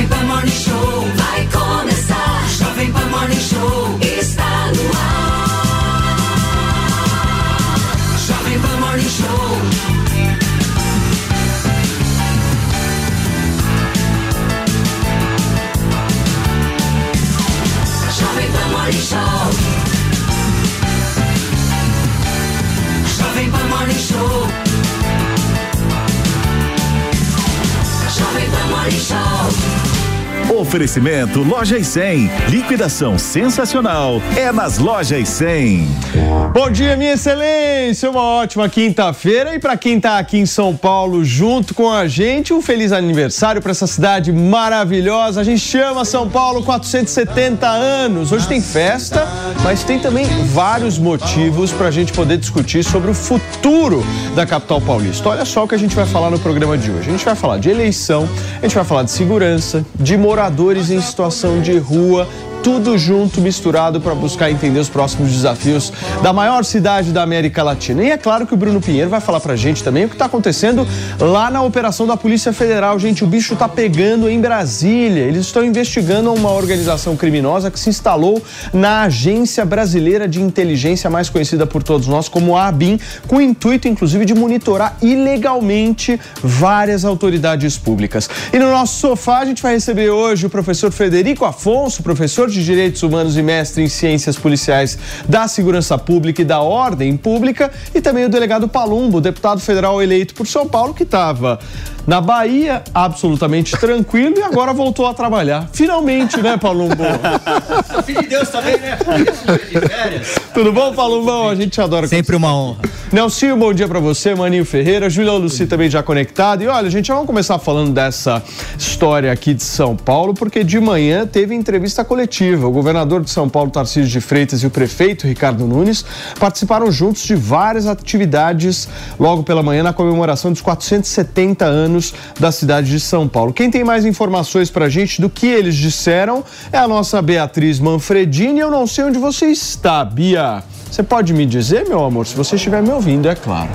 Jovem Pan Morning Show Oferecimento Lojas 100. Liquidação sensacional é nas Lojas 100. Bom dia, minha excelência. Uma ótima quinta-feira. E para quem tá aqui em São Paulo junto com a gente, um feliz aniversário para essa cidade maravilhosa. A gente chama São Paulo 470 anos. Hoje tem festa, mas tem também vários motivos para a gente poder discutir sobre o futuro da capital paulista. Olha só o que a gente vai falar no programa de hoje. A gente vai falar de eleição, a gente vai falar de segurança, de moradores em situação de rua tudo junto, misturado para buscar entender os próximos desafios da maior cidade da América Latina. E é claro que o Bruno Pinheiro vai falar para gente também o que está acontecendo lá na operação da Polícia Federal. Gente, o bicho está pegando em Brasília. Eles estão investigando uma organização criminosa que se instalou na Agência Brasileira de Inteligência, mais conhecida por todos nós como a ABIN, com o intuito, inclusive, de monitorar ilegalmente várias autoridades públicas. E no nosso sofá a gente vai receber hoje o professor Federico Afonso, professor de Direitos Humanos e mestre em Ciências Policiais da Segurança Pública e da Ordem Pública, e também o delegado Palumbo, deputado federal eleito por São Paulo, que estava na Bahia, absolutamente tranquilo, e agora voltou a trabalhar. Finalmente, né, Palumbo? Filho de Deus também, né? De férias. Tudo bom, Palumbão? A gente adora. Sempre uma honra. Nelsinho, bom dia pra você. Maninho Ferreira. Júlia Luci também já conectado. E olha, gente, já vamos começar falando dessa história aqui de São Paulo, porque de manhã teve entrevista coletiva. O governador de São Paulo, Tarcísio de Freitas, e o prefeito, Ricardo Nunes, participaram juntos de várias atividades logo pela manhã na comemoração dos 470 anos da cidade de São Paulo. Quem tem mais informações pra gente do que eles disseram é a nossa Beatriz Manfredini. Eu não sei onde você está, Bia. Você pode me dizer, meu amor, se você estiver me ouvindo, é claro.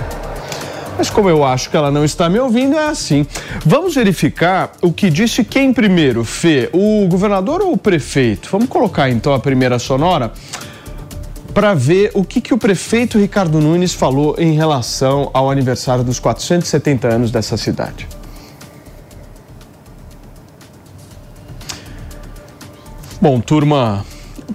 Mas como eu acho que ela não está me ouvindo, é assim. Vamos verificar o que disse quem primeiro, Fê, o governador ou o prefeito? Vamos colocar então a primeira sonora para ver o que, que o prefeito Ricardo Nunes falou em relação ao aniversário dos 470 anos dessa cidade. Bom, turma,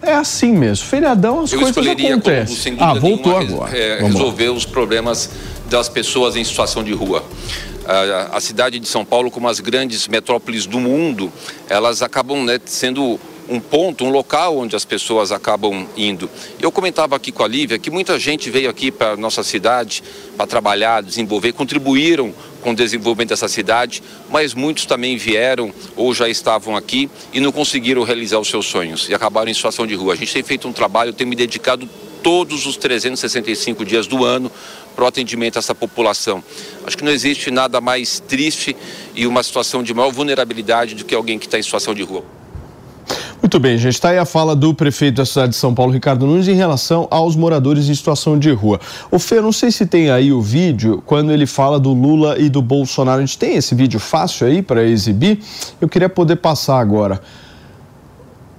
é assim mesmo. Feriadão as Eu coisas escolheria, como, acontecem. sem dúvida Ah, voltou nenhuma, agora. é, Vamos lá. resolver os problemas das pessoas em situação de rua. A, a cidade de São Paulo, como as grandes metrópoles do mundo, elas acabam né, sendo um ponto, um local onde as pessoas acabam indo. Eu comentava aqui com a Lívia que muita gente veio aqui para nossa cidade para trabalhar, desenvolver, contribuíram com o desenvolvimento dessa cidade, mas muitos também vieram ou já estavam aqui e não conseguiram realizar os seus sonhos e acabaram em situação de rua. A gente tem feito um trabalho, tem me dedicado todos os 365 dias do ano para o atendimento a essa população. Acho que não existe nada mais triste e uma situação de maior vulnerabilidade do que alguém que está em situação de rua. Muito bem, gente. Está aí a fala do prefeito da cidade de São Paulo, Ricardo Nunes, em relação aos moradores em situação de rua. O Fê, não sei se tem aí o vídeo quando ele fala do Lula e do Bolsonaro. A gente tem esse vídeo fácil aí para exibir? Eu queria poder passar agora.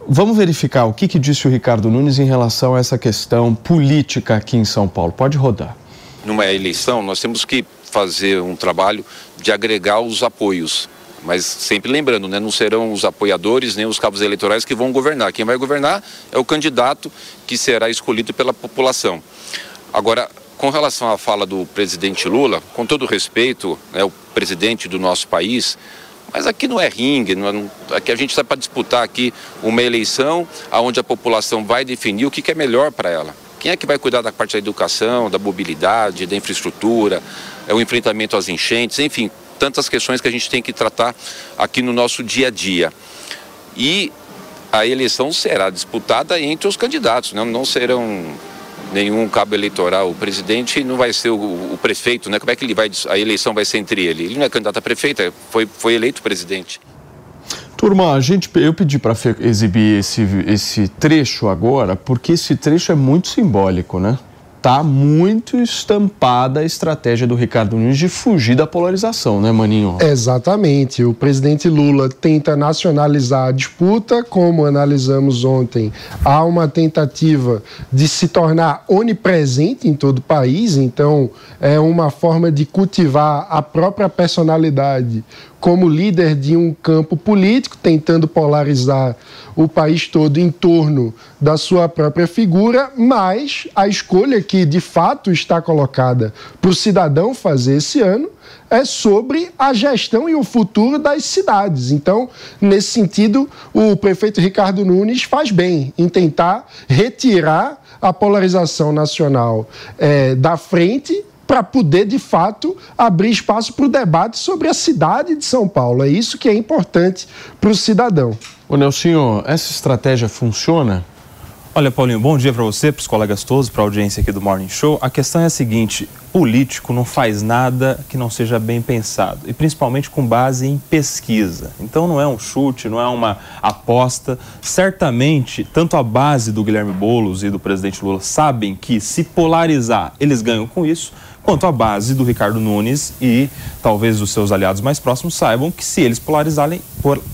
Vamos verificar o que, que disse o Ricardo Nunes em relação a essa questão política aqui em São Paulo. Pode rodar. Numa eleição, nós temos que fazer um trabalho de agregar os apoios. Mas sempre lembrando, né, não serão os apoiadores nem os cabos eleitorais que vão governar. Quem vai governar é o candidato que será escolhido pela população. Agora, com relação à fala do presidente Lula, com todo respeito, né, o presidente do nosso país, mas aqui não é ringue, não é, não- aqui a gente está para disputar aqui uma eleição onde a população vai definir o que, que é melhor para ela. Quem é que vai cuidar da parte da educação, da mobilidade, da infraestrutura, é o enfrentamento às enchentes, enfim, tantas questões que a gente tem que tratar aqui no nosso dia a dia. E a eleição será disputada entre os candidatos, né? não serão nenhum cabo eleitoral. O presidente não vai ser o, o prefeito, né? Como é que ele vai a eleição vai ser entre ele? Ele não é candidato a prefeito, é- foi foi eleito presidente. Turma, a gente, eu pedi para exibir esse, esse trecho agora, porque esse trecho é muito simbólico, né? Tá muito estampada a estratégia do Ricardo Nunes de fugir da polarização, né, Maninho? Exatamente. O presidente Lula tenta nacionalizar a disputa, como analisamos ontem, há uma tentativa de se tornar onipresente em todo o país, então é uma forma de cultivar a própria personalidade como líder de um campo político, tentando polarizar o país todo em torno da sua própria figura, mas a escolha que de fato está colocada para o cidadão fazer esse ano é sobre a gestão e o futuro das cidades. Então, nesse sentido, o prefeito Ricardo Nunes faz bem em tentar retirar a polarização nacional é, da frente para poder, de fato, abrir espaço para o debate sobre a cidade de São Paulo. É isso que é importante para o cidadão. Ô, Nelsinho, essa estratégia funciona? Olha, Paulinho, bom dia para você, para os colegas todos, para a audiência aqui do Morning Show. A questão é a seguinte: político não faz nada que não seja bem pensado, e principalmente com base em pesquisa. Então não é um chute, não é uma aposta. Certamente, tanto a base do Guilherme Boulos e do presidente Lula sabem que se polarizar, eles ganham com isso quanto à base do Ricardo Nunes e talvez os seus aliados mais próximos saibam que se eles polarizarem,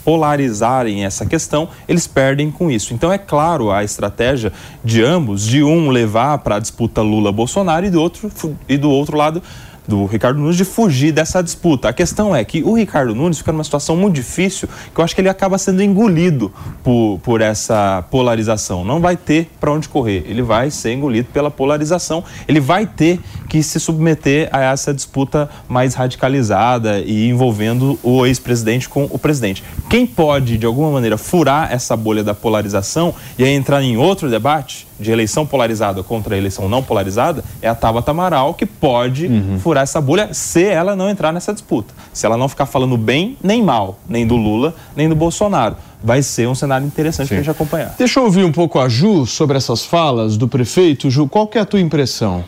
polarizarem essa questão, eles perdem com isso. Então é claro a estratégia de ambos, de um levar para a disputa Lula-Bolsonaro e do outro, e do outro lado do Ricardo Nunes de fugir dessa disputa. A questão é que o Ricardo Nunes fica numa situação muito difícil, que eu acho que ele acaba sendo engolido por, por essa polarização. Não vai ter para onde correr. Ele vai ser engolido pela polarização. Ele vai ter que se submeter a essa disputa mais radicalizada e envolvendo o ex-presidente com o presidente. Quem pode, de alguma maneira, furar essa bolha da polarização e aí entrar em outro debate de eleição polarizada contra eleição não polarizada é a Tabata Amaral que pode uhum. furar essa bolha se ela não entrar nessa disputa. Se ela não ficar falando bem nem mal, nem do Lula, nem do Bolsonaro. Vai ser um cenário interessante para a gente acompanhar. Deixa eu ouvir um pouco a Ju sobre essas falas do prefeito. Ju, qual que é a tua impressão?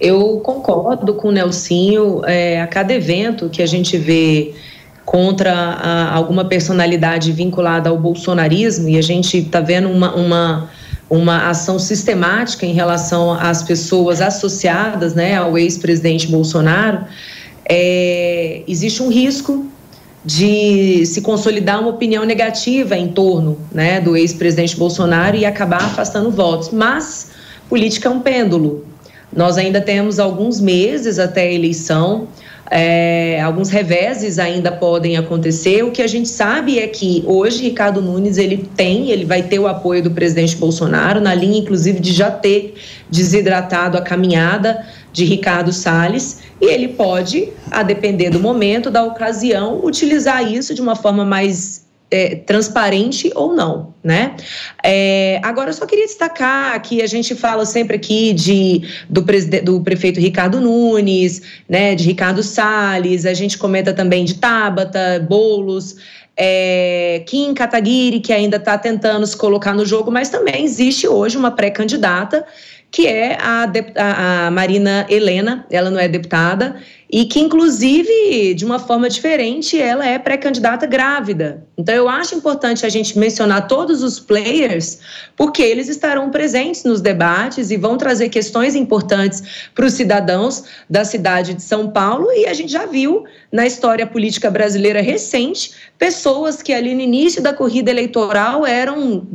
Eu concordo com o Nelsinho. É, a cada evento que a gente vê contra a, alguma personalidade vinculada ao bolsonarismo, e a gente está vendo uma, uma uma ação sistemática em relação às pessoas associadas né, ao ex-presidente Bolsonaro, é, existe um risco de se consolidar uma opinião negativa em torno né, do ex-presidente Bolsonaro e acabar afastando votos. Mas política é um pêndulo. Nós ainda temos alguns meses até a eleição. É, alguns reveses ainda podem acontecer. O que a gente sabe é que hoje Ricardo Nunes ele tem, ele vai ter o apoio do presidente Bolsonaro na linha, inclusive, de já ter desidratado a caminhada de Ricardo Salles e ele pode, a depender do momento, da ocasião, utilizar isso de uma forma mais é, transparente ou não, né? É, agora, eu só queria destacar que a gente fala sempre aqui de, do, do prefeito Ricardo Nunes, né, de Ricardo Salles, a gente comenta também de Tabata, Bolos, é, Kim Kataguiri, que ainda está tentando se colocar no jogo, mas também existe hoje uma pré-candidata que é a, a, Marina Helena, ela não é deputada, e que, inclusive, de uma forma diferente, ela é pré-candidata grávida. Então, eu acho importante a gente mencionar todos os players, porque eles estarão presentes nos debates e vão trazer questões importantes para os cidadãos da cidade de São Paulo. E a gente já viu na história política brasileira recente pessoas que ali no início da corrida eleitoral eram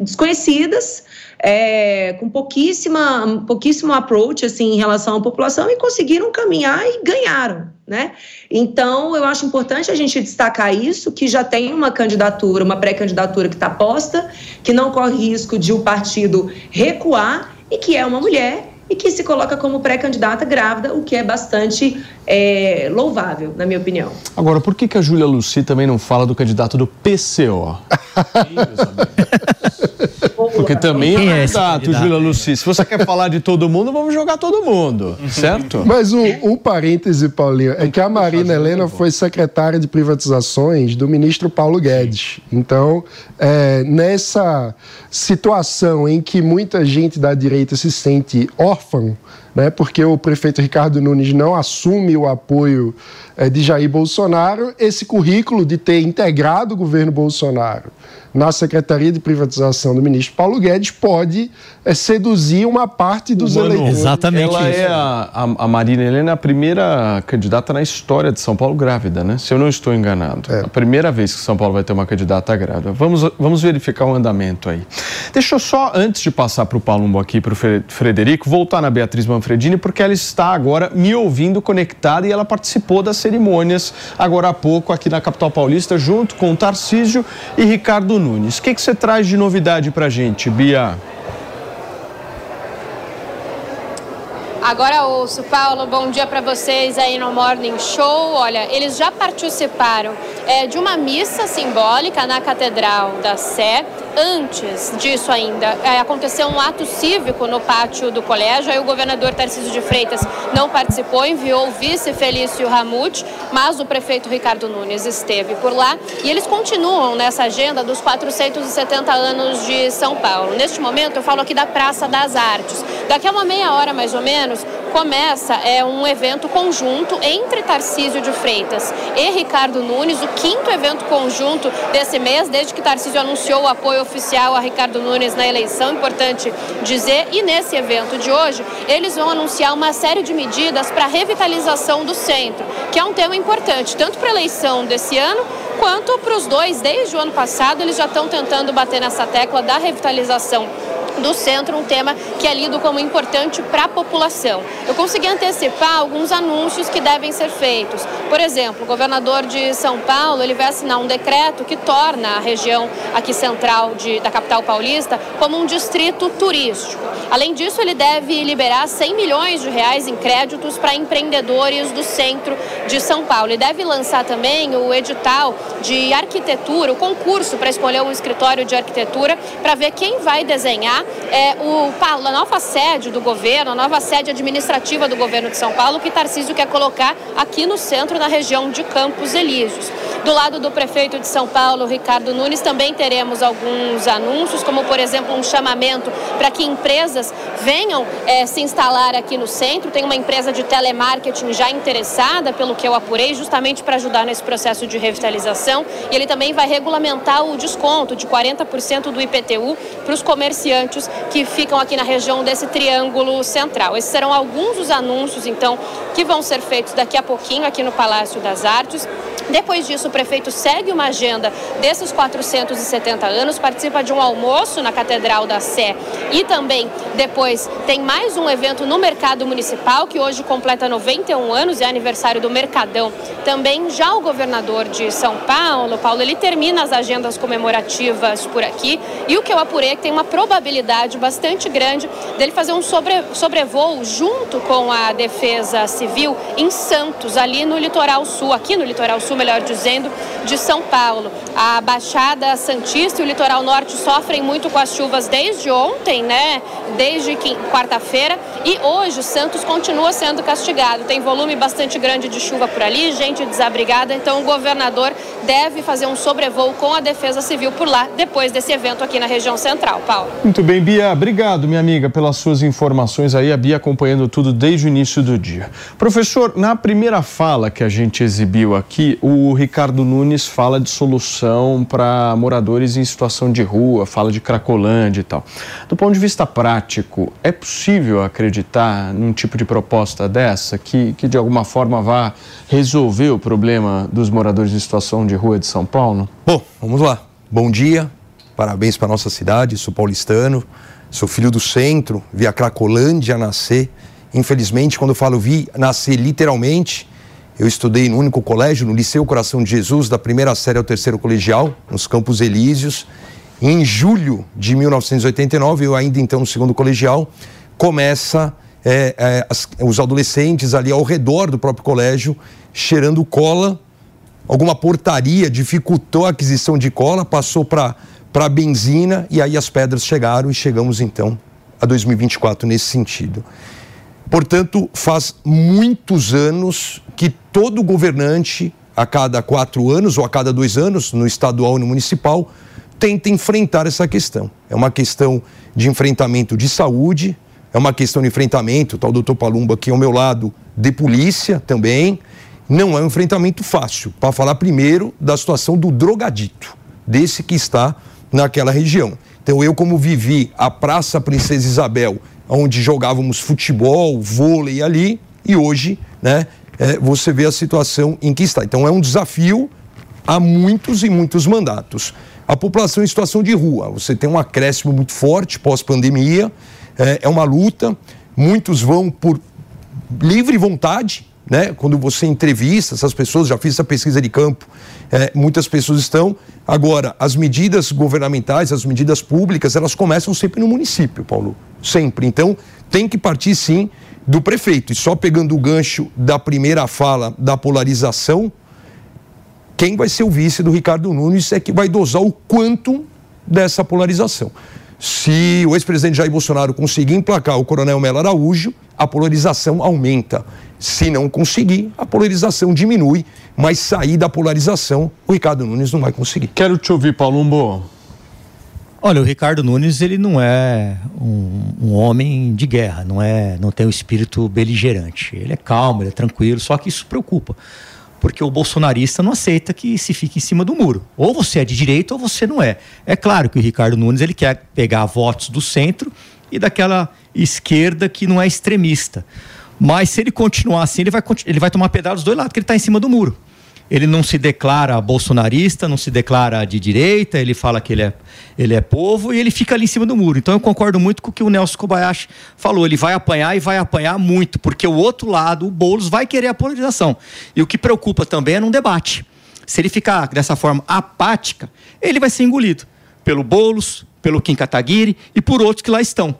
desconhecidas é, com pouquíssima, pouquíssimo approach assim, em relação à população e conseguiram caminhar e ganharam. Né? Então, eu acho importante a gente destacar isso, que já tem uma candidatura, uma pré-candidatura que está posta, que não corre risco de o partido recuar e que é uma mulher e que se coloca como pré-candidata grávida, o que é bastante é, louvável, na minha opinião. Agora, por que, que a Júlia Luci também não fala do candidato do PCO? Porque também é, é candidato, Júlia Luci. Se você quer falar de todo mundo, vamos jogar todo mundo, certo? Mas um, um parêntese, Paulinho, é que a Marina Helena foi secretária de privatizações do ministro Paulo Guedes. Então, é, nessa situação em que muita gente da direita se sente órfã né, porque o prefeito Ricardo Nunes não assume o apoio é, de Jair Bolsonaro, esse currículo de ter integrado o governo Bolsonaro na Secretaria de Privatização do ministro Paulo Guedes pode é, seduzir uma parte dos Mano, eleitores. Exatamente Ela isso. é a, a, a, Marina Helena é a primeira candidata na história de São Paulo grávida, né? Se eu não estou enganado. É. A primeira vez que São Paulo vai ter uma candidata grávida. Vamos, vamos verificar o andamento aí. Deixa eu só, antes de passar para o Palumbo aqui, para o Frederico, voltar na Beatriz Manfredini, porque ela está agora me ouvindo conectada e ela participou das cerimônias agora há pouco aqui na capital paulista, junto com Tarcísio e Ricardo Nunes. O que, que você traz de novidade para a gente, Bia? Agora ouço, Paulo, bom dia para vocês aí no Morning Show. Olha, eles já participaram é, de uma missa simbólica na Catedral da Sé antes disso ainda, é, aconteceu um ato cívico no pátio do colégio. Aí o governador Tarcísio de Freitas não participou, enviou o vice Felício Ramute, mas o prefeito Ricardo Nunes esteve por lá. E eles continuam nessa agenda dos 470 anos de São Paulo. Neste momento, eu falo aqui da Praça das Artes. Daqui a uma meia hora, mais ou menos, começa é um evento conjunto entre Tarcísio de Freitas e Ricardo Nunes, o quinto evento conjunto desse mês, desde que Tarcísio anunciou o apoio oficial a Ricardo Nunes na eleição, importante dizer. E nesse evento de hoje, eles vão anunciar uma série de medidas para a revitalização do centro, que é um tema importante, tanto para a eleição desse ano quanto para os dois. Desde o ano passado, eles já estão tentando bater nessa tecla da revitalização do centro, um tema que é lido como importante para a população. Eu consegui antecipar alguns anúncios que devem ser feitos. Por exemplo, o governador de São Paulo ele vai assinar um decreto que torna a região aqui central de, da capital paulista como um distrito turístico. Além disso, ele deve liberar 100 milhões de reais em créditos para empreendedores do centro de São Paulo. Ele deve lançar também o edital de arquitetura, o concurso para escolher um escritório de arquitetura para ver quem vai desenhar é, o, a nova sede do governo, a nova sede administrativa do governo de São Paulo, que Tarcísio quer colocar aqui no centro, na região de Campos Elíseos. Do lado do prefeito de São Paulo, Ricardo Nunes, também teremos alguns anúncios, como por exemplo um chamamento para que empresas venham é, se instalar aqui no centro. Tem uma empresa de telemarketing já interessada, pelo que eu apurei, justamente para ajudar nesse processo de revitalização. E ele também vai regulamentar o desconto de 40% do IPTU para os comerciantes que ficam aqui na região desse triângulo central. Esses serão alguns dos anúncios, então, que vão ser feitos daqui a pouquinho aqui no Palácio das Artes. Depois disso, o prefeito segue uma agenda desses 470 anos, participa de um almoço na Catedral da Sé e também depois tem mais um evento no Mercado Municipal, que hoje completa 91 anos, é aniversário do Mercadão. Também já o governador de São Paulo, Paulo, ele termina as agendas comemorativas por aqui e o que eu apurei é que tem uma probabilidade bastante grande dele fazer um sobre, sobrevoo junto com a Defesa Civil em Santos, ali no litoral sul, aqui no litoral sul, melhor dizendo, de São Paulo. A Baixada Santista e o litoral norte sofrem muito com as chuvas desde ontem, né? Desde quarta-feira. E hoje Santos continua sendo castigado. Tem volume bastante grande de chuva por ali, gente desabrigada. Então o governador deve fazer um sobrevoo com a Defesa Civil por lá, depois desse evento aqui na região central. Paulo. Muito bem, Bia. Obrigado, minha amiga, pelas suas informações aí. A Bia acompanhando tudo desde o início do dia. Professor, na primeira fala que a gente exibiu aqui, Ricardo Nunes fala de solução para moradores em situação de rua, fala de Cracolândia e tal. Do ponto de vista prático, é possível acreditar num tipo de proposta dessa que, que de alguma forma vá resolver o problema dos moradores em situação de rua de São Paulo? Bom, vamos lá. Bom dia, parabéns para nossa cidade, sou paulistano, sou filho do centro, vi a Cracolândia nascer. Infelizmente, quando eu falo vi nascer literalmente, eu estudei no único colégio, no Liceu Coração de Jesus, da primeira série ao terceiro colegial, nos Campos Elíseos. Em julho de 1989, eu ainda então no segundo colegial, começa é, é, as, os adolescentes ali ao redor do próprio colégio cheirando cola. Alguma portaria dificultou a aquisição de cola, passou para para benzina e aí as pedras chegaram e chegamos então a 2024 nesse sentido. Portanto, faz muitos anos que todo governante, a cada quatro anos ou a cada dois anos, no estadual e no municipal, tenta enfrentar essa questão. É uma questão de enfrentamento de saúde, é uma questão de enfrentamento, tá o doutor Palumba aqui ao meu lado, de polícia também. Não é um enfrentamento fácil, para falar primeiro da situação do drogadito, desse que está naquela região. Então, eu, como vivi a Praça Princesa Isabel, onde jogávamos futebol, vôlei ali, e hoje, né, é, você vê a situação em que está. Então, é um desafio há muitos e muitos mandatos. A população em situação de rua, você tem um acréscimo muito forte pós-pandemia, é, é uma luta, muitos vão por livre vontade, né? Quando você entrevista essas pessoas, já fiz essa pesquisa de campo, é, muitas pessoas estão. Agora, as medidas governamentais, as medidas públicas, elas começam sempre no município, Paulo. Sempre. Então, tem que partir sim do prefeito. E só pegando o gancho da primeira fala da polarização, quem vai ser o vice do Ricardo Nunes é que vai dosar o quanto dessa polarização. Se o ex-presidente Jair Bolsonaro conseguir emplacar o coronel Melo Araújo, a polarização aumenta. Se não conseguir, a polarização diminui, mas sair da polarização, o Ricardo Nunes não vai conseguir. Quero te ouvir, Palumbo. Olha, o Ricardo Nunes ele não é um, um, homem de guerra, não é, não tem o um espírito beligerante. Ele é calmo, ele é tranquilo, só que isso preocupa, porque o bolsonarista não aceita que se fique em cima do muro. Ou você é de direita ou você não é. É claro que o Ricardo Nunes ele quer pegar votos do centro e daquela esquerda que não é extremista. Mas se ele continuar assim, ele vai, ele vai tomar pedaço dos dois lados, porque ele está em cima do muro. Ele não se declara bolsonarista, não se declara de direita, ele fala que ele é, ele é povo e ele fica ali em cima do muro. Então eu concordo muito com o que o Nelson Kobayashi falou. Ele vai apanhar e vai apanhar muito, porque o outro lado, o Boulos, vai querer a polarização. E o que preocupa também é num debate. Se ele ficar dessa forma apática, ele vai ser engolido pelo Boulos, pelo Kim Kataguiri e por outros que lá estão.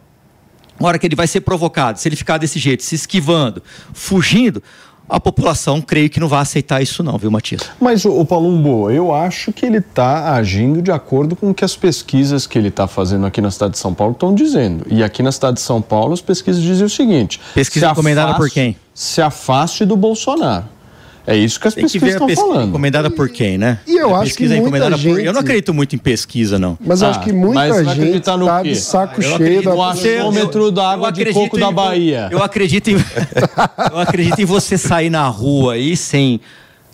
Na hora que ele vai ser provocado, se ele ficar desse jeito, se esquivando, fugindo, a população creio que não vai aceitar isso não, viu, Matias? Mas o, o Palumbo, eu acho que ele está agindo de acordo com o que as pesquisas que ele está fazendo aqui na cidade de São Paulo estão dizendo. E aqui na cidade de São Paulo as pesquisas dizem o seguinte... Pesquisa encomendada por quem? Se afaste do Bolsonaro. É isso que as Tem pesquisas estão falando. Encomendada por quem, né? E eu acho que muita gente... Por... Eu não acredito muito em pesquisa, não. Mas eu ah, acho que muita gente está de saco eu cheio da... O achômetro da água de coco da Bahia. Eu acredito em... eu acredito em você sair na rua aí sem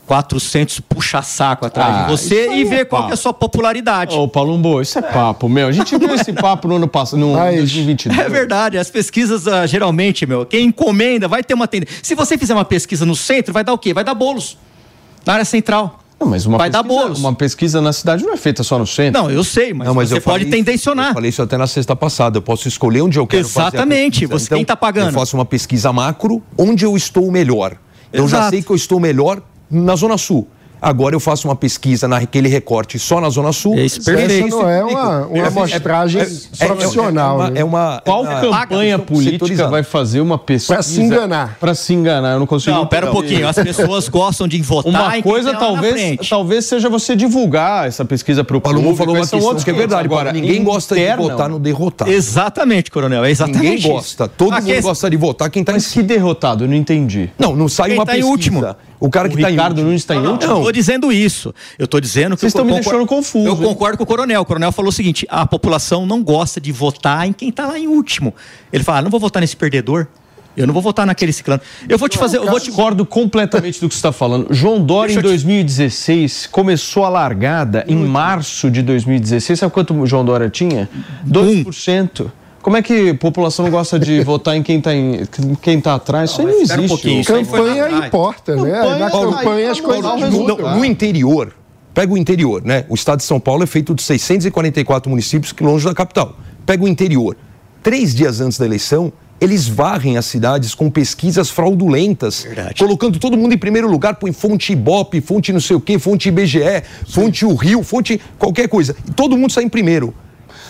400 puxa-saco atrás ah, de você e ver é qual é a sua popularidade. Ô, Palumbo, isso é papo, meu. A gente viu esse papo no ano passado, no Mas, 2022. É verdade, as pesquisas, uh, geralmente, meu, quem encomenda vai ter uma tendência. Se você fizer uma pesquisa no centro, vai dar o quê? Vai dar bolos. Na área central. Não, mas uma vai pesquisa, dar bolos. Uma pesquisa na cidade não é feita só no centro. Não, eu sei, mas, não, mas você pode tendencionar. Eu falei isso até na sexta passada. Eu posso escolher onde eu quero Exatamente. Você então, quem está pagando? Eu faço uma pesquisa macro, onde eu estou melhor. Eu já sei que eu estou melhor na Zona Sul. Agora eu faço uma pesquisa naquele recorte só na Zona Sul. Isso, perfeito. Isso não é uma, uma amostragem é, é, profissional. É, né? é uma, Qual campanha política vai fazer uma pesquisa? Para se enganar. Para se enganar, eu não consigo. Não, pera um pouquinho. As pessoas gostam de votar. Uma coisa talvez, talvez seja você divulgar essa pesquisa para o público. falou uma questão que é verdade. Agora, ninguém gosta de votar no derrotado. Exatamente, coronel. É exatamente Ninguém gosta. Todo mundo gosta de votar quem está em Mas que derrotado? Eu não entendi. Não, não sai uma tá pesquisa. O cara que está em Ricardo Nunes está em último? Não, estou dizendo isso. Eu estou dizendo que. Vocês estão me deixando confuso. Eu concordo com o coronel. O coronel falou o seguinte: a população não gosta de votar em quem está lá em último. Ele fala: ah, não vou votar nesse perdedor. Eu não vou votar naquele ciclano. Eu vou te fazer. Eu vou te... Discordo completamente do que você está falando. João Dória, em 2016, começou a largada em março de 2016. Sabe quanto o João Dória tinha? 2%. Um. Como é que a população não gosta de votar em quem está quem tá atrás? Isso aí não existe. Um pouquinho, campanha importa, né? Campanha, Na campanha as coisas mudam. No interior, pega o interior, né? O estado de São Paulo é feito de 644 municípios que longe da capital. Pega o interior. Três dias antes da eleição, eles varrem as cidades com pesquisas fraudulentas, Verdade. colocando todo mundo em primeiro lugar, põe fonte Ibope, fonte não sei o quê, fonte IBGE, fonte o Rio, fonte qualquer coisa. E todo mundo sai em primeiro.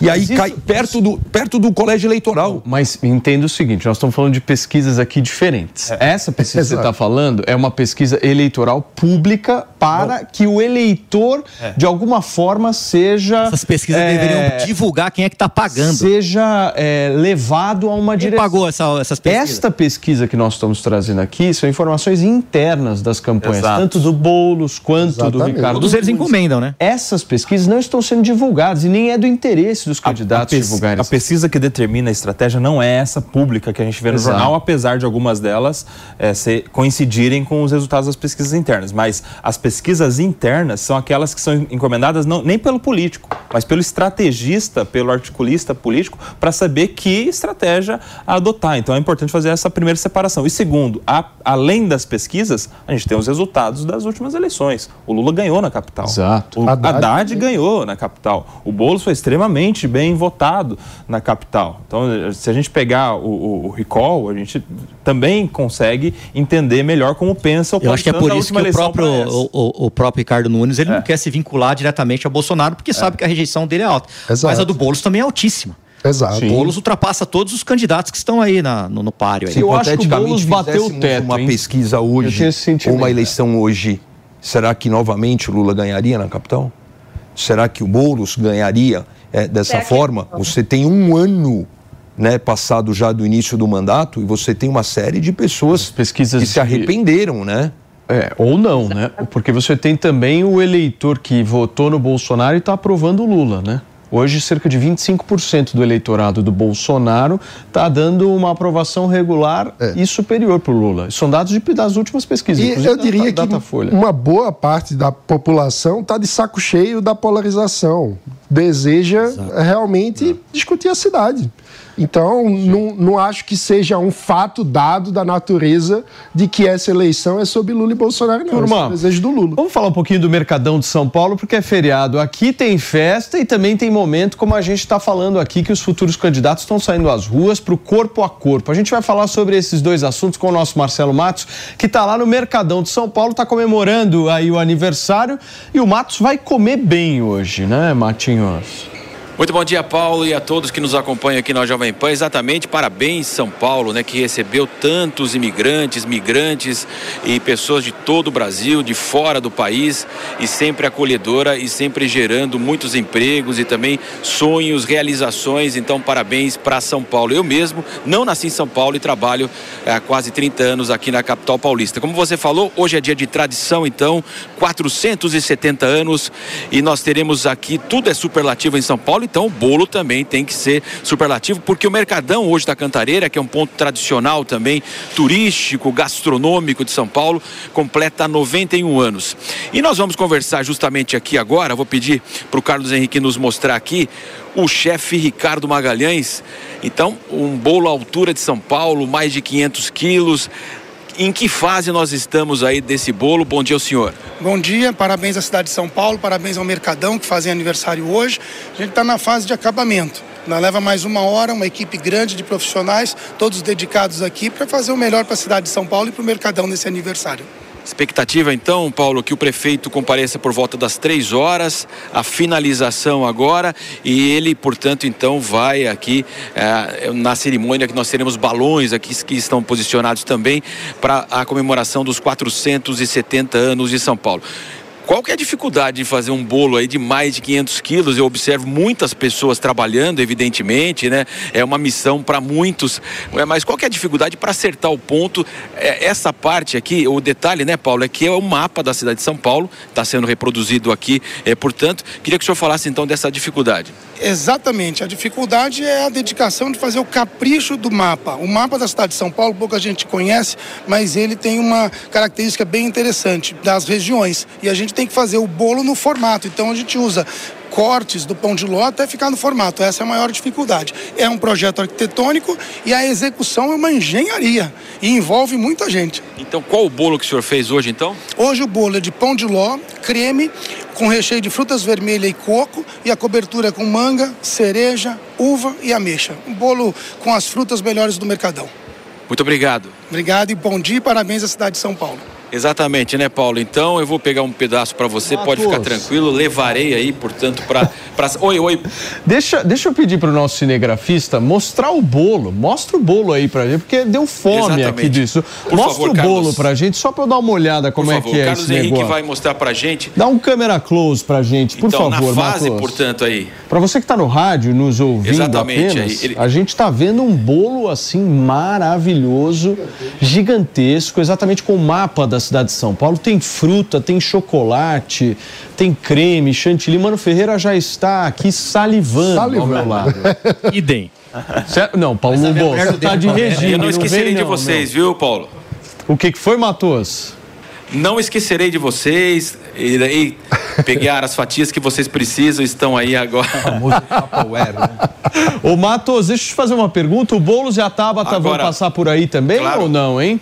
E aí isso, cai perto, do, perto do colégio eleitoral. Mas entenda o seguinte: nós estamos falando de pesquisas aqui diferentes. É. Essa pesquisa que você está falando é uma pesquisa eleitoral pública para Bom. que o eleitor, é. de alguma forma, seja. Essas pesquisas é, deveriam divulgar quem é que está pagando. Seja é, levado a uma quem direção. pagou essa, essas pesquisas? Esta pesquisa que nós estamos trazendo aqui são informações internas das campanhas, Exato. tanto do Boulos quanto Exatamente. do Ricardo. Todos eles encomendam, né? Essas pesquisas não estão sendo divulgadas e nem é do interesse dos candidatos a, pes- divulgarem. a pesquisa que determina a estratégia não é essa pública que a gente vê no Exato. jornal, apesar de algumas delas eh, ser- coincidirem com os resultados das pesquisas internas. Mas as pesquisas internas são aquelas que são encomendadas não, nem pelo político, mas pelo estrategista, pelo articulista político, para saber que estratégia adotar. Então é importante fazer essa primeira separação. E segundo, a- além das pesquisas, a gente tem os resultados das últimas eleições. O Lula ganhou na capital. Exato. O Haddad- Haddad ganhou na capital. O Boulos foi extremamente bem votado na capital. Então, se a gente pegar o, o- o recall, a gente também consegue entender melhor como pensa o Eu acho que é por isso que o próprio, o, o- o próprio Ricardo Nunes ele não quer se vincular diretamente a Bolsonaro, porque sabe que a rejeição dele é alta. Exato. Mas a do Boulos também é altíssima. Exato. O Boulos ultrapassa todos os candidatos que estão aí na- no, no páreo. Aí. Eu acho que o Boulos bateu o teto, uma hein? pesquisa hoje, ou uma eleição hoje, será que novamente o Lula ganharia na capital? Será que o Boulos ganharia eh, dessa que- forma? Você tem um ano né, passado já do início do mandato e você tem uma série de pessoas pesquisas que se de- arrependeram, né? É, ou não, né? Porque você tem também o eleitor que votou no Bolsonaro e está aprovando o Lula, né? Hoje, cerca de 25% do eleitorado do Bolsonaro está dando uma aprovação regular e superior para o Lula. São dados de- das últimas pesquisas. E eu da- diria da que Datafolha. uma boa parte da população está de saco cheio da polarização. Deseja realmente discutir a cidade. Então, não, não acho que seja um fato dado da natureza de que essa eleição é sobre Lula e Bolsonaro, não. Turma, é o desejo do Lula. Vamos falar um pouquinho do Mercadão de São Paulo, porque é feriado. Aqui tem festa e também tem momento, como a gente está falando aqui, que os futuros candidatos estão saindo às ruas para o corpo a corpo. A gente vai falar sobre esses dois assuntos com o nosso Marcelo Matos, que está lá no Mercadão de São Paulo, está comemorando aí o aniversário. E o Matos vai comer bem hoje, né, Matinhos? Muito bom dia, Paulo, e a todos que nos acompanham aqui na Jovem Pan. Exatamente, parabéns São Paulo, né, que recebeu tantos imigrantes, migrantes e pessoas de todo o Brasil, de fora do país, e sempre acolhedora e sempre gerando muitos empregos e também sonhos, realizações. Então, parabéns para São Paulo. Eu mesmo não nasci em São Paulo e trabalho há quase 30 anos aqui na capital paulista. Como você falou, hoje é dia de tradição, então, 470 anos e nós teremos aqui, tudo é superlativo em São Paulo, então o bolo também tem que ser superlativo, porque o Mercadão hoje da Cantareira, que é um ponto tradicional também, turístico, gastronômico de São Paulo, completa 91 anos. E nós vamos conversar justamente aqui agora, vou pedir para o Carlos Henrique nos mostrar aqui o chefe Ricardo Magalhães. Então, um bolo à altura de São Paulo, mais de 500 quilos. Em que fase nós estamos aí desse bolo? Bom dia senhor. Bom dia, parabéns à cidade de São Paulo, parabéns ao Mercadão que fazem aniversário hoje. A gente está na fase de acabamento. Nós leva mais uma hora, uma equipe grande de profissionais, todos dedicados aqui para fazer o melhor para a cidade de São Paulo e para o Mercadão nesse aniversário. Expectativa então, Paulo, que o prefeito compareça por volta das três horas, a finalização agora, e ele, portanto, então vai aqui eh, na cerimônia que nós teremos balões aqui que estão posicionados também para a comemoração dos 470 anos de São Paulo. Qual que é a dificuldade de fazer um bolo aí de mais de 500 quilos? Eu observo muitas pessoas trabalhando, evidentemente, né? É uma missão para muitos. É, Mas qual que é a dificuldade para acertar o ponto? É, essa parte aqui, o detalhe, né, Paulo, é que é o mapa da cidade de São Paulo, está sendo reproduzido aqui. É, portanto, queria que o senhor falasse então dessa dificuldade. Exatamente, a dificuldade é a dedicação de fazer o capricho do mapa. O mapa da cidade de São Paulo, pouca gente conhece, mas ele tem uma característica bem interessante das regiões. E a gente tem que fazer o bolo no formato. Então a gente usa cortes do pão de ló até ficar no formato. Essa é a maior dificuldade. É um projeto arquitetônico e a execução é uma engenharia e envolve muita gente. Então, qual o bolo que o senhor fez hoje, então? Hoje o bolo é de pão de ló, creme, com recheio de frutas vermelhas e coco e a cobertura é com manga, cereja, uva e ameixa. Um bolo com as frutas melhores do Mercadão. Muito obrigado. Obrigado e bom dia e parabéns à cidade de São Paulo. Exatamente, né, Paulo? Então eu vou pegar um pedaço para você, pode ficar Matos. tranquilo. Levarei aí, portanto, para. Pra... Oi, oi. Deixa, deixa eu pedir para o nosso cinegrafista mostrar o bolo. Mostra o bolo aí pra gente, porque deu fome Exatamente. aqui disso. Por Mostra favor, o bolo Carlos. pra gente, só para eu dar uma olhada como por é favor, que é Carlos esse Henrique negócio. vai mostrar pra gente. Dá um câmera close pra gente, por então, favor, na fase, Matos. portanto, aí. Para você que está no rádio, nos ouvindo Exatamente, apenas, aí, ele- a gente está vendo um bolo assim maravilhoso, gigantesco, exatamente com o mapa da cidade de São Paulo tem fruta, tem chocolate, tem creme, chantilly. Mano Ferreira já está aqui salivando, salivando. ao meu lado. Idem. Não, Paulo Bolsa está de regime. Eu não esquecerei não, de vocês, não. viu, Paulo? O que, que foi, Matos? Não esquecerei de vocês. Irei pegar as fatias que vocês precisam, estão aí agora. O Ô, Matos, deixa eu te fazer uma pergunta. O Boulos e a Tabata agora, vão passar por aí também claro. ou não, hein?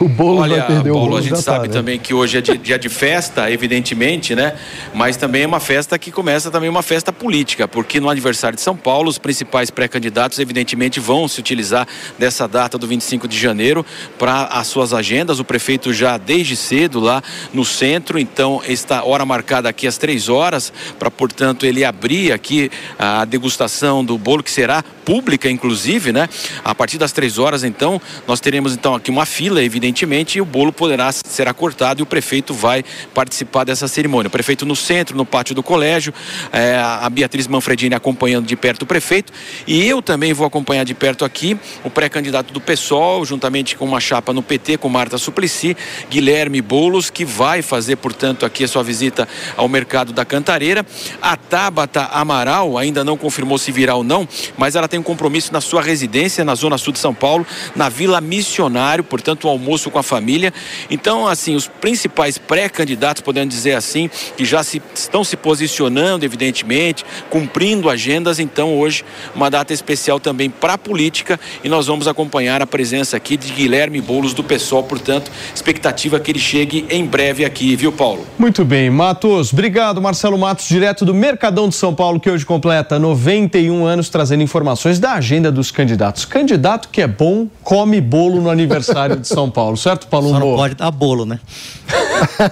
O bolo Olha, vai perder Paulo, o bolo a gente sabe tá, né? também que hoje é dia, dia de festa, evidentemente, né? Mas também é uma festa que começa também uma festa política, porque no aniversário de São Paulo, os principais pré-candidatos, evidentemente, vão se utilizar dessa data do 25 de janeiro para as suas agendas. O prefeito já desde cedo lá no centro, então está hora marcada aqui às três horas, para, portanto, ele abrir aqui a degustação do bolo, que será pública, inclusive, né? A partir das três horas, então, nós teremos então aqui uma fila, evidentemente evidentemente, e o bolo poderá será cortado e o prefeito vai participar dessa cerimônia. O prefeito no centro, no pátio do colégio, é, a Beatriz Manfredini acompanhando de perto o prefeito, e eu também vou acompanhar de perto aqui o pré-candidato do PSOL, juntamente com uma chapa no PT, com Marta Suplicy, Guilherme Bolos, que vai fazer, portanto, aqui a sua visita ao mercado da Cantareira. A Tabata Amaral ainda não confirmou se virá ou não, mas ela tem um compromisso na sua residência, na Zona Sul de São Paulo, na Vila Missionário, portanto, o almoço almoço com a família. Então, assim, os principais pré-candidatos, podemos dizer assim, que já se, estão se posicionando, evidentemente, cumprindo agendas. Então, hoje, uma data especial também para a política e nós vamos acompanhar a presença aqui de Guilherme Boulos do PSOL. Portanto, expectativa que ele chegue em breve aqui, viu, Paulo? Muito bem, Matos. Obrigado, Marcelo Matos, direto do Mercadão de São Paulo, que hoje completa 91 anos, trazendo informações da agenda dos candidatos. Candidato que é bom, come bolo no aniversário de São Paulo. Paulo, certo, Paulo? Só não pode dar bolo, né?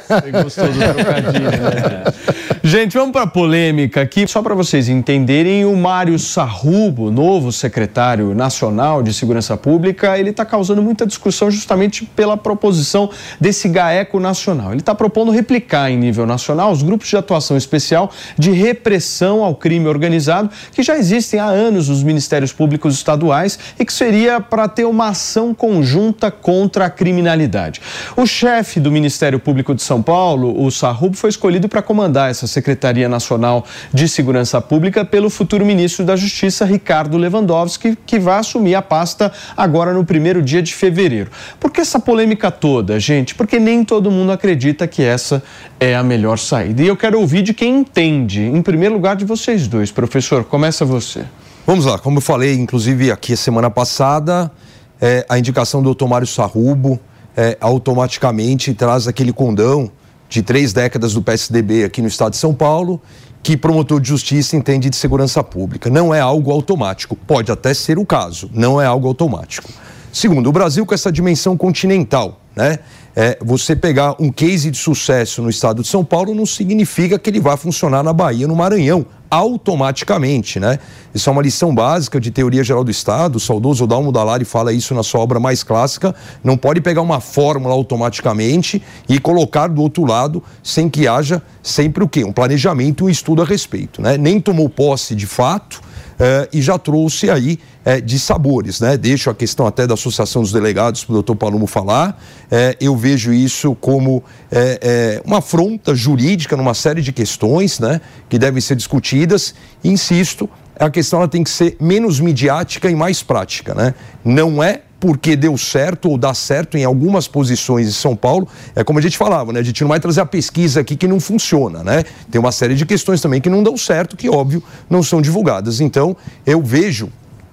Você gostou do trocadilho, né? Gente, vamos para a polêmica aqui. Só para vocês entenderem, o Mário Sarrubo, novo secretário nacional de Segurança Pública, ele está causando muita discussão justamente pela proposição desse GAECO nacional. Ele está propondo replicar em nível nacional os grupos de atuação especial de repressão ao crime organizado que já existem há anos nos ministérios públicos estaduais e que seria para ter uma ação conjunta contra a criminalidade. O chefe do Ministério Público de São Paulo, o Sarrubo, foi escolhido para comandar essa Secretaria Nacional de Segurança Pública pelo futuro ministro da Justiça, Ricardo Lewandowski, que vai assumir a pasta agora no primeiro dia de fevereiro. Por que essa polêmica toda, gente? Porque nem todo mundo acredita que essa é a melhor saída. E eu quero ouvir de quem entende. Em primeiro lugar, de vocês dois. Professor, começa você. Vamos lá, como eu falei, inclusive aqui a semana passada, é, a indicação do doutor Mário Sarrubo é, automaticamente traz aquele condão de três décadas do PSDB aqui no estado de São Paulo, que promotor de justiça entende de segurança pública. Não é algo automático. Pode até ser o caso, não é algo automático. Segundo, o Brasil com essa dimensão continental, né? É, você pegar um case de sucesso no estado de São Paulo não significa que ele vai funcionar na Bahia, no Maranhão, automaticamente, né? Isso é uma lição básica de teoria geral do Estado. O saudoso Dalmo Dallari fala isso na sua obra mais clássica. Não pode pegar uma fórmula automaticamente e colocar do outro lado sem que haja sempre o quê? Um planejamento, um estudo a respeito, né? Nem tomou posse de fato eh, e já trouxe aí é, de sabores, né? Deixo a questão até da Associação dos Delegados para o doutor Palomo falar. É, eu vejo isso como é, é, uma afronta jurídica numa série de questões, né? Que devem ser discutidas. Insisto, a questão ela tem que ser menos midiática e mais prática, né? Não é porque deu certo ou dá certo em algumas posições em São Paulo. É como a gente falava, né? A gente não vai trazer a pesquisa aqui que não funciona, né? Tem uma série de questões também que não dão certo, que óbvio não são divulgadas. Então, eu vejo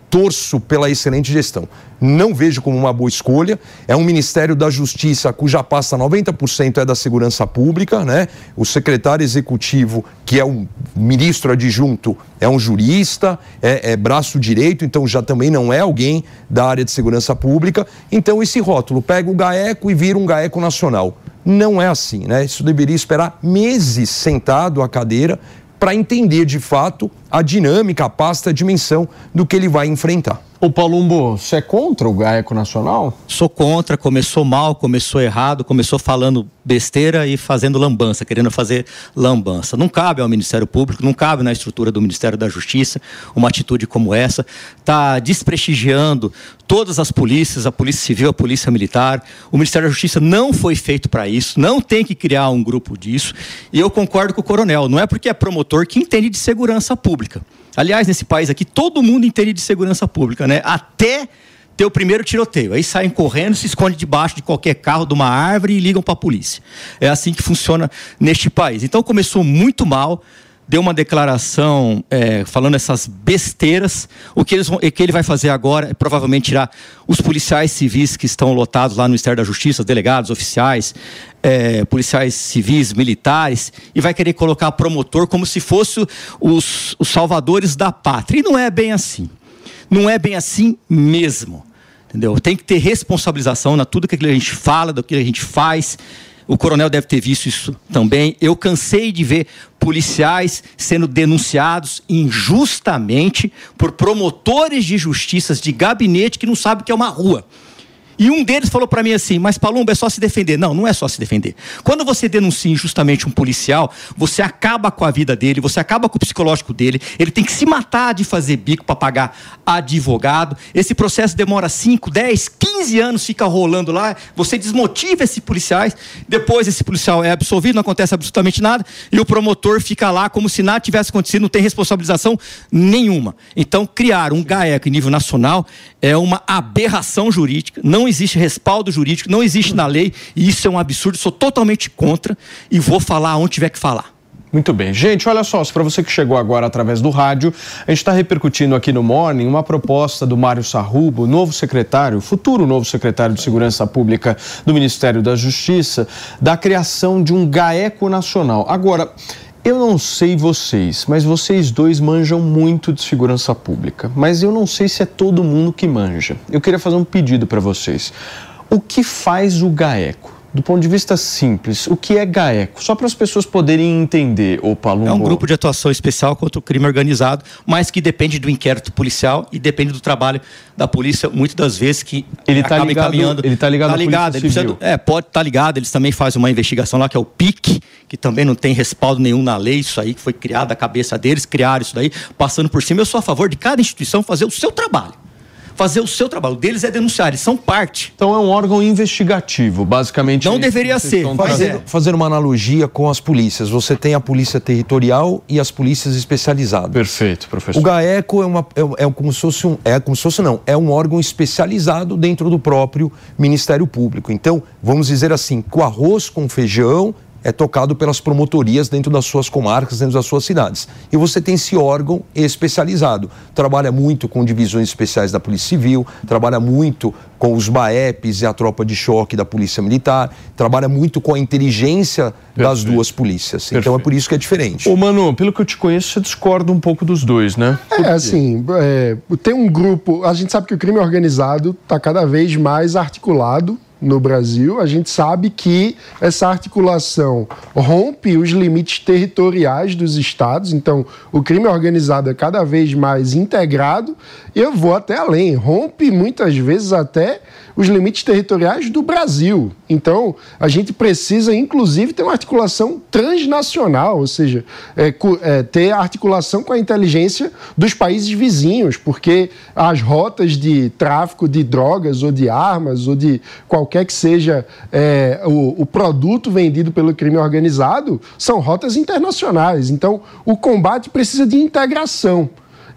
torço pela excelente gestão. Não vejo como uma boa escolha. É um Ministério da Justiça cuja pasta 90% é da segurança pública, né? O secretário executivo, que é um ministro adjunto, é um jurista, é, é braço direito, então já também não é alguém da área de segurança pública. Então esse rótulo pega o GAECO e vira um GAECO nacional. Não é assim, né? Isso deveria esperar meses sentado à cadeira para entender de fato a dinâmica, a pasta, a dimensão do que ele vai enfrentar. Ô Palumbo, você é contra o GAECO Nacional? Sou contra, começou mal, começou errado, começou falando besteira e fazendo lambança, querendo fazer lambança. Não cabe ao Ministério Público, não cabe na estrutura do Ministério da Justiça uma atitude como essa. Está desprestigiando todas as polícias, a Polícia Civil, a Polícia Militar. O Ministério da Justiça não foi feito para isso, não tem que criar um grupo disso. E eu concordo com o coronel, não é porque é promotor que entende de segurança pública. Aliás, nesse país aqui, todo mundo entende de segurança pública, né? Até ter o primeiro tiroteio. Aí saem correndo, se escondem debaixo de qualquer carro, de uma árvore e ligam para a polícia. É assim que funciona neste país. Então começou muito mal deu uma declaração é, falando essas besteiras. O que, eles vão, que ele vai fazer agora é provavelmente tirar os policiais civis que estão lotados lá no Ministério da Justiça, delegados, oficiais, é, policiais civis, militares, e vai querer colocar promotor como se fosse os, os salvadores da pátria. E não é bem assim. Não é bem assim mesmo. Entendeu? Tem que ter responsabilização na tudo que a gente fala, do que a gente faz. O coronel deve ter visto isso também. Eu cansei de ver policiais sendo denunciados injustamente por promotores de justiças de gabinete que não sabem o que é uma rua. E um deles falou para mim assim: Mas Palumbo, é só se defender. Não, não é só se defender. Quando você denuncia injustamente um policial, você acaba com a vida dele, você acaba com o psicológico dele. Ele tem que se matar de fazer bico para pagar advogado. Esse processo demora 5, 10, 15 anos, fica rolando lá. Você desmotiva esses policiais. Depois esse policial é absolvido, não acontece absolutamente nada. E o promotor fica lá como se nada tivesse acontecido, não tem responsabilização nenhuma. Então, criar um GAECO em nível nacional é uma aberração jurídica. Não existe respaldo jurídico, não existe na lei, e isso é um absurdo, sou totalmente contra e vou falar onde tiver que falar. Muito bem. Gente, olha só, para você que chegou agora através do rádio, a gente está repercutindo aqui no Morning uma proposta do Mário Sarrubo, novo secretário, futuro novo secretário de Segurança Pública do Ministério da Justiça, da criação de um GAECO nacional. Agora, eu não sei vocês, mas vocês dois manjam muito de segurança pública. Mas eu não sei se é todo mundo que manja. Eu queria fazer um pedido para vocês. O que faz o GAECO? Do ponto de vista simples, o que é GAECO? Só para as pessoas poderem entender, o Palumbo. É um grupo de atuação especial contra o crime organizado, mas que depende do inquérito policial e depende do trabalho da polícia, muitas das vezes que ele está ligado, encaminhando. Ele está ligado, tá ligado ele precisa, É, pode estar tá ligado, eles também fazem uma investigação lá que é o PIC, que também não tem respaldo nenhum na lei, isso aí que foi criado a cabeça deles, criaram isso daí, passando por cima. Eu sou a favor de cada instituição fazer o seu trabalho fazer o seu trabalho. O deles é denunciar, eles são parte. Então é um órgão investigativo, basicamente. Não deveria ser. Fazendo, fazer uma analogia com as polícias. Você tem a polícia territorial e as polícias especializadas. Perfeito, professor. O GAECO é, uma, é, é como se fosse um. É como se fosse, não. É um órgão especializado dentro do próprio Ministério Público. Então, vamos dizer assim, com arroz com feijão é tocado pelas promotorias dentro das suas comarcas, dentro das suas cidades. E você tem esse órgão especializado. Trabalha muito com divisões especiais da Polícia Civil, trabalha muito com os BAEPs e a tropa de choque da Polícia Militar, trabalha muito com a inteligência Perfeito. das duas polícias. Perfeito. Então é por isso que é diferente. Ô Manu, pelo que eu te conheço, você discorda um pouco dos dois, né? É, assim, é, tem um grupo. A gente sabe que o crime organizado está cada vez mais articulado no Brasil, a gente sabe que essa articulação rompe os limites territoriais dos estados, então o crime organizado é cada vez mais integrado. Eu vou até além, rompe muitas vezes até os limites territoriais do Brasil. Então, a gente precisa, inclusive, ter uma articulação transnacional, ou seja, é, é, ter articulação com a inteligência dos países vizinhos, porque as rotas de tráfico de drogas ou de armas ou de qualquer que seja é, o, o produto vendido pelo crime organizado são rotas internacionais. Então, o combate precisa de integração.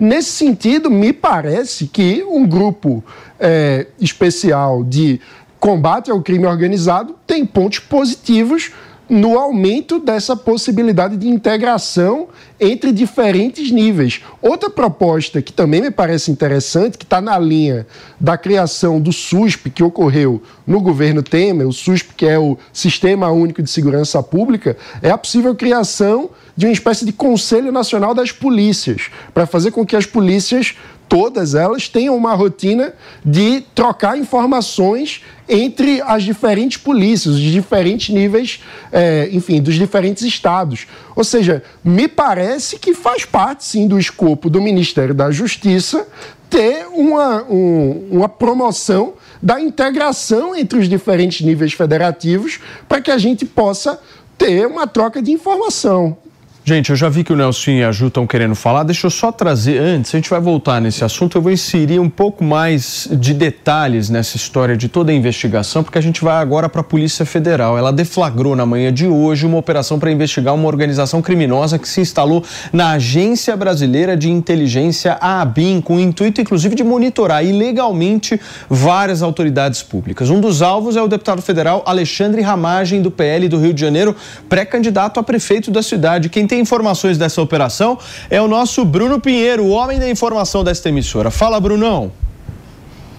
Nesse sentido, me parece que um grupo é, especial de combate ao crime organizado tem pontos positivos no aumento dessa possibilidade de integração entre diferentes níveis. Outra proposta que também me parece interessante, que está na linha da criação do SUSP, que ocorreu no governo Temer, o SUSP, que é o Sistema Único de Segurança Pública, é a possível criação de uma espécie de Conselho Nacional das Polícias, para fazer com que as polícias, todas elas, tenham uma rotina de trocar informações entre as diferentes polícias, os diferentes níveis, é, enfim, dos diferentes estados. Ou seja, me parece que faz parte, sim, do escopo do Ministério da Justiça ter uma, um, uma promoção da integração entre os diferentes níveis federativos para que a gente possa ter uma troca de informação. Gente, eu já vi que o Nelson e a Ju estão querendo falar. Deixa eu só trazer antes, a gente vai voltar nesse assunto. Eu vou inserir um pouco mais de detalhes nessa história de toda a investigação, porque a gente vai agora para a Polícia Federal. Ela deflagrou na manhã de hoje uma operação para investigar uma organização criminosa que se instalou na Agência Brasileira de Inteligência, a ABIN, com o intuito, inclusive, de monitorar ilegalmente várias autoridades públicas. Um dos alvos é o deputado federal Alexandre Ramagem, do PL do Rio de Janeiro, pré-candidato a prefeito da cidade. Quem tem informações dessa operação é o nosso Bruno Pinheiro, o homem da informação desta emissora. Fala, Brunão.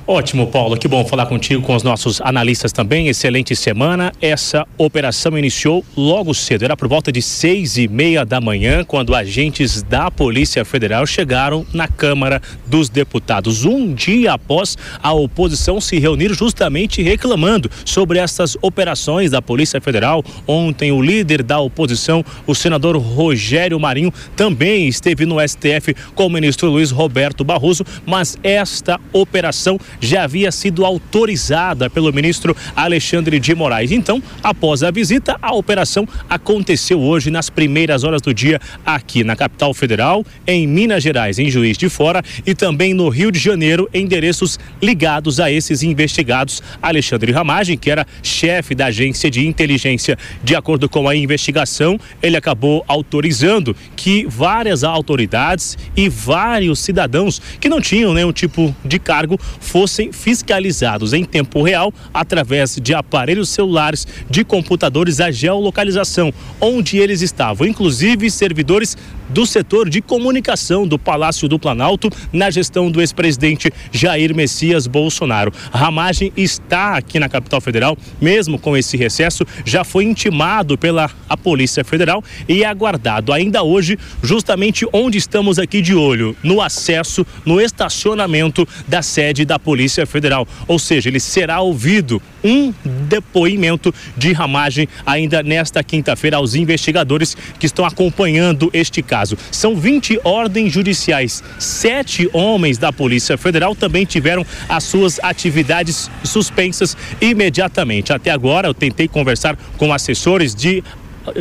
Ótimo, Paulo. Que bom falar contigo com os nossos analistas também. Excelente semana. Essa operação iniciou logo cedo. Era por volta de seis e meia da manhã, quando agentes da Polícia Federal chegaram na Câmara dos Deputados. Um dia após a oposição se reunir justamente reclamando sobre essas operações da Polícia Federal. Ontem, o líder da oposição, o senador Rogério Marinho, também esteve no STF com o ministro Luiz Roberto Barroso, mas esta operação já havia sido autorizada pelo ministro Alexandre de Moraes. Então, após a visita, a operação aconteceu hoje nas primeiras horas do dia aqui na capital federal, em Minas Gerais, em Juiz de Fora e também no Rio de Janeiro, endereços ligados a esses investigados. Alexandre Ramagem, que era chefe da agência de inteligência, de acordo com a investigação, ele acabou autorizando que várias autoridades e vários cidadãos que não tinham nenhum tipo de cargo fossem fossem fiscalizados em tempo real através de aparelhos celulares, de computadores, a geolocalização onde eles estavam, inclusive servidores do setor de comunicação do Palácio do Planalto na gestão do ex-presidente Jair Messias Bolsonaro. A ramagem está aqui na capital federal, mesmo com esse recesso, já foi intimado pela a Polícia Federal e é aguardado ainda hoje, justamente onde estamos aqui de olho, no acesso, no estacionamento da sede da Polícia Federal. Ou seja, ele será ouvido um depoimento de ramagem ainda nesta quinta-feira aos investigadores que estão acompanhando este caso. São 20 ordens judiciais. Sete homens da Polícia Federal também tiveram as suas atividades suspensas imediatamente. Até agora, eu tentei conversar com assessores de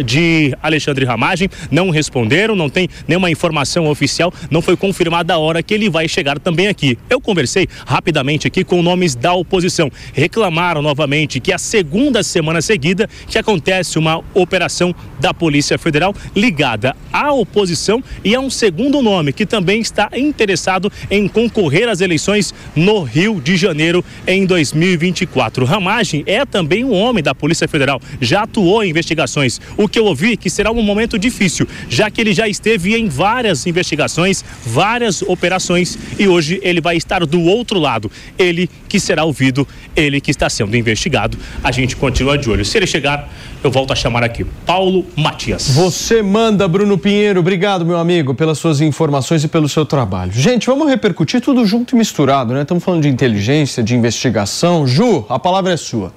de Alexandre Ramagem, não responderam, não tem nenhuma informação oficial, não foi confirmada a hora que ele vai chegar também aqui. Eu conversei rapidamente aqui com nomes da oposição. Reclamaram novamente que a segunda semana seguida que acontece uma operação da Polícia Federal ligada à oposição e a um segundo nome que também está interessado em concorrer às eleições no Rio de Janeiro em 2024. Ramagem é também um homem da Polícia Federal, já atuou em investigações o que eu ouvi que será um momento difícil, já que ele já esteve em várias investigações, várias operações e hoje ele vai estar do outro lado. Ele que será ouvido, ele que está sendo investigado. A gente continua de olho. Se ele chegar, eu volto a chamar aqui Paulo Matias. Você manda, Bruno Pinheiro. Obrigado, meu amigo, pelas suas informações e pelo seu trabalho. Gente, vamos repercutir tudo junto e misturado, né? Estamos falando de inteligência, de investigação. Ju, a palavra é sua.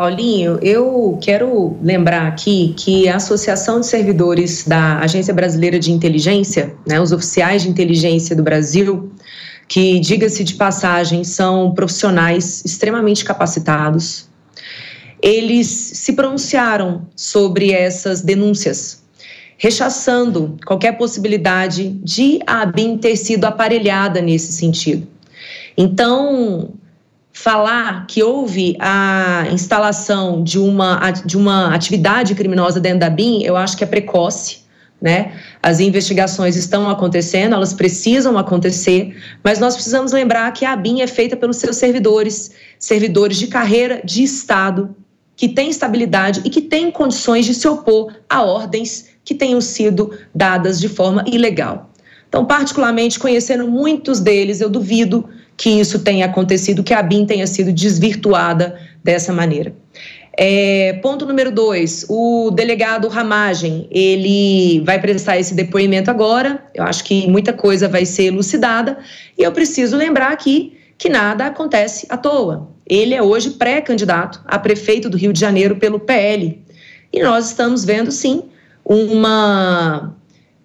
Paulinho, eu quero lembrar aqui que a Associação de Servidores da Agência Brasileira de Inteligência, né, os oficiais de inteligência do Brasil, que, diga-se de passagem, são profissionais extremamente capacitados, eles se pronunciaram sobre essas denúncias, rechaçando qualquer possibilidade de a ABIN ter sido aparelhada nesse sentido. Então, falar que houve a instalação de uma, de uma atividade criminosa dentro da BIM, eu acho que é precoce. Né? As investigações estão acontecendo, elas precisam acontecer, mas nós precisamos lembrar que a BIM é feita pelos seus servidores, servidores de carreira de Estado, que têm estabilidade e que têm condições de se opor a ordens que tenham sido dadas de forma ilegal. Então, particularmente, conhecendo muitos deles, eu duvido que isso tenha acontecido, que a BIM tenha sido desvirtuada dessa maneira. É, ponto número dois, o delegado Ramagem, ele vai prestar esse depoimento agora, eu acho que muita coisa vai ser elucidada, e eu preciso lembrar aqui que nada acontece à toa. Ele é hoje pré-candidato a prefeito do Rio de Janeiro pelo PL, e nós estamos vendo, sim, uma,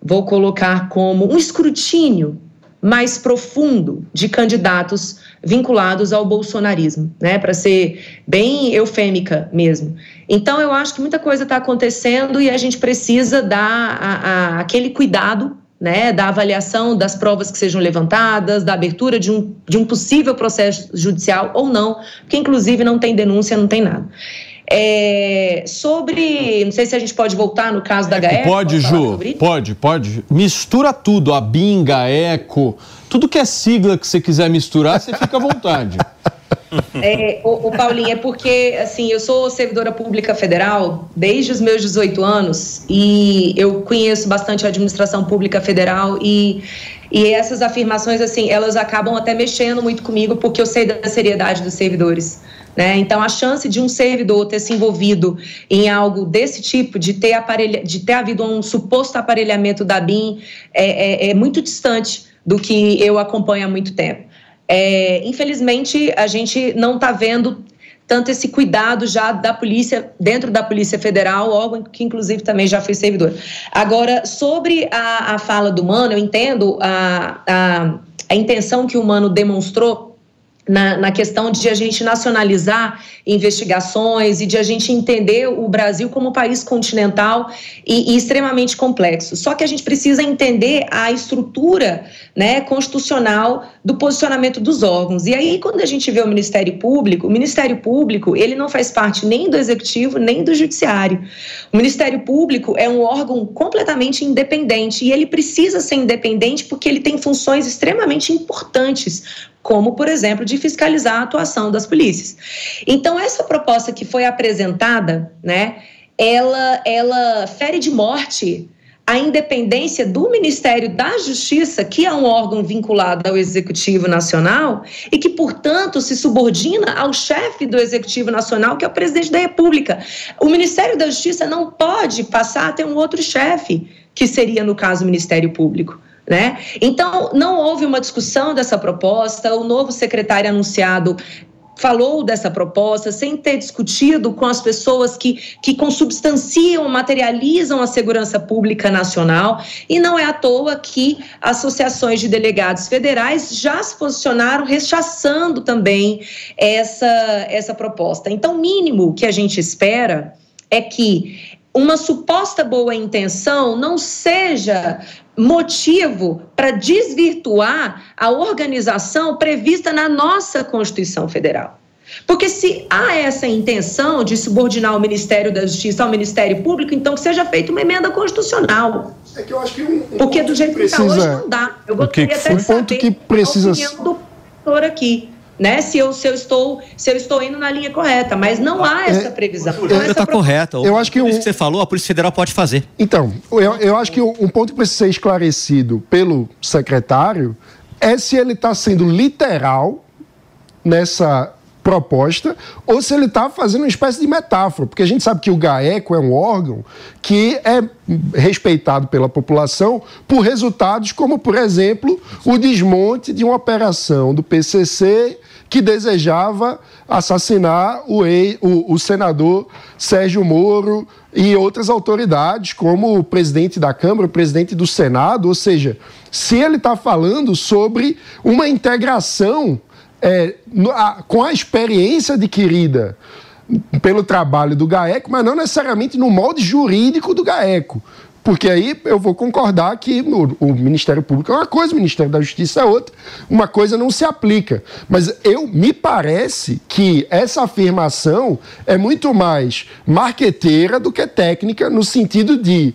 vou colocar como um escrutínio mais profundo de candidatos vinculados ao bolsonarismo, né? Para ser bem eufêmica mesmo. Então, eu acho que muita coisa está acontecendo e a gente precisa dar a, a, aquele cuidado né, da avaliação das provas que sejam levantadas, da abertura de um, de um possível processo judicial ou não, porque inclusive não tem denúncia, não tem nada. É, sobre, não sei se a gente pode voltar no caso da GAECO. Pode, Ju, pode, pode. Mistura tudo, a Binga, Eco, tudo que é sigla que você quiser misturar, você fica à vontade. É, o, o Paulinho, é porque, assim, eu sou servidora pública federal desde os meus 18 anos e eu conheço bastante a administração pública federal e, e essas afirmações, assim, elas acabam até mexendo muito comigo porque eu sei da seriedade dos servidores. Né? Então, a chance de um servidor ter se envolvido em algo desse tipo, de ter, aparelha, de ter havido um suposto aparelhamento da BIM, é, é, é muito distante do que eu acompanho há muito tempo. É, infelizmente, a gente não está vendo tanto esse cuidado já da polícia, dentro da Polícia Federal, órgão que inclusive também já foi servidor. Agora, sobre a, a fala do Mano, eu entendo a, a, a intenção que o Mano demonstrou na, na, questão de a gente nacionalizar investigações e de a gente entender o Brasil como um país continental e, e, extremamente complexo. Só que a gente precisa entender a estrutura né, constitucional do posicionamento dos órgãos. E aí, quando a gente vê o Ministério Público, o Ministério Público ele não faz parte nem do Executivo nem do Judiciário. O Ministério Público é um órgão completamente independente e ele precisa ser independente porque ele tem funções extremamente importantes como, por exemplo, de fiscalizar a atuação das polícias. Então, essa proposta que foi apresentada, né, ela, ela fere de morte a independência do Ministério da Justiça, que é um órgão vinculado ao Executivo Nacional e que, portanto, se subordina ao chefe do Executivo Nacional, que é o presidente da República. O Ministério da Justiça não pode passar a ter um outro chefe, que seria, no caso, o Ministério Público. Né? Então, não houve uma discussão dessa proposta, o novo secretário anunciado falou dessa proposta sem ter discutido com as pessoas que, que consubstanciam, materializam a segurança pública nacional, e não é à toa que associações de delegados federais já se posicionaram rechaçando também essa, essa proposta. Então, o mínimo que a gente espera é que uma suposta boa intenção não seja motivo para desvirtuar a organização prevista na nossa Constituição Federal. Porque se há essa intenção de subordinar o Ministério da Justiça ao Ministério Público, então que seja feita uma emenda constitucional. É que eu acho que um, um Porque do jeito que está hoje não dá. Eu gostaria que, até de saber ponto que precisa... a opinião do professor aqui né? Se eu, se eu estou se eu estou indo na linha correta, mas não há é, essa previsão. Então, está correta. Eu acho que o que você falou, a Polícia Federal pode fazer. Então, eu, eu acho que um ponto que precisa ser esclarecido pelo secretário é se ele está sendo literal nessa proposta ou se ele está fazendo uma espécie de metáfora, porque a gente sabe que o GAECO é um órgão que é respeitado pela população por resultados como, por exemplo, o desmonte de uma operação do PCC que desejava assassinar o, o, o senador Sérgio Moro e outras autoridades, como o presidente da Câmara, o presidente do Senado, ou seja, se ele está falando sobre uma integração é, a, com a experiência adquirida pelo trabalho do GAECO, mas não necessariamente no molde jurídico do GAECO. Porque aí eu vou concordar que no, o Ministério Público é uma coisa, o Ministério da Justiça é outra, uma coisa não se aplica. Mas eu me parece que essa afirmação é muito mais marqueteira do que técnica, no sentido de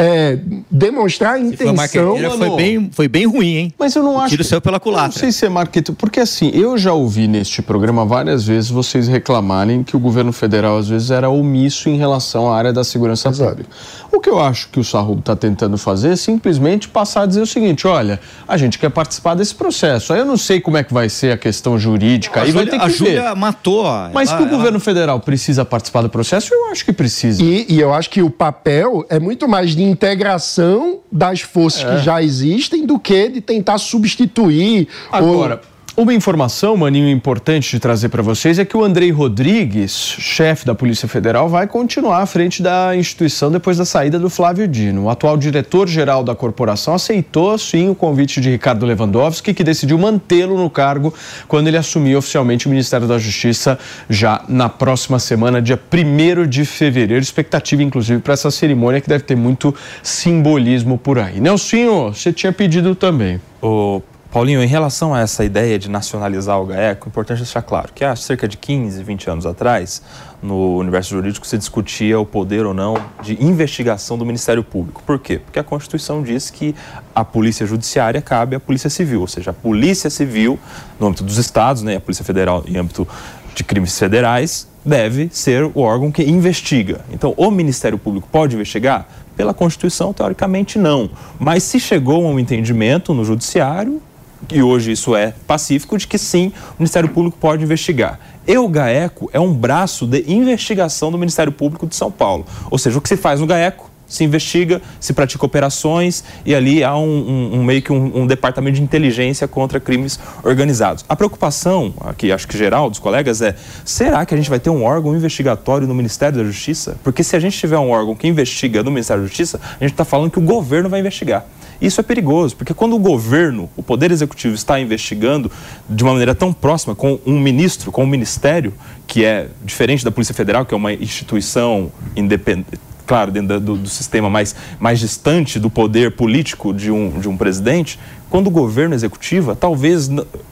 é, demonstrar a intenção. Foi, foi, bem, foi bem ruim, hein? Mas eu não o acho. Tiro seu pela culatra. não sei se é marketing. Porque assim, eu já ouvi neste programa várias vezes vocês reclamarem que o governo federal às vezes era omisso em relação à área da segurança Exato. pública. O que eu acho que o Sarrubo está tentando fazer é simplesmente passar a dizer o seguinte: olha, a gente quer participar desse processo. Aí eu não sei como é que vai ser a questão jurídica. Aí vai ter que a Júlia matou. Mas ela, que o ela... governo federal precisa participar do processo, eu acho que precisa. E, e eu acho que o papel é muito mais de integração das forças é. que já existem do que de tentar substituir. Agora. Ou Uma informação, maninho, importante de trazer para vocês é que o Andrei Rodrigues, chefe da Polícia Federal, vai continuar à frente da instituição depois da saída do Flávio Dino. O atual diretor-geral da corporação aceitou, sim, o convite de Ricardo Lewandowski, que decidiu mantê-lo no cargo quando ele assumir oficialmente o Ministério da Justiça já na próxima semana, dia 1 de fevereiro. Expectativa, inclusive, para essa cerimônia que deve ter muito simbolismo por aí. Nelsinho, você tinha pedido também. O Paulinho, em relação a essa ideia de nacionalizar o GAECO, é importante deixar claro que há cerca de 15, 20 anos atrás, no universo jurídico, se discutia o poder ou não de investigação do Ministério Público. Por quê? Porque a Constituição diz que a Polícia Judiciária cabe à Polícia Civil, ou seja, a Polícia Civil, no âmbito dos estados, né, a Polícia Federal em âmbito de crimes federais, deve ser o órgão que investiga. Então, o Ministério Público pode investigar? Pela Constituição, teoricamente, não. Mas se chegou a um entendimento no Judiciário, e hoje isso é pacífico, de que sim, o Ministério Público pode investigar. E o GAECO é um braço de investigação do Ministério Público de São Paulo. Ou seja, o que se faz no GAECO se investiga, se pratica operações e ali há um, um, um meio que um, um, departamento de inteligência contra crimes organizados. A preocupação, aqui acho que geral dos colegas, é: será que a gente vai ter um órgão investigatório no Ministério da Justiça? Porque se a gente tiver um órgão que investiga no Ministério da Justiça, a gente está falando que o governo vai investigar. Isso é perigoso, porque quando o governo, o Poder Executivo, está investigando de uma maneira tão próxima com um ministro, com um ministério, que é diferente da Polícia Federal, que é uma instituição independente claro, dentro do, do, sistema mais, mais distante do poder político de um, de um presidente, quando o governo executiva, talvez,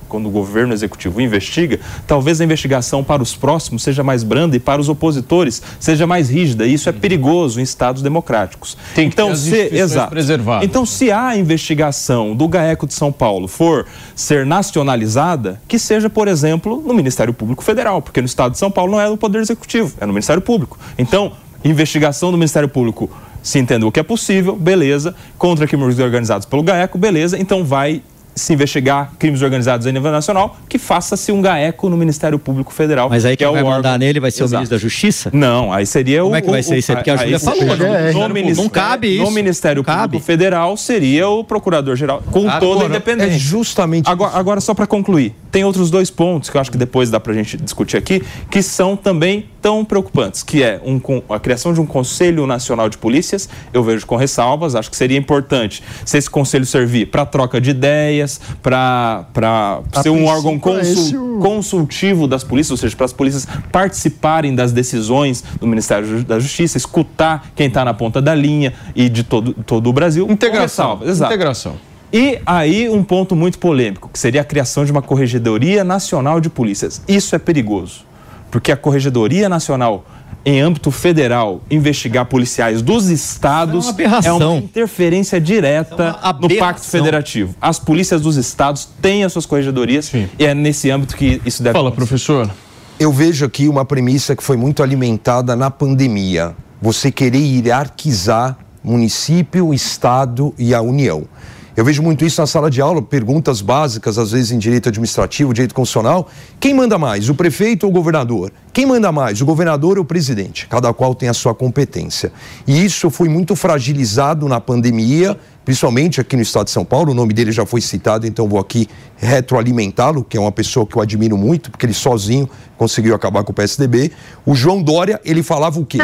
quando o governo executivo investiga, talvez a investigação para os próximos seja mais branda e para os opositores seja mais rígida. E isso é perigoso em estados democráticos. Tem que então, ter se, exato. preservadas. Então, se a investigação do GAECO de São Paulo for ser nacionalizada, que seja, por exemplo, no Ministério Público Federal, porque no estado de São Paulo não é no Poder Executivo, é no Ministério Público. Então, investigação do Ministério Público se entendeu que é possível, beleza. Contra crimes organizados pelo GAECO, beleza. Então vai se investigar crimes organizados a nível nacional, que faça-se um GAECO no Ministério Público Federal. Mas aí que quem é vai mandar nele vai ser Exato. o ministro da Justiça? Não, aí seria Como o... Como é que vai ser isso aí? Porque a Júlia falou, né? no, Não cabe isso. No Ministério Público Federal seria o Procurador-Geral, com ah, toda a independência. É justamente Agora, agora, só para concluir, tem outros dois pontos que eu acho que depois dá para a gente discutir aqui, que são também tão preocupantes, que é um, a criação de um Conselho Nacional de Polícias, eu vejo com ressalvas, acho que seria importante se esse conselho servir para troca de ideias, para ser um órgão consul, consultivo das polícias, ou seja, para as polícias participarem das decisões do Ministério da Justiça, escutar quem está na ponta da linha e de todo, todo o Brasil. Integração. Exato. Integração. E aí um ponto muito polêmico, que seria a criação de uma Corregedoria Nacional de Polícias. Isso é perigoso, porque a Corregedoria Nacional em âmbito federal investigar policiais dos estados é uma, é uma interferência direta é uma no Pacto Federativo. As polícias dos estados têm as suas corregedorias Sim. e é nesse âmbito que isso deve Fala, acontecer. professor. Eu vejo aqui uma premissa que foi muito alimentada na pandemia. Você querer hierarquizar município, estado e a União. Eu vejo muito isso na sala de aula, perguntas básicas, às vezes em direito administrativo, direito constitucional. Quem manda mais, o prefeito ou o governador? Quem manda mais, o governador ou o presidente? Cada qual tem a sua competência. E isso foi muito fragilizado na pandemia, principalmente aqui no estado de São Paulo. O nome dele já foi citado, então vou aqui retroalimentá-lo, que é uma pessoa que eu admiro muito, porque ele sozinho conseguiu acabar com o PSDB. O João Dória, ele falava o quê?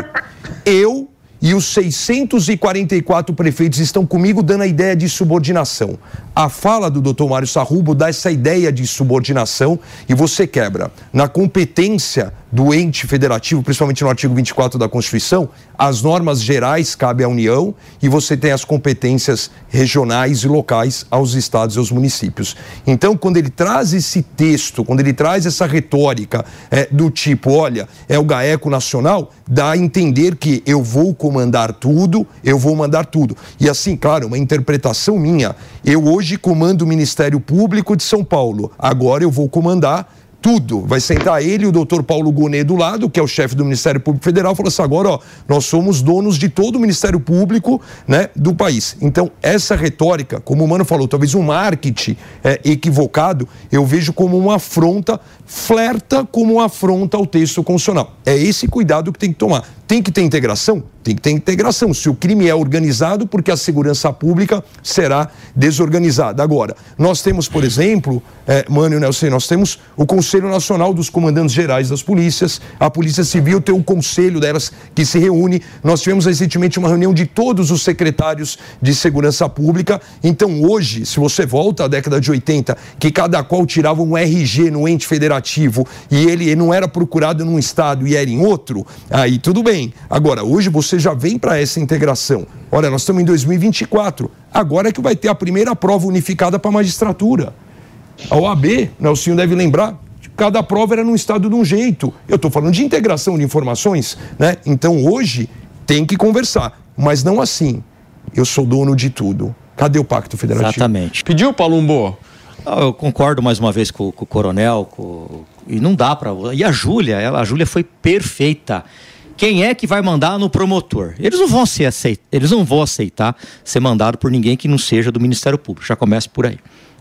Eu e os 644 prefeitos estão comigo dando a ideia de subordinação. A fala do doutor Mário Sarrubo dá essa ideia de subordinação e você quebra na competência do ente federativo, principalmente no artigo 24 da Constituição, as normas gerais cabem à União e você tem as competências regionais e locais aos estados e aos municípios. Então, quando ele traz esse texto, quando ele traz essa retórica é, do tipo, olha, é o GAECO nacional, dá a entender que eu vou comandar tudo, eu vou mandar tudo. E assim, claro, uma interpretação minha, eu hoje comando o Ministério Público de São Paulo, agora eu vou comandar tudo. Vai sentar ele e o doutor Paulo Gonet do lado, que é o chefe do Ministério Público Federal, falou assim: agora, ó, nós somos donos de todo o Ministério Público né, do país. Então, essa retórica, como o Mano falou, talvez um marketing é, equivocado, eu vejo como uma afronta, flerta como uma afronta ao texto constitucional. É esse cuidado que tem que tomar tem que ter integração? Tem que ter integração. Se o crime é organizado, porque a segurança pública será desorganizada. Agora, nós temos, por exemplo, é, Mano Nelson, nós temos o Conselho Nacional dos Comandantes Gerais das Polícias, a Polícia Civil tem um conselho delas que se reúne. Nós tivemos recentemente uma reunião de todos os secretários de segurança pública. Então, hoje, se você volta à década de 80, que cada qual tirava um RG no ente federativo e ele não era procurado num estado e era em outro, aí tudo bem. Agora, hoje você já vem para essa integração. Olha, nós estamos em 2024. Agora é que vai ter a primeira prova unificada para a magistratura. A OAB, Nelsinho deve lembrar, cada prova era num estado de um jeito. Eu estou falando de integração de informações, né? Então hoje tem que conversar, mas não assim. Eu sou dono de tudo. Cadê o Pacto Federativo? Exatamente. Pediu, Palumbo? Eu concordo mais uma vez com, com o coronel, com, e não dá para. E a Júlia, ela, a Júlia foi perfeita. Quem é que vai mandar no promotor? Eles não vão ser aceitar, eles não vão aceitar ser mandado por ninguém que não seja do Ministério Público. Já começa por aí.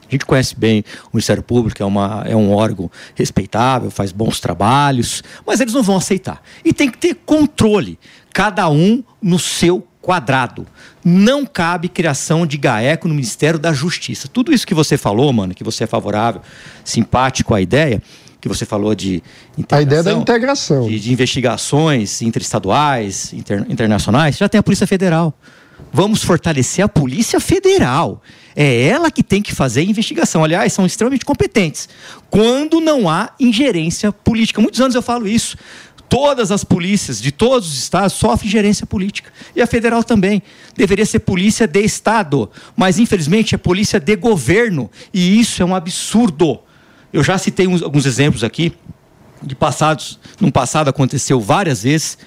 A gente conhece bem o Ministério Público, é, uma, é um órgão respeitável, faz bons trabalhos, mas eles não vão aceitar. E tem que ter controle, cada um no seu quadrado. Não cabe criação de GAECO no Ministério da Justiça. Tudo isso que você falou, mano, que você é favorável, simpático à ideia, que você falou de a ideia da integração de, de investigações interestaduais, inter, internacionais, já tem a Polícia Federal. Vamos fortalecer a Polícia Federal. É ela que tem que fazer a investigação. Aliás, são extremamente competentes. Quando não há ingerência política. Muitos anos eu falo isso. Todas as polícias de todos os estados sofrem gerência política. E a federal também. Deveria ser polícia de estado. Mas, infelizmente, é polícia de governo. E isso é um absurdo. Eu já citei uns, alguns exemplos aqui de passados. No passado aconteceu várias vezes,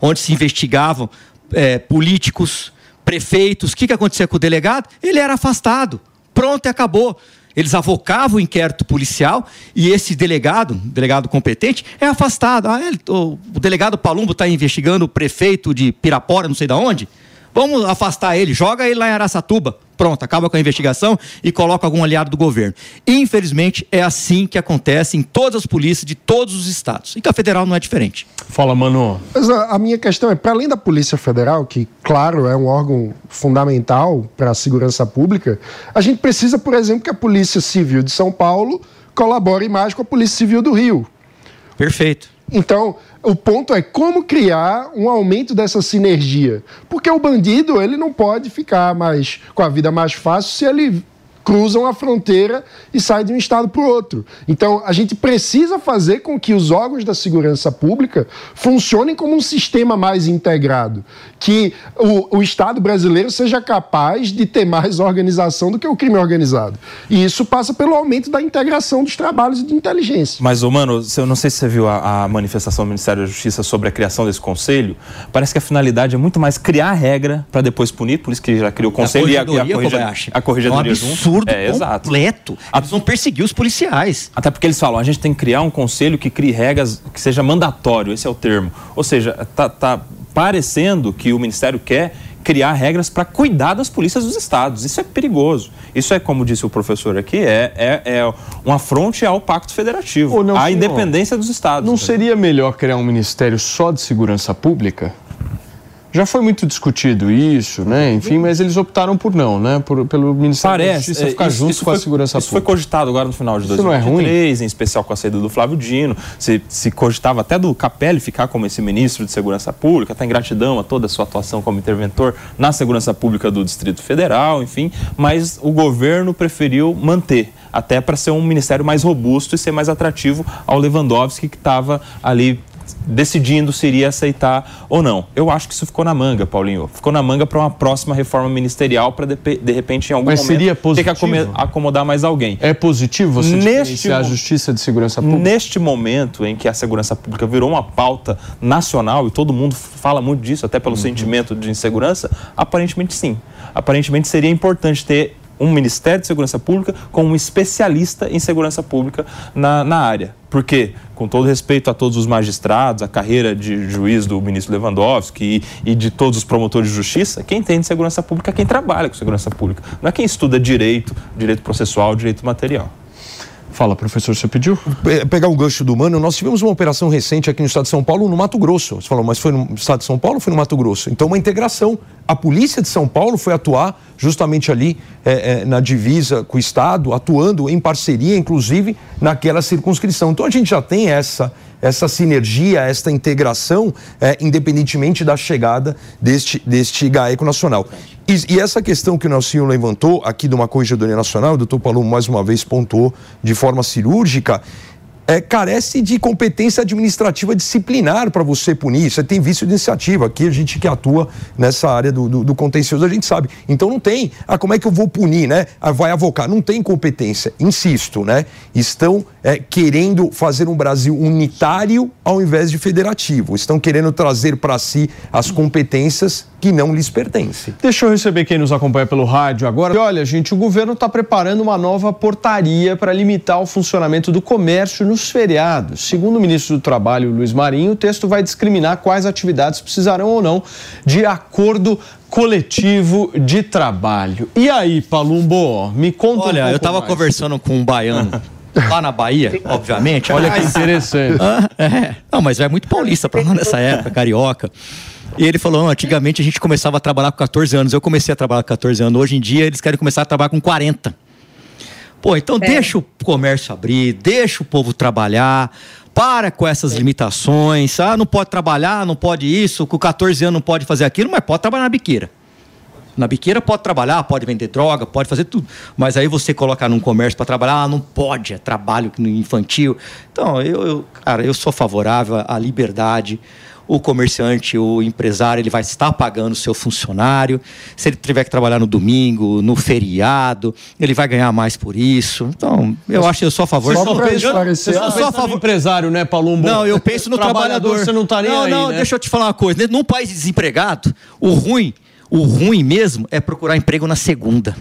onde se investigavam é, políticos, prefeitos. O que, que acontecia com o delegado? Ele era afastado. Pronto e acabou. Eles avocavam o inquérito policial e esse delegado, delegado competente, é afastado. Ah, ele, o, o, delegado Palumbo está investigando o prefeito de Pirapora, não sei de onde. Vamos afastar ele, joga ele lá em Araçatuba. Pronto, acaba com a investigação e coloca algum aliado do governo. Infelizmente, é assim que acontece em todas as polícias de todos os estados. E que a federal não é diferente. Fala, Mano. Mas a, a minha questão é, para além da Polícia Federal, que, claro, é um órgão fundamental para a segurança pública, a gente precisa, por exemplo, que a Polícia Civil de São Paulo colabore mais com a Polícia Civil do Rio. Perfeito. Então, o ponto é como criar um aumento dessa sinergia. Porque o bandido, ele não pode ficar mais com a vida mais fácil se ele cruzam a fronteira e saem de um estado para o outro. Então, a gente precisa fazer com que os órgãos da segurança pública funcionem como um sistema mais integrado, que o, o Estado brasileiro seja capaz de ter mais organização do que o crime organizado. E isso passa pelo aumento da integração dos trabalhos de inteligência. Mas, mano, eu não sei se você viu a, a manifestação do Ministério da Justiça sobre a criação desse conselho. Parece que a finalidade é muito mais criar regra para depois punir, por isso que já criou o conselho e a, e a, corregedoria, a corregedoria é um absurdo é, completo. Exato. Eles vão perseguir os policiais. Até porque eles falam, a gente tem que criar um conselho que crie regras que seja mandatório, esse é o termo. Ou seja, tá, tá parecendo que o Ministério quer criar regras para cuidar das polícias dos estados. Isso é perigoso. Isso é, como disse o professor aqui, é, é, é um afronte ao pacto federativo, não, à independência dos estados. Não seria melhor criar um ministério só de segurança pública? Já foi muito discutido isso, né? Enfim, mas eles optaram por não, né? Por, pelo Ministério Parece, da Justiça ficar isso, junto isso com foi, a segurança isso pública. foi cogitado agora no final de Isso não é 2023, em especial com a saída do Flávio Dino. Se, se cogitava até do Capelli ficar como esse ministro de Segurança Pública, até em gratidão a toda a sua atuação como interventor na Segurança Pública do Distrito Federal, enfim. Mas o governo preferiu manter, até para ser um ministério mais robusto e ser mais atrativo ao Lewandowski, que estava ali decidindo se iria aceitar ou não. Eu acho que isso ficou na manga, Paulinho. Ficou na manga para uma próxima reforma ministerial para de, de, repente em algum Mas momento seria ter que positivo? acomodar mais alguém. É positivo você Neste a Justiça de Segurança Pública? Neste momento em que a segurança pública virou uma pauta nacional e todo mundo fala muito disso, até Uhum. pelo sentimento de insegurança, aparentemente sim. Aparentemente seria importante ter um Ministério de Segurança Pública com um especialista em segurança pública na, na área. Porque, com todo respeito a todos os magistrados, a carreira de juiz do ministro Lewandowski e, e de todos os promotores de justiça, quem tem de segurança pública é quem trabalha com segurança pública. Não é quem estuda direito, direito processual, direito material. Fala, professor, você pediu? Pegar o gancho do Mano, nós tivemos uma operação recente aqui no estado de São Paulo, no Mato Grosso. Você falou, mas foi no estado de São Paulo ou foi no Mato Grosso? Então, uma integração. A polícia de São Paulo foi atuar justamente ali é, é, na divisa com o estado, atuando em parceria, inclusive, naquela circunscrição. Então, a gente já tem essa essa sinergia, essa integração, é, independentemente da chegada deste, deste GAECO nacional. E, e, essa questão que o Nelsinho levantou aqui de uma corregedoria nacional, o doutor Paloma mais uma vez pontuou de forma cirúrgica, é, carece de competência administrativa disciplinar para você punir. Você tem vício de iniciativa. Aqui a gente que atua nessa área do, do, do, contencioso, a gente sabe. Então não tem. Ah, como é que eu vou punir, né? Ah, vai avocar. Não tem competência. Insisto, né? Estão é, querendo fazer um Brasil unitário ao invés de federativo. Estão querendo trazer para si as competências que não lhes pertencem. Deixa eu receber quem nos acompanha pelo rádio agora. E olha, gente, o governo está preparando uma nova portaria para limitar o funcionamento do comércio nos feriados. Segundo o ministro do Trabalho, Luiz Marinho, o texto vai discriminar quais atividades precisarão ou não de acordo coletivo de trabalho. E aí, Palumbo, me conta Olha, um eu estava conversando com um baiano lá na Bahia, obviamente. Olha que interessante. Ah, é. Não, mas é muito paulista para lá nessa época, carioca. E ele falou: antigamente a gente começava a trabalhar com 14 anos. Eu comecei a trabalhar com 14 anos. Hoje em dia eles querem começar a trabalhar com 40. Pô, então é. deixa o comércio abrir, deixa o povo trabalhar. Para com essas limitações. Ah, não pode trabalhar, não pode isso, com 14 anos não pode fazer aquilo, mas pode trabalhar na biqueira. Na biqueira pode trabalhar, pode vender droga, pode fazer tudo. Mas aí você colocar num comércio para trabalhar, ah, não pode, é trabalho infantil. Então, eu, eu, cara, eu sou favorável à liberdade o comerciante, o empresário, ele vai estar pagando o seu funcionário. Se ele tiver que trabalhar no domingo, no feriado, ele vai ganhar mais por isso. Então, eu acho que eu sou a favor. Só para esclarecer. Eu sou a favor empresário, né, Palumbo? Não, eu penso no trabalhador. trabalhador. Você não está nem não, aí, Não, né? deixa eu te falar uma coisa. Num país desempregado, o ruim, o ruim mesmo é procurar emprego na segunda.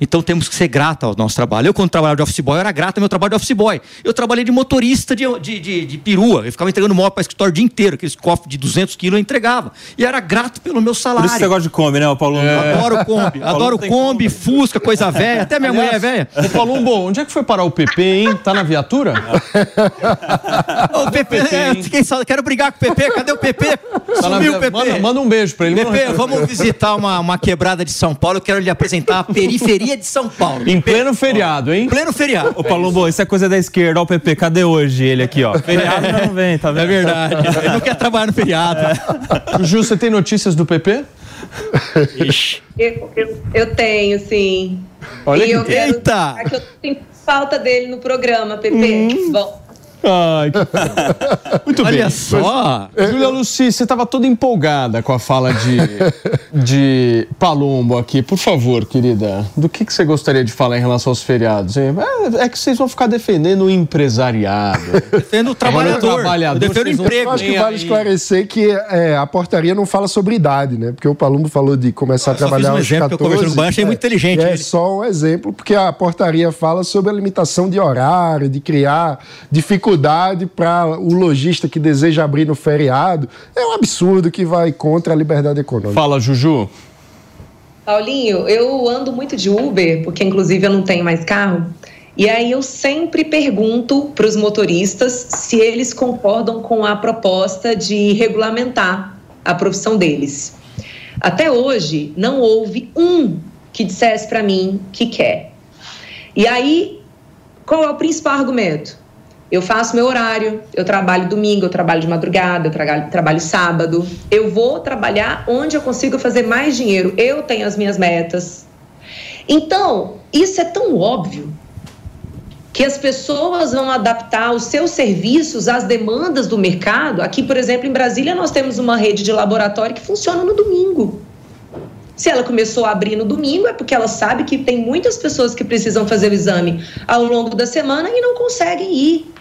Então temos que ser grato ao nosso trabalho. Eu, quando trabalhava de office boy, era grato ao meu trabalho de office boy. Eu trabalhei de motorista de, de, de, de perua. Eu ficava entregando móvel para escritório o dia inteiro. Aqueles cofres de 200 quilos eu entregava. E era grato pelo meu salário. Por isso você gosta de Kombi, né, Paulo? É. Adoro Kombi. Adoro Kombi, Fusca, coisa velha. Até minha Aliás, mulher é velha. Ô, Palumbo, onde é que foi parar o PP, hein? Tá na viatura? o PP, é, fiquei só, quero brigar com o PP. Cadê o PP? Tá Sumiu na... o PP. Manda, manda, um beijo pra ele. PP, vamos visitar uma, uma quebrada de São Paulo. Eu quero lhe apresentar a periferia de São Paulo. Em pleno feriado, hein? Pleno feriado. Ô, Palumbo, isso é coisa da esquerda. Ó, o PP, cadê hoje ele aqui, ó? Feriado já não vem, tá vendo? É verdade. Ele não quer trabalhar no feriado. É. Ju, você tem notícias do PP? Ixi. Eu, eu, eu tenho, sim. Olha e que eu quero Eita! que eu tenho falta dele no programa, Pepe. Hum. Bom. Ai, que... Muito Olha bem. Olha só. Júlia Luci, você estava toda empolgada com a fala de, de Palumbo aqui. Por favor, querida, do que, que você gostaria de falar em relação aos feriados? É, é que vocês vão ficar defendendo o empresariado. Defendo o trabalhador. o trabalhador defendo o emprego. Eu acho que vale esclarecer que é, a portaria não fala sobre idade, né? Porque o Palumbo falou de começar a trabalhar um aos exemplo 14. Que eu conversei no banco, achei é, muito inteligente. É só um exemplo, porque a portaria fala sobre a limitação de horário, de criar dificuldade para o lojista que deseja abrir no feriado. É um absurdo que vai contra a liberdade econômica. Fala, Juju. Paulinho, eu ando muito de Uber, porque inclusive eu não tenho mais carro. E aí eu sempre pergunto para os motoristas se eles concordam com a proposta de regulamentar a profissão deles. Até hoje não houve um que dissesse para mim que quer. E aí, qual é o principal argumento? Eu faço meu horário, eu trabalho domingo, eu trabalho de madrugada, eu trabalho, trabalho sábado. Eu vou trabalhar onde eu consigo fazer mais dinheiro. Eu tenho as minhas metas. Então, isso é tão óbvio que as pessoas vão adaptar os seus serviços às demandas do mercado. Aqui, por exemplo, em Brasília, nós temos uma rede de laboratório que funciona no domingo. Se ela começou a abrir no domingo, é porque ela sabe que tem muitas pessoas que precisam fazer o exame ao longo da semana e não conseguem ir.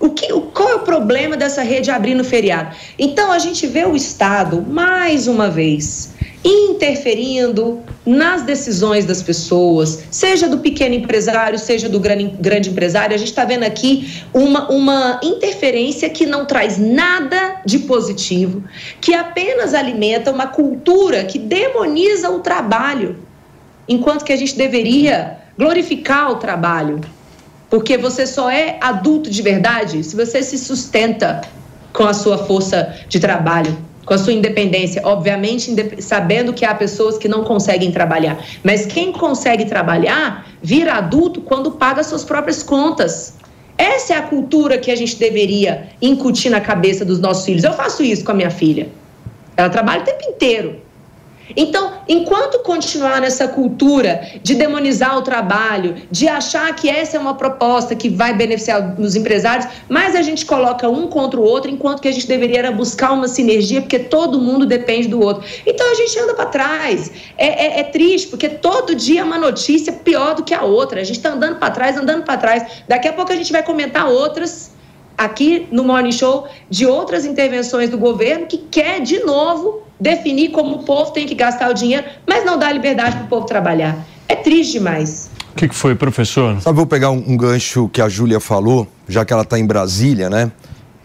O que, qual é o problema dessa rede abrir no feriado? Então, a gente vê o Estado, mais uma vez, interferindo nas decisões das pessoas, seja do pequeno empresário, seja do grande, grande empresário. A gente está vendo aqui uma, uma interferência que não traz nada de positivo, que apenas alimenta uma cultura que demoniza o trabalho, enquanto que a gente deveria glorificar o trabalho. Porque você só é adulto de verdade se você se sustenta com a sua força de trabalho, com a sua independência. Obviamente, sabendo que há pessoas que não conseguem trabalhar. Mas quem consegue trabalhar vira adulto quando paga suas próprias contas. Essa é a cultura que a gente deveria incutir na cabeça dos nossos filhos. Eu faço isso com a minha filha. Ela trabalha o tempo inteiro. Então, enquanto continuar nessa cultura de demonizar o trabalho, de achar que essa é uma proposta que vai beneficiar os empresários, mais a gente coloca um contra o outro, enquanto que a gente deveria buscar uma sinergia, porque todo mundo depende do outro. Então a gente anda para trás. É, é, é, triste, porque todo dia é uma notícia pior do que a outra. A gente está andando para trás, andando para trás. Daqui a pouco a gente vai comentar outras aqui no Morning Show de outras intervenções do governo que quer de novo definir como o povo tem que gastar o dinheiro, mas não dá liberdade para o povo trabalhar. É triste demais. O que, que, foi, professor? Só vou pegar um, um, gancho que a Júlia falou, já que ela está em Brasília, né?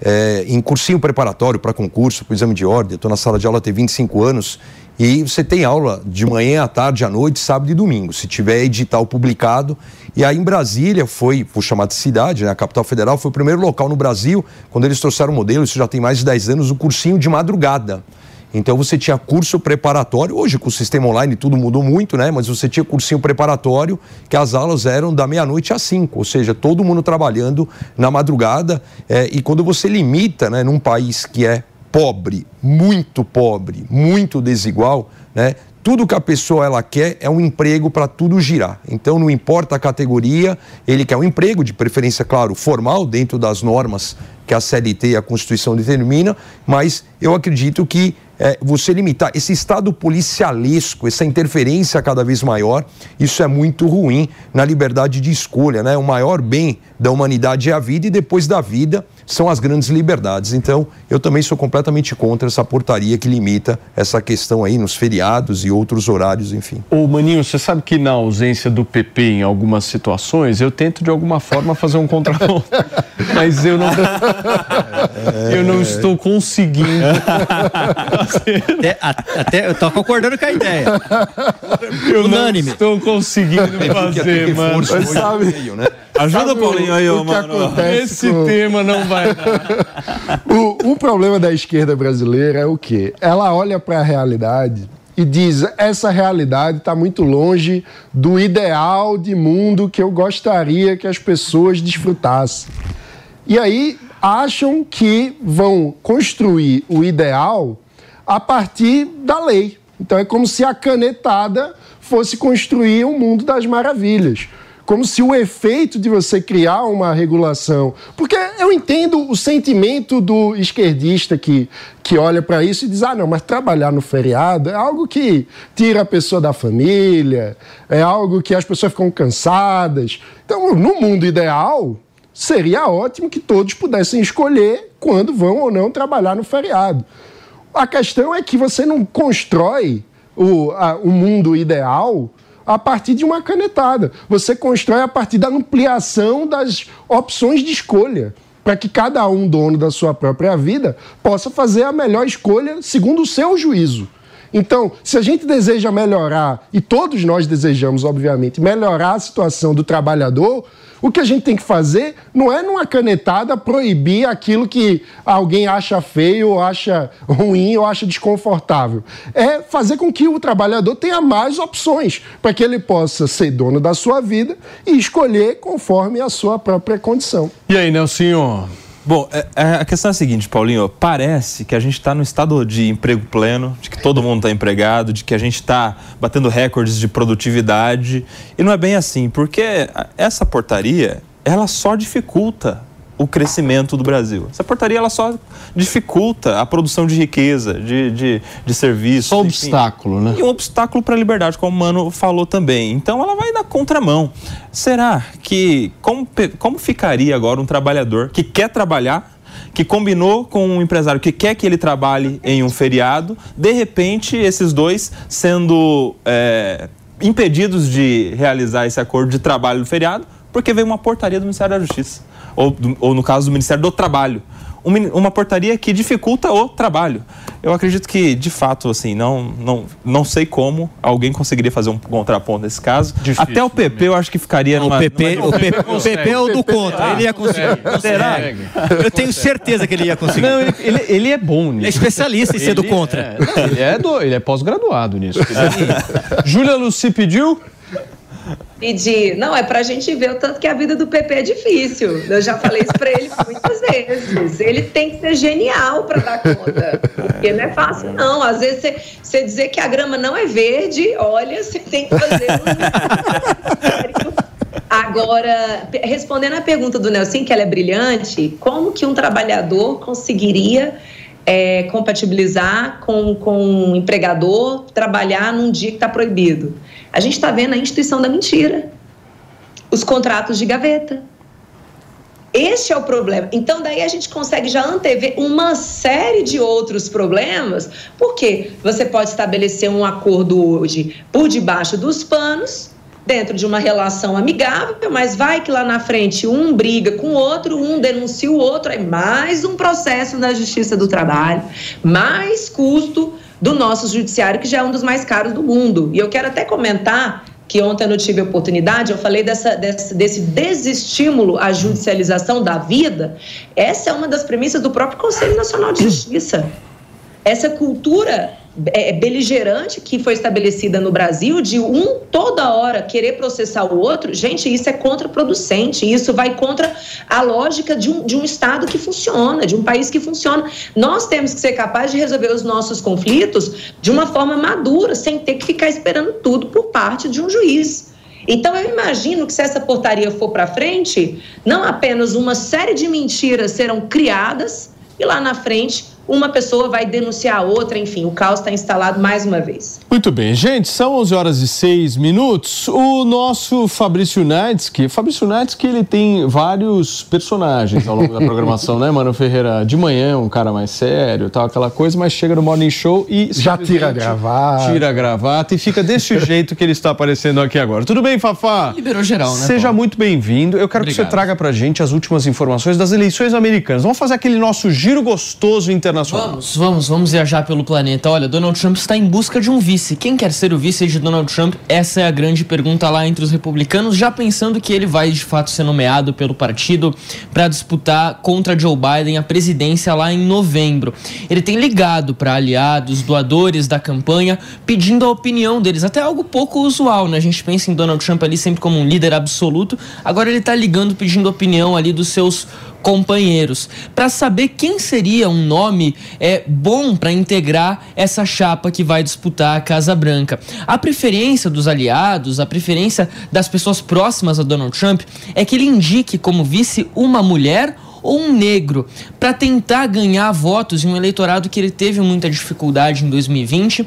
É, em cursinho preparatório para concurso, para o exame de ordem, estou na sala de aula tem 25 anos, e você tem aula de manhã, à tarde, à noite, sábado e domingo, se tiver edital publicado. E aí em Brasília foi, vou chamar de cidade, né, a capital federal, foi o primeiro local no Brasil, quando eles trouxeram o modelo, isso já tem mais de 10 anos, o cursinho de madrugada. Então você tinha curso preparatório, hoje com o sistema online tudo mudou muito, né? Mas você tinha cursinho preparatório, que as aulas eram da meia-noite às cinco, ou seja, todo mundo trabalhando na madrugada. É, e quando você limita, né, num país que é pobre, muito pobre, muito desigual, né? Tudo que a pessoa ela quer é um emprego para tudo girar. Então não importa a categoria, ele quer um emprego, de preferência, claro, formal, dentro das normas que a CLT e a Constituição determina, mas eu acredito que é, você limitar esse estado policialesco, essa interferência cada vez maior, isso é muito ruim na liberdade de escolha, né? O maior bem da humanidade é a vida e depois da vida são as grandes liberdades. Então, eu também sou completamente contra essa portaria que limita essa questão aí nos feriados e outros horários, enfim. Ô Maninho, você sabe que na ausência do PP em algumas situações, eu tento de alguma forma fazer um contraponto, mas eu não eu não estou conseguindo até, até, eu tô concordando com a ideia. Eu Unânime. não estou conseguindo fazer, mano. Mas sabe, meio, né? Ajuda o Paulinho aí, o mano. Esse com... tema não vai. o, o problema da esquerda brasileira é o quê? Ela olha para a realidade e diz: essa realidade está muito longe do ideal de mundo que eu gostaria que as pessoas desfrutassem. E aí acham que vão construir o ideal a partir da lei. Então é como se a canetada fosse construir o um mundo das maravilhas. Como se o efeito de você criar uma regulação. Porque eu entendo o sentimento do esquerdista que, que olha para isso e diz: ah, não, mas trabalhar no feriado é algo que tira a pessoa da família, é algo que as pessoas ficam cansadas. Então, no mundo ideal, seria ótimo que todos pudessem escolher quando vão ou não trabalhar no feriado. A questão é que você não constrói o, a, o mundo ideal a partir de uma canetada. Você constrói a partir da ampliação das opções de escolha, para que cada um, dono da sua própria vida, possa fazer a melhor escolha segundo o seu juízo. Então, se a gente deseja melhorar, e todos nós desejamos, obviamente, melhorar a situação do trabalhador, o que a gente tem que fazer não é numa canetada proibir aquilo que alguém acha feio, ou acha ruim, ou acha desconfortável. É fazer com que o trabalhador tenha mais opções para que ele possa ser dono da sua vida e escolher conforme a sua própria condição. E aí, Nelsinho? Bom, é, é, a questão é a seguinte, Paulinho. Parece que a gente está no estado de emprego pleno, de que todo mundo está empregado, de que a gente está batendo recordes de produtividade. E não é bem assim, porque essa portaria, ela só dificulta o crescimento do Brasil. Essa portaria ela só dificulta a produção de riqueza, de, de, de serviços. Só obstáculo, né? E um obstáculo para a liberdade, como o Mano falou também. Então ela vai na contramão. Será que. Como, como ficaria agora um trabalhador que quer trabalhar? que combinou com um empresário que quer que ele trabalhe em um feriado, de repente, esses dois sendo é, impedidos de realizar esse acordo de trabalho no feriado, porque veio uma portaria do Ministério da Justiça ou, ou no caso do Ministério do Trabalho. uma portaria que dificulta o trabalho. Eu acredito que, de fato, assim, não, não, não sei como alguém conseguiria fazer um contraponto nesse caso. Difícil, Até o PP eu acho que ficaria numa... O PP, numa... o PP, o PP é o do contra, ele ia conseguir. Será? Eu tenho certeza que ele ia conseguir. Não, ele, ele, ele é bom nisso. Ele é especialista em ser do contra. É, ele é, do, ele é pós-graduado nisso. Júlia Luci pediu pedir. Não, é para a gente ver o tanto que a vida do PP é difícil. Eu já falei isso para ele muitas vezes. Ele tem que ser genial para dar conta. Porque não é fácil, não. Às vezes você, dizer que a grama não é verde, olha, você tem que fazer. Agora, respondendo à pergunta do Nelson, que ela é brilhante, como que um trabalhador conseguiria é, compatibilizar com, com um empregador trabalhar num dia que está proibido? A gente está vendo a instituição da mentira, os contratos de gaveta. Este é o problema. Então, daí a gente consegue já antever uma série de outros problemas, porque você pode estabelecer um acordo hoje por debaixo dos panos, dentro de uma relação amigável, mas vai que lá na frente um briga com o outro, um denuncia o outro, aí mais um processo na Justiça do Trabalho, mais custo do nosso judiciário, que já é um dos mais caros do mundo. E eu quero até comentar que ontem eu não tive oportunidade, eu falei dessa, desse, desse desestímulo à judicialização da vida. Essa é uma das premissas do próprio Conselho Nacional de Justiça. Essa cultura é, é, beligerante que foi estabelecida no Brasil de um toda hora querer processar o outro, gente, isso é contraproducente, isso vai contra a lógica de um, de um Estado que funciona, de um país que funciona. Nós temos que ser capazes de resolver os nossos conflitos de uma forma madura, sem ter que ficar esperando tudo por parte de um juiz. Então, eu imagino que se essa portaria for para frente, não apenas uma série de mentiras serão criadas e lá na frente uma pessoa vai denunciar a outra, enfim, o caos está instalado mais uma vez. Muito bem, gente, são 11 horas e 6 minutos. O nosso Fabrício Netsky, Fabrício Netsky, ele tem vários personagens ao longo da programação, né, Mano Ferreira? De manhã, um cara mais sério, tal, aquela coisa, mas chega no Morning Show e... Já tira a gravata. Tira a gravata e fica desse jeito que ele está aparecendo aqui agora. Tudo bem, Fafá? Liberou geral, né? Seja Paulo? muito bem-vindo. Eu quero Obrigado. que você traga pra gente as últimas informações das eleições americanas. Vamos fazer aquele nosso giro gostoso internacional internacional. Vamos, vamos, vamos viajar pelo planeta. Olha, Donald Trump está em busca de um vice. Quem quer ser o vice de Donald Trump? Essa é a grande pergunta lá entre os republicanos, já pensando que ele vai de fato ser nomeado pelo partido para disputar contra Joe Biden a presidência lá em novembro. Ele tem ligado para aliados, doadores da campanha, pedindo a opinião deles, até algo pouco usual, né? A gente pensa em Donald Trump ali sempre como um líder absoluto, agora ele está ligando pedindo opinião ali dos seus companheiros, para saber quem seria um nome é, bom para integrar essa chapa que vai disputar a Casa Branca. A preferência dos aliados, a preferência das pessoas próximas a Donald Trump é que ele indique como vice uma mulher ou um negro para tentar ganhar votos em um eleitorado que ele teve muita dificuldade em 2020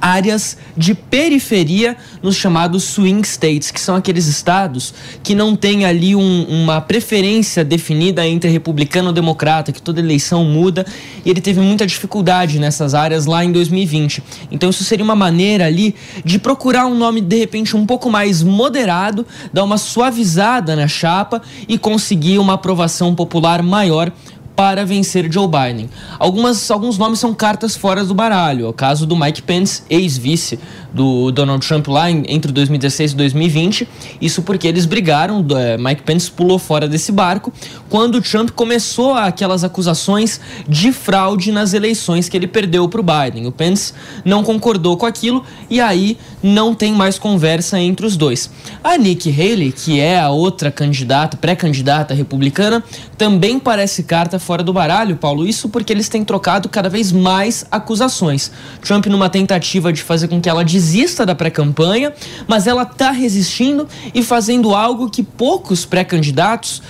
áreas de periferia nos chamados swing states, que são aqueles estados que não têm ali um, uma preferência definida entre republicano ou democrata, que toda eleição muda, e ele teve muita dificuldade nessas áreas lá em 2020. Então isso seria uma maneira ali de procurar um nome de repente um pouco mais moderado, dar uma suavizada na chapa e conseguir uma aprovação popular maior para vencer Joe Biden. Algumas, alguns nomes são cartas fora do baralho. É o caso do Mike Pence, ex-vice do Donald Trump lá em, entre 2016 e 2020. Isso porque eles brigaram, é, Mike Pence pulou fora desse barco quando Trump começou aquelas acusações de fraude nas eleições que ele perdeu para o Biden. O Pence não concordou com aquilo e aí não tem mais conversa entre os dois. A Nikki Haley, que é a outra candidata, pré-candidata republicana, também parece carta fora do baralho, Paulo. Isso porque eles têm trocado cada vez mais acusações. Trump, numa tentativa de fazer com que ela desista da pré-campanha, mas ela está resistindo e fazendo algo que poucos pré-candidatos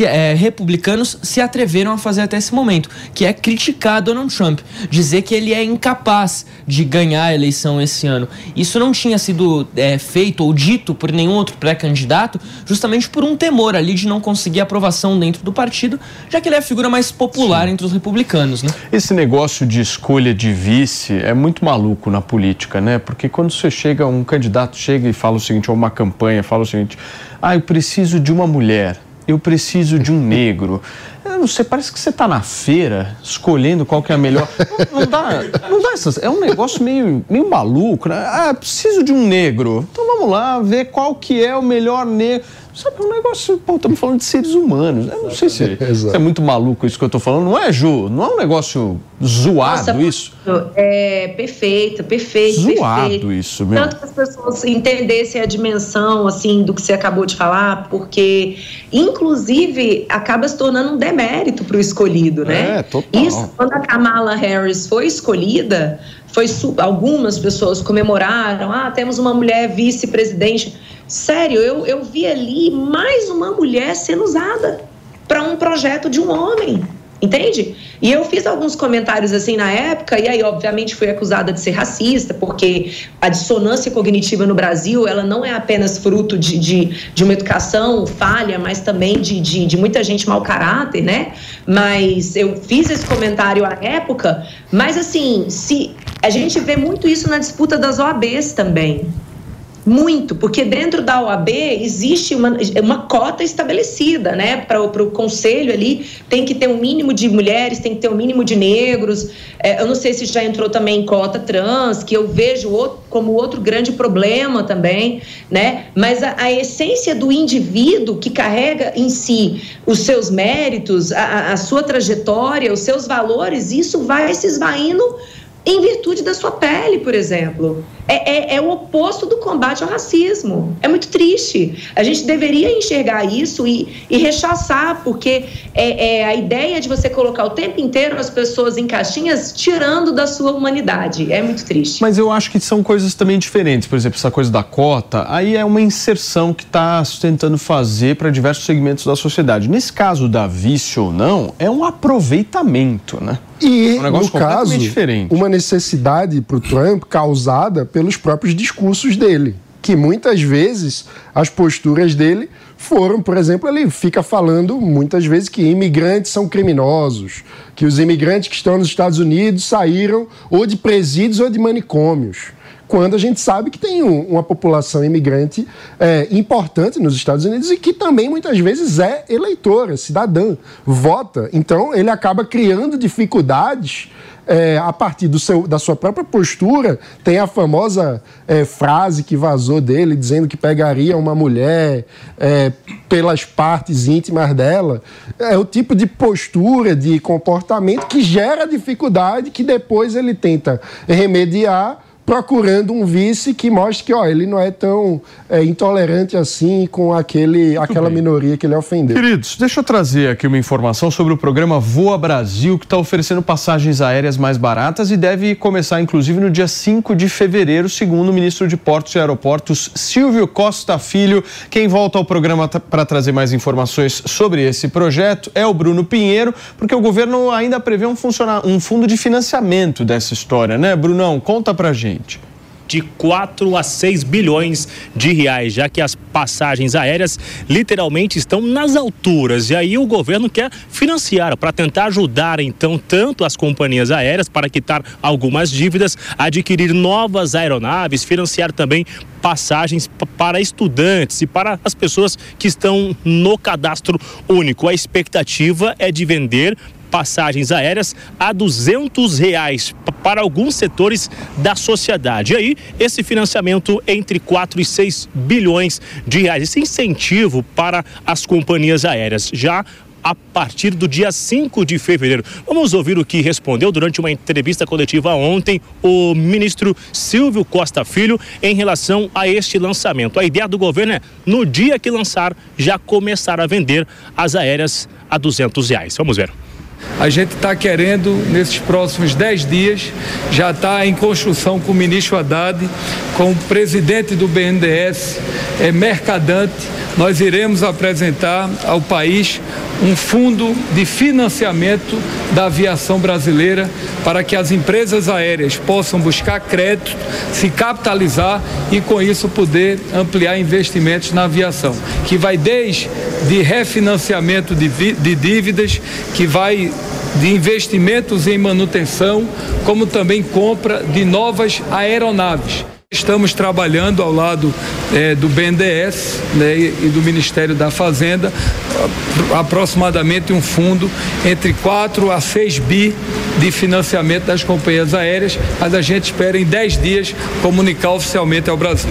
é, republicanos se atreveram a fazer até esse momento, que é criticar Donald Trump, dizer que ele é incapaz de ganhar a eleição esse ano. Isso não tinha sido é, feito ou dito por nenhum outro pré-candidato, justamente por um temor ali de não conseguir aprovação dentro do partido, já que ele é a figura mais mais popular Sim. entre os republicanos, né? Esse negócio de escolha de vice é muito maluco na política, né? Porque quando você chega, um candidato chega e fala o seguinte, ou uma campanha fala o seguinte, ah, eu preciso de uma mulher, eu preciso de um negro. eu não sei, parece que você está na feira escolhendo qual que é a melhor. Não, não dá, não dá essas. É um negócio meio, meio maluco, né? Ah, preciso de um negro. Então vamos lá ver qual que é o melhor negro. Sabe, é um negócio, pô, estamos falando de seres humanos. Eu não sei se, se, é muito maluco isso que eu estou falando. Não é, Ju? Não é um negócio zoado Nossa, isso? É perfeito, perfeito. Zoado perfeito. isso mesmo. Tanto que as pessoas entendessem a dimensão, assim, do que você acabou de falar, porque, inclusive, acaba se tornando um demérito para o escolhido, né? É, total. Isso, quando a Kamala Harris foi escolhida, foi algumas pessoas comemoraram, ah, temos uma mulher vice-presidente. Sério, eu, eu vi ali mais uma mulher sendo usada para um projeto de um homem. Entende? E eu fiz alguns comentários assim na época, e aí, obviamente, fui acusada de ser racista, porque a dissonância cognitiva no Brasil ela não é apenas fruto de, de, de uma educação falha, mas também de, de, de muita gente mau caráter, né? Mas eu fiz esse comentário à época, mas assim, se a gente vê muito isso na disputa das OABs também. Muito, porque dentro da OAB existe uma, uma cota estabelecida, né? Para o conselho ali tem que ter um mínimo de mulheres, tem que ter um mínimo de negros. É, eu não sei se já entrou também cota trans, que eu vejo outro, como outro grande problema também, né? Mas a, a, essência do indivíduo que carrega em si os seus méritos, a, a sua trajetória, os seus valores, isso vai se esvaindo em virtude da sua pele, por exemplo. É, é, é, o oposto do combate ao racismo. É muito triste. A gente deveria enxergar isso e, e rechaçar, porque é, é, a ideia de você colocar o tempo inteiro as pessoas em caixinhas tirando da sua humanidade. É muito triste. Mas eu acho que são coisas também diferentes. Por exemplo, essa coisa da cota, aí é uma inserção que está tentando fazer para diversos segmentos da sociedade. Nesse caso da vício ou não, é um aproveitamento, né? E, um no caso, diferente. uma necessidade para o Trump causada pelos próprios discursos dele. Que muitas vezes as posturas dele foram, por exemplo, ele fica falando muitas vezes que imigrantes são criminosos, que os imigrantes que estão nos Estados Unidos saíram ou de presídios ou de manicômios quando a gente sabe que tem um, uma população imigrante é, importante nos Estados Unidos e que também muitas vezes é eleitora, cidadã, vota. Então ele acaba criando dificuldades é, a partir do seu, da sua própria postura. Tem a famosa é, frase que vazou dele dizendo que pegaria uma mulher é, pelas partes íntimas dela. É o tipo de postura, de comportamento que gera dificuldade que depois ele tenta remediar procurando um vice que mostre que ó, ele não é tão é, intolerante assim com aquele, aquela bem. minoria que ele ofendeu. Queridos, deixa eu trazer aqui uma informação sobre o programa Voa Brasil, que está oferecendo passagens aéreas mais baratas e deve começar, inclusive, no dia 5 de fevereiro, segundo o ministro de Portos e Aeroportos, Silvio Costa Filho. Quem volta ao programa para trazer mais informações sobre esse projeto é o Bruno Pinheiro, porque o governo ainda prevê um, um fundo de financiamento dessa história, né, Brunão? Conta pra gente de 4 a 6 bilhões de reais, já que as passagens aéreas literalmente estão nas alturas. E aí o governo quer financiar para tentar ajudar então tanto as companhias aéreas para quitar algumas dívidas, adquirir novas aeronaves, financiar também passagens para estudantes e para as pessoas que estão no cadastro único. A expectativa é de vender passagens aéreas a duzentos reais para alguns setores da sociedade. E aí, esse financiamento entre 4 e 6 bilhões de reais, esse incentivo para as companhias aéreas. Já a partir do dia 5 de fevereiro. Vamos ouvir o que respondeu durante uma entrevista coletiva ontem o ministro Silvio Costa Filho em relação a este lançamento. A ideia do governo é, no dia que lançar, já começar a vender as aéreas a 200 reais. Vamos ver. A gente está querendo, nesses próximos dez dias, já está em construção com o ministro Haddad, com o presidente do BNDES, é, Mercadante, nós iremos apresentar ao país um fundo de financiamento da aviação brasileira para que as empresas aéreas possam buscar crédito, se capitalizar e com isso poder ampliar investimentos na aviação, que vai desde de refinanciamento de, de dívidas, que vai de investimentos em manutenção, como também compra de novas aeronaves. Estamos trabalhando ao lado é, do BNDES né, e do Ministério da Fazenda, aproximadamente um fundo entre 4 a 6 bi de financiamento das companhias aéreas, mas a gente espera em 10 dias comunicar oficialmente ao Brasil.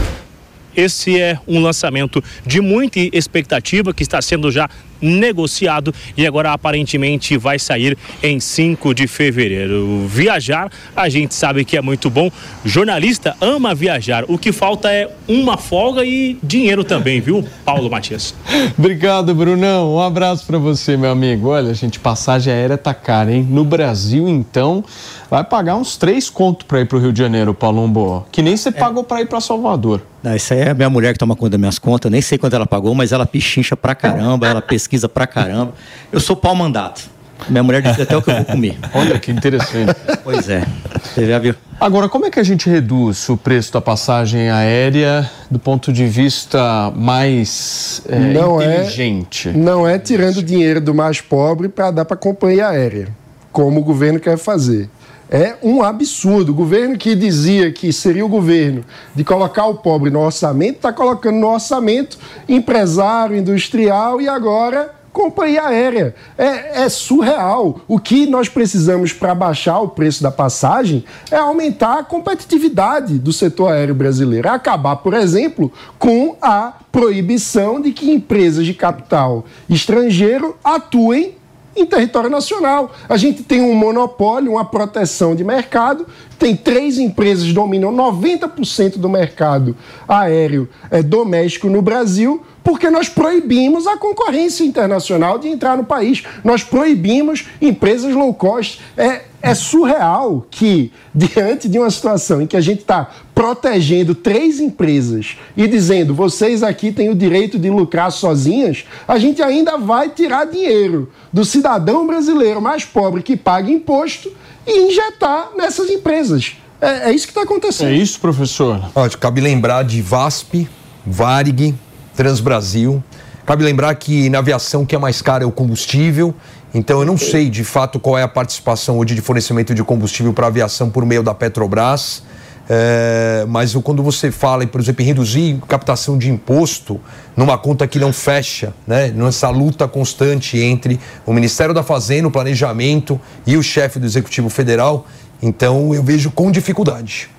Esse é um lançamento de muita expectativa que está sendo já negociado e agora aparentemente vai sair em 5 de fevereiro. Viajar, a gente sabe que é muito bom. Jornalista ama viajar. O que falta é uma folga e dinheiro também, viu, Paulo Matias? Obrigado, Brunão. Um abraço para você, meu amigo. Olha, gente, passagem aérea tá cara, hein? No Brasil, então, vai pagar uns três contos para ir pro Rio de Janeiro, Palombo. Que nem você é. pagou para ir para Salvador. Não, isso aí é a minha mulher que toma conta das minhas contas. Nem sei quanto ela pagou, mas ela pichincha pra caramba, ela pesquisa pra caramba. Eu sou pau mandato. Minha mulher diz até o que eu vou comer. Olha que interessante. Pois é. Você já viu? Agora, como é que a gente reduz o preço da passagem aérea do ponto de vista mais é, não é- inteligente? É, não é tirando dinheiro do mais pobre para dar para a companhia aérea, como o governo quer fazer. É um absurdo. O governo que dizia que seria o governo de colocar o pobre no orçamento, está colocando no orçamento empresário, industrial e agora companhia aérea. É, é, surreal. O que nós precisamos para baixar o preço da passagem é aumentar a competitividade do setor aéreo brasileiro. Acabar, por exemplo, com a proibição de que empresas de capital estrangeiro atuem em território nacional. A gente tem um monopólio, uma proteção de mercado, tem três empresas dominam 90% do mercado aéreo é, doméstico no Brasil, porque nós proibimos a concorrência internacional de entrar no país. Nós proibimos empresas low cost. É, é surreal que, diante de uma situação em que a gente está protegendo três empresas e dizendo vocês aqui têm o direito de lucrar sozinhas, a gente ainda vai tirar dinheiro do cidadão brasileiro mais pobre que paga imposto e injetar nessas empresas. É, é isso que está acontecendo. É isso, professor? Ótimo, cabe lembrar de VASP, Varig, Transbrasil. Cabe lembrar que na aviação o que é mais caro é o combustível, então eu não sei de fato qual é a participação hoje de fornecimento de combustível para a aviação por meio da Petrobras. É, mas quando você fala, por exemplo, em reduzir captação de imposto numa conta que não fecha, né, nessa luta constante entre o Ministério da Fazenda, o Planejamento e o chefe do Executivo Federal, então eu vejo com dificuldade.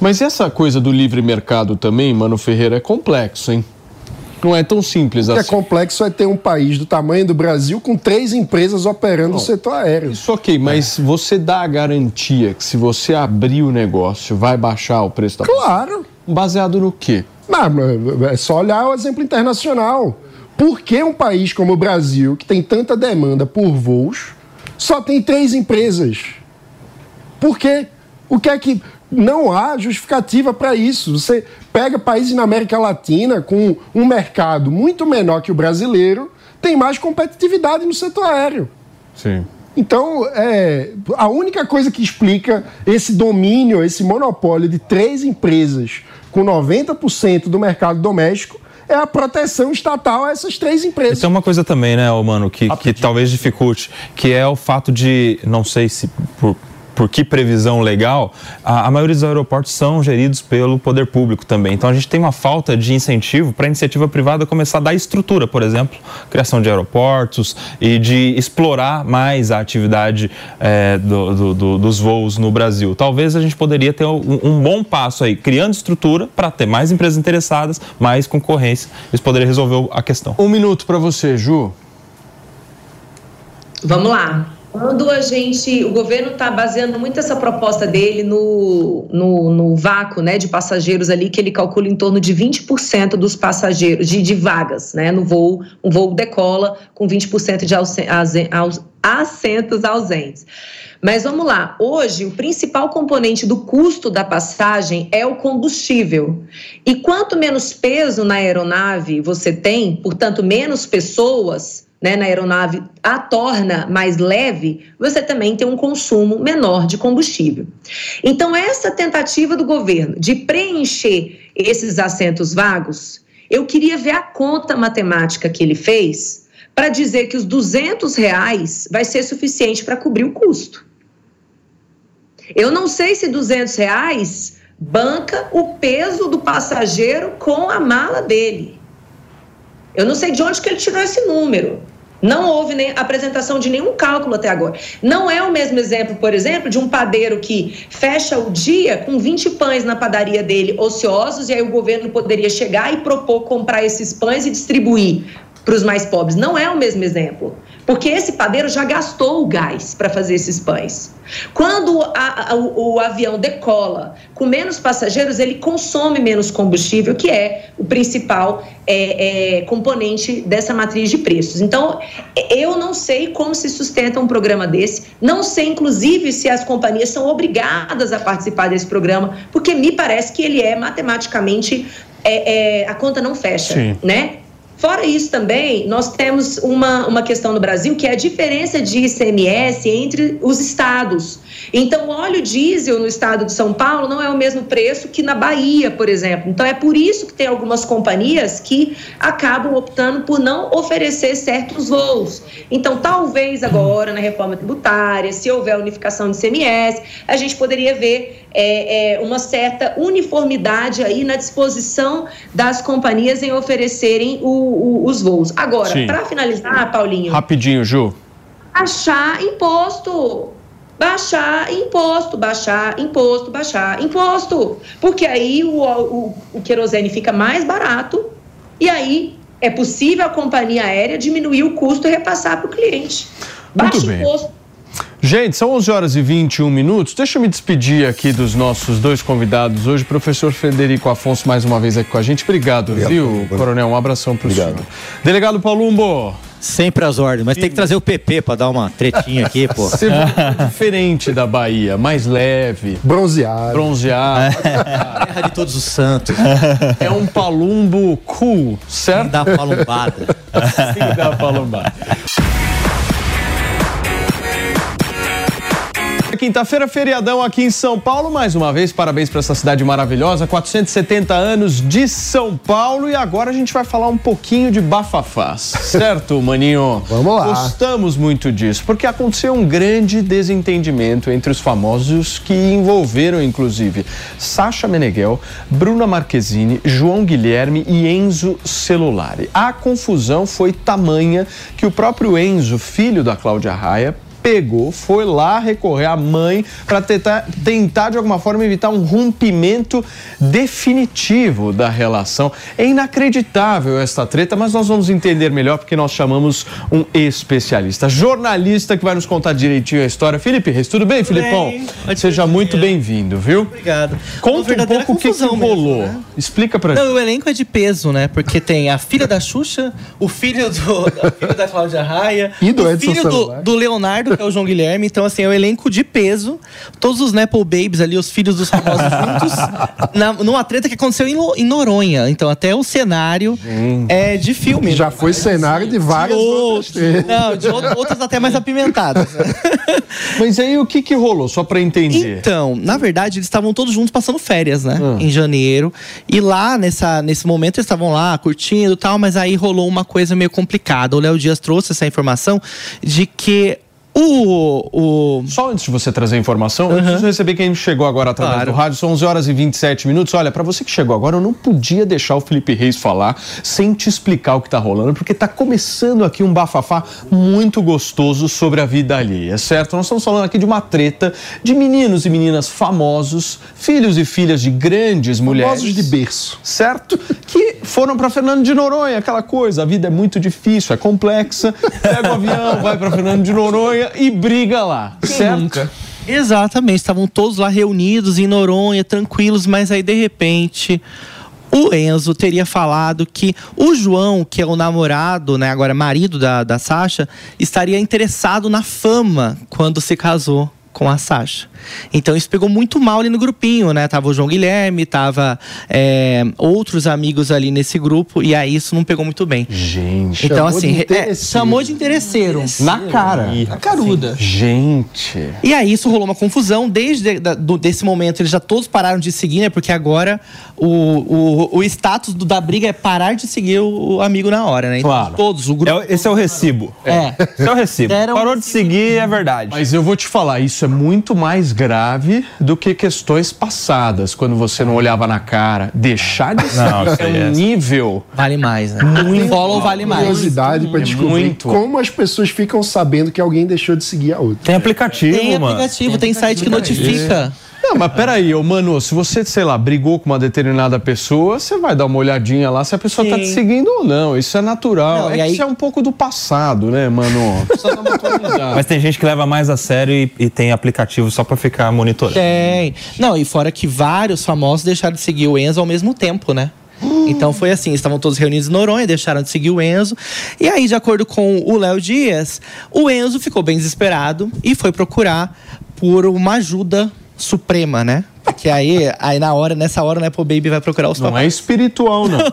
Mas essa coisa do livre mercado também, Mano Ferreira, é complexo, hein? Não é tão simples o que é assim. é complexo é ter um país do tamanho do Brasil com três empresas operando no setor aéreo. Isso ok, mas é. você dá a garantia que se você abrir o negócio vai baixar o preço da Claro. Baseado no quê? Não, é só olhar o exemplo internacional. Por que um país como o Brasil, que tem tanta demanda por voos, só tem três empresas? Por quê? O que é que não há justificativa para isso. Você pega países na América Latina com um mercado muito menor que o brasileiro, tem mais competitividade no setor aéreo. Sim. Então, é, a única coisa que explica esse domínio, esse monopólio de três empresas com 90% do mercado doméstico é a proteção estatal a essas três empresas. Tem uma coisa também, né, mano, que, que talvez dificulte, que é o fato de, não sei se por, por que previsão legal, a, a, maioria dos aeroportos são geridos pelo poder público também. Então a gente tem uma falta de incentivo para a iniciativa privada começar a dar estrutura, por exemplo, criação de aeroportos e de explorar mais a atividade é, do, do, do, dos voos no Brasil. Talvez a gente poderia ter um, um bom passo aí, criando estrutura para ter mais empresas interessadas, mais concorrência. Isso poderia resolver a questão. Um minuto para você, Ju. Vamos lá. Quando a gente, o governo está baseando muito essa proposta dele no, no, no, vácuo né, de passageiros ali, que ele calcula em torno de 20% dos passageiros, de, de vagas, né, no voo, um voo decola com 20% de assentos ausentes. Mas vamos lá, hoje o principal componente do custo da passagem é o combustível. E quanto menos peso na aeronave você tem, portanto, menos pessoas, né, na aeronave a torna mais leve, você também tem um consumo menor de combustível. Então, essa tentativa do governo de preencher esses assentos vagos, eu queria ver a conta matemática que ele fez para dizer que os 200 reais vai ser suficiente para cobrir o custo. Eu não sei se 200 reais banca o peso do passageiro com a mala dele. Eu não sei de onde que ele tirou esse número. Não houve nem apresentação de nenhum cálculo até agora. Não é o mesmo exemplo, por exemplo, de um padeiro que fecha o dia com 20 pães na padaria dele ociosos e aí o governo poderia chegar e propor comprar esses pães e distribuir para os mais pobres. Não é o mesmo exemplo. Porque esse padeiro já gastou o gás para fazer esses pães. Quando a, a, o, o, avião decola com menos passageiros, ele consome menos combustível, que é o principal é, é, componente dessa matriz de preços. Então, eu não sei como se sustenta um programa desse, não sei, inclusive, se as companhias são obrigadas a participar desse programa, porque me parece que ele é matematicamente. É, é a conta não fecha, Sim. né? Fora isso também, nós temos uma, uma questão no Brasil que é a diferença de ICMS entre os estados. Então, o óleo diesel no estado de São Paulo não é o mesmo preço que na Bahia, por exemplo. Então, é por isso que tem algumas companhias que acabam optando por não oferecer certos voos. Então, talvez agora, na reforma tributária, se houver unificação de ICMS, a gente poderia ver é, é, uma certa uniformidade aí na disposição das companhias em oferecerem o, o, os voos. Agora, para finalizar, Paulinho. Rapidinho, Ju. Baixar imposto. Baixar imposto, baixar imposto, baixar imposto. Porque aí o, o, o querosene fica mais barato e aí é possível a companhia aérea diminuir o custo e repassar para o cliente. Baixa imposto Gente, são 11 horas e 21 minutos. Deixa eu me despedir aqui dos nossos dois convidados hoje. Professor Federico Afonso, mais uma vez aqui com a gente. Obrigado, Obrigado viu, Coronel? Um abração para o senhor. Delegado Palumbo. Sempre às ordens, mas tem que trazer o PP para dar uma tretinha aqui, pô. diferente da Bahia, mais leve. Bronzeado. Bronzeado. Terra de todos os santos. É um palumbo cool, certo? Sem dar palumbada. Sem dar palumbada. Quinta-feira, feriadão aqui em São Paulo. Mais uma vez, parabéns para essa cidade maravilhosa. 470 anos de São Paulo. E agora a gente vai falar um pouquinho de bafafás. Certo, maninho? Vamos lá. Gostamos muito disso, porque aconteceu um grande desentendimento entre os famosos que envolveram, inclusive, Sasha Meneghel, Bruna Marquezine, João Guilherme e Enzo Celulari. A confusão foi tamanha que o próprio Enzo, filho da Cláudia Raia, pegou, foi lá recorrer à mãe para tentar, tentar de alguma forma evitar um rompimento definitivo da relação. É inacreditável esta treta, mas nós vamos entender melhor porque nós chamamos um especialista, jornalista que vai nos contar direitinho a história. Felipe Reis, tudo bem, Filipão? Bem, Seja muito bem-vindo, viu? Obrigado. Conta um pouco o que, que rolou. Né? Explica pra Não, gente. O elenco é de peso, né? Porque tem a filha da Xuxa, o filho, do, filho da Cláudia Raia, e do o filho do, do Leonardo é o João Guilherme. Então, assim, é um elenco de peso. Todos os Nepo Babies ali, os filhos dos famosos juntos. Na, numa treta que aconteceu em, em Noronha. Então, até o cenário é de filme. Já foi cenário de várias de outros. Não, de outras até mais apimentadas. Mas aí o que que rolou, só pra entender? Então, na verdade, eles estavam todos juntos passando férias, né? Ah. Em janeiro. E lá, nessa, nesse momento, eles estavam lá curtindo e tal, mas aí rolou uma coisa meio complicada. O Léo Dias trouxe essa informação de que o, o... Só antes de você trazer a informação, uhum. eu preciso receber quem chegou agora através claro. do rádio. São 11 horas e 27 minutos. Olha, para você que chegou agora, eu não podia deixar o Felipe Reis falar sem te explicar o que tá rolando, porque tá começando aqui um bafafá muito gostoso sobre a vida alheia, certo? Nós estamos falando aqui de uma treta de meninos e meninas famosos, filhos e filhas de grandes mulheres. Famosos de berço. Certo? Que foram para Fernando de Noronha, aquela coisa. A vida é muito difícil, é complexa. Pega o avião, vai para Fernando de Noronha e briga lá, Quem certo? Nunca? Exatamente, estavam todos lá reunidos em Noronha, tranquilos, mas aí de repente o Enzo teria falado que o João, que é o namorado, né, agora marido da, da Sasha, estaria interessado na fama quando se casou com a Sasha. Então isso pegou muito mal ali no grupinho, né? Tava o João Guilherme, tava é, outros amigos ali nesse grupo, e aí isso não pegou muito bem. Gente. Então, assim, é, chamou de interesseiro. Na cara. Na caruda. Gente. E aí isso rolou uma confusão. Desde da, do, desse momento, eles já todos pararam de seguir, né? Porque agora o, o, o status do, da briga é parar de seguir o, o amigo na hora, né? Então, claro. todos, o grupo. É, esse é o recibo. É. Esse é o recibo. Deram Parou de seguir, é verdade. Mas eu vou te falar, isso é é muito mais grave do que questões passadas, quando você não olhava na cara. Deixar de ser Não, isso é aí um é- nível. Vale mais, né? Muito Follow vale mais. Curiosidade para É descobrir muito. como as pessoas ficam sabendo que alguém deixou de seguir a outra. Tem aplicativo, Tem aplicativo, tem site que notifica. Não, mas peraí, ô mano, se você, sei lá, brigou com uma determinada pessoa, você vai dar uma olhadinha lá se a pessoa tá Sim. te seguindo ou não. Isso é natural. Não, é e que aí- isso é um pouco do passado, né, mano? Precisa dar uma atualizada. Mas tem gente que leva mais a sério e, e tem aplicativo só pra ficar monitorando. Tem. Não, e fora que vários famosos deixaram de seguir o Enzo ao mesmo tempo, né? Então foi assim, estavam todos reunidos em Noronha, deixaram de seguir o Enzo. E aí, de acordo com o Léo Dias, o Enzo ficou bem desesperado e foi procurar por uma ajuda suprema, né? Porque aí, aí na hora, nessa hora, né, pô, Baby vai procurar os Não é espiritual, não.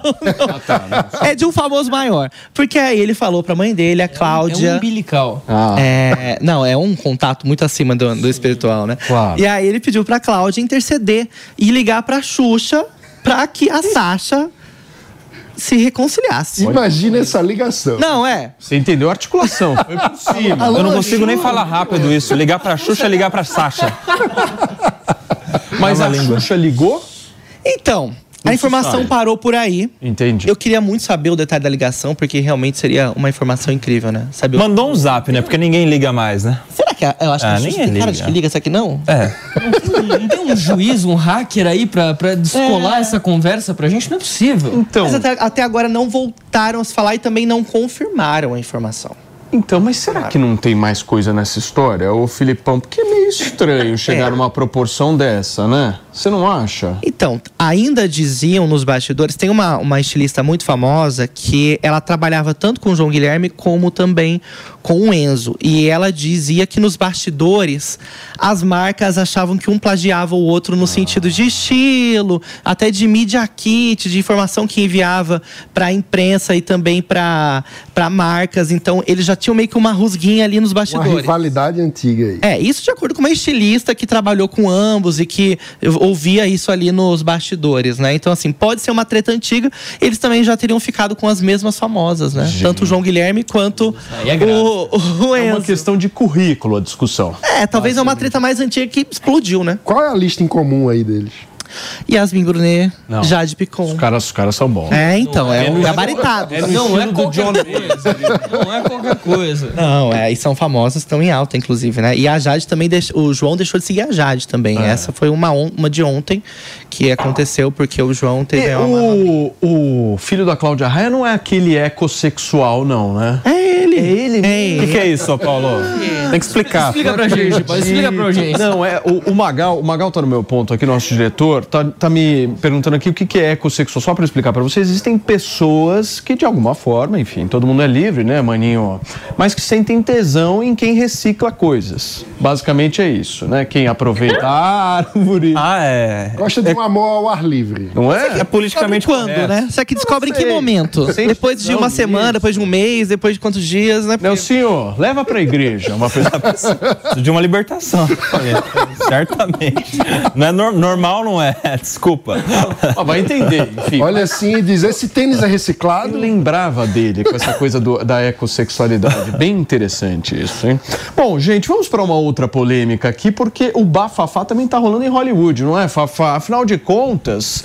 É de um famoso maior. Porque aí ele falou pra mãe dele, a Cláudia. É um umbilical. Ah. É, não, é um contato muito acima do, do espiritual, né? Claro. E aí ele pediu pra Cláudia interceder e ligar pra Xuxa pra que a Sasha se reconciliasse. Imagina essa ligação. Não, é. Você entendeu a articulação? Foi por cima. Eu não consigo nem falar rápido isso. Ligar pra Xuxa, ligar pra Sasha. Mas É a língua. Xuxa ligou? Então, a informação parou por aí. Entendi. Eu queria muito saber o detalhe da ligação, porque realmente seria uma informação incrível, né? Saber o- Mandou um zap, né? Porque ninguém liga mais, né? Será que a- eu acho que Ah, a ninguém tem cara de liga. que liga, será que não? É. Não tem um juiz, um hacker aí pra, pra descolar essa conversa pra gente? Não é possível. Então, Mas até, até agora não voltaram a se falar e também não confirmaram a informação. Então, mas será que não tem mais coisa nessa história, ô Filipão? Porque é meio estranho chegar É. numa proporção dessa, né? Você não acha? Então, ainda diziam nos bastidores, tem uma, uma estilista muito famosa que ela trabalhava tanto com o João Guilherme como também com o Enzo. E ela dizia que nos bastidores as marcas achavam que um plagiava o outro no sentido de estilo, até de media kit, de informação que enviava para a imprensa e também para marcas. Então, eles já tinham meio que uma rusguinha ali nos Uma bastidores. rivalidade antiga aí. É, isso de acordo com uma estilista que trabalhou com ambos e que ouvia isso ali nos bastidores, né? Então, assim, pode ser uma treta antiga, eles também já teriam ficado com as mesmas famosas, né? Tanto o João Guilherme quanto é grave. o, o É uma Enzo. questão de currículo a discussão. É, talvez é uma treta mais antiga que explodiu, né? Qual é a lista em comum aí deles? Yasmin Brunet, Não. Jade Picon. Os caras, os caras são bons. É, então, é, um gabaritado. não é qualquer coisa. Não é qualquer coisa. Não, é, e são famosas, estão em alta, inclusive, né? E a Jade também, deixou, o João deixou de seguir a Jade também. É. Essa foi uma, on- uma de ontem que aconteceu porque o João teve uma... o, o filho da Cláudia Raia não é aquele ecossexual, não, né? É ele. É ele É O que, que é isso, Paulo? Tem que explicar. Explica pra gente, explica pra gente. Não, é, o, o Magal, o Magal tá no meu ponto aqui, nosso diretor, tá, tá me perguntando aqui o que, que é ecossexual. Só para explicar para vocês, existem pessoas que de alguma forma, enfim, todo mundo é livre, né, maninho? Mas que sentem tesão em quem recicla coisas. Basicamente é isso, né? Quem aproveita a árvore. Ah, é. Gosta de um amor ao ar livre. Não é? É politicamente Quando, correto. né? Será que descobre em que momento? Sem depois de uma isso. semana, depois de um mês, depois de quantos dias, né? Não, senhor, leva pra igreja uma coisa. Preciso de uma libertação. Certamente. Não é nor- normal, não é. Desculpa. Ah, vai entender, enfim. Olha assim e diz: esse tênis é Eu reciclado? lembrava dele com essa coisa do- da ecossexualidade. Bem interessante isso, hein? Bom, gente, vamos para uma outra polêmica aqui, porque o bafafá também tá rolando em Hollywood, não é, Fafá? Afinal de contas.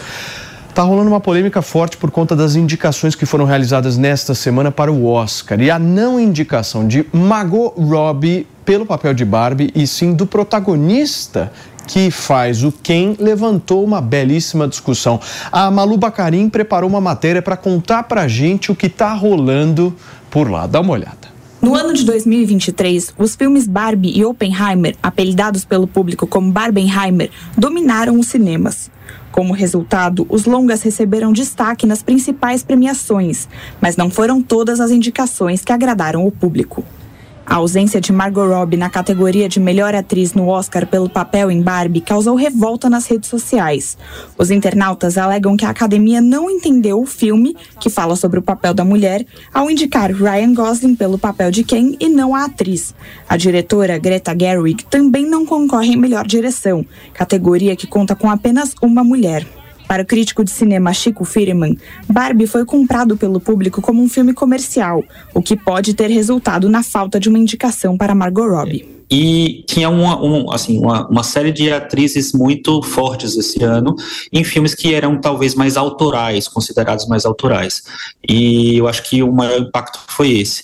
Tá rolando uma polêmica forte por conta das indicações que foram realizadas nesta semana para o Oscar. E a não indicação de Margot Robbie pelo papel de Barbie e sim do protagonista que faz o Ken levantou uma belíssima discussão. A Malu Bacarin preparou uma matéria para contar pra gente o que tá rolando por lá. Dá uma olhada. No ano de 2023, os filmes Barbie e Oppenheimer, apelidados pelo público como Barbenheimer, dominaram os cinemas. Como resultado, os longas receberam destaque nas principais premiações, mas não foram todas as indicações que agradaram o público. A ausência de Margot Robbie na categoria de melhor atriz no Oscar pelo papel em Barbie causou revolta nas redes sociais. Os internautas alegam que a academia não entendeu o filme, que fala sobre o papel da mulher, ao indicar Ryan Gosling pelo papel de Ken e não a atriz. A diretora Greta Gerwig também não concorre em melhor direção, categoria que conta com apenas uma mulher. Para o crítico de cinema Chico Firman, Barbie foi comprado pelo público como um filme comercial, o que pode ter resultado na falta de uma indicação para Margot Robbie. e tinha uma, um, assim, uma, uma série de atrizes muito fortes esse ano em filmes que eram talvez mais autorais, considerados mais autorais. E eu acho que o maior impacto foi esse.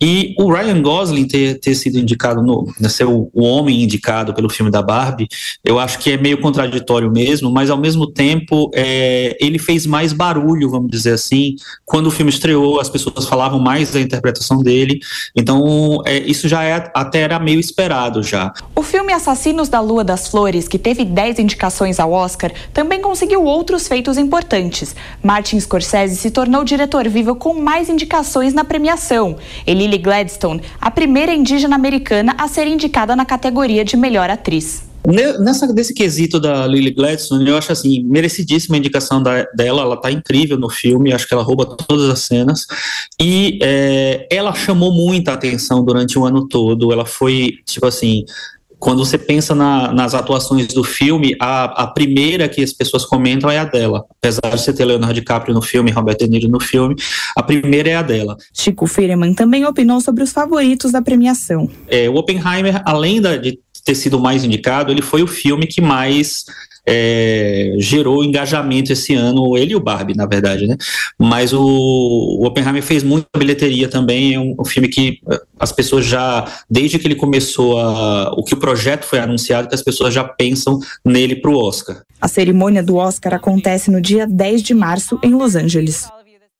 E o Ryan Gosling ter, ter sido indicado, no, né, ser o, homem indicado pelo filme da Barbie, eu acho que é meio contraditório mesmo, mas ao mesmo tempo é, ele fez mais barulho, vamos dizer assim, quando o filme estreou, as pessoas falavam mais da interpretação dele, então é, isso já é, até era meio esperado já. O filme Assassinos da Lua das Flores, que teve 10 indicações ao Oscar, também conseguiu outros feitos importantes. Martin Scorsese se tornou o diretor vivo com mais indicações na premiação. Ele Lily Gladstone, a primeira indígena americana a ser indicada na categoria de melhor atriz. Nessa, quesito da Lily Gladstone, eu acho assim, merecidíssima a indicação da, dela, ela tá incrível no filme, acho que ela rouba todas as cenas, e é, ela chamou muita atenção durante o ano todo, ela foi, tipo assim, quando você pensa na, nas atuações do filme, a, a, primeira que as pessoas comentam é a dela. Apesar de você ter Leonardo DiCaprio no filme, Robert De Niro no filme, a primeira é a dela. Chico Firman também opinou sobre os favoritos da premiação. É, o Oppenheimer, além da, de ter sido mais indicado, ele foi o filme que mais é, gerou engajamento esse ano, ele e o Barbie, na verdade, né? Mas o, o Oppenheimer fez muita bilheteria também, é um, um, filme que eh, as pessoas já, desde que ele começou a, o que o projeto foi anunciado, que as pessoas já pensam nele para o Oscar. A cerimônia do Oscar acontece no dia 10 de março em Los Angeles.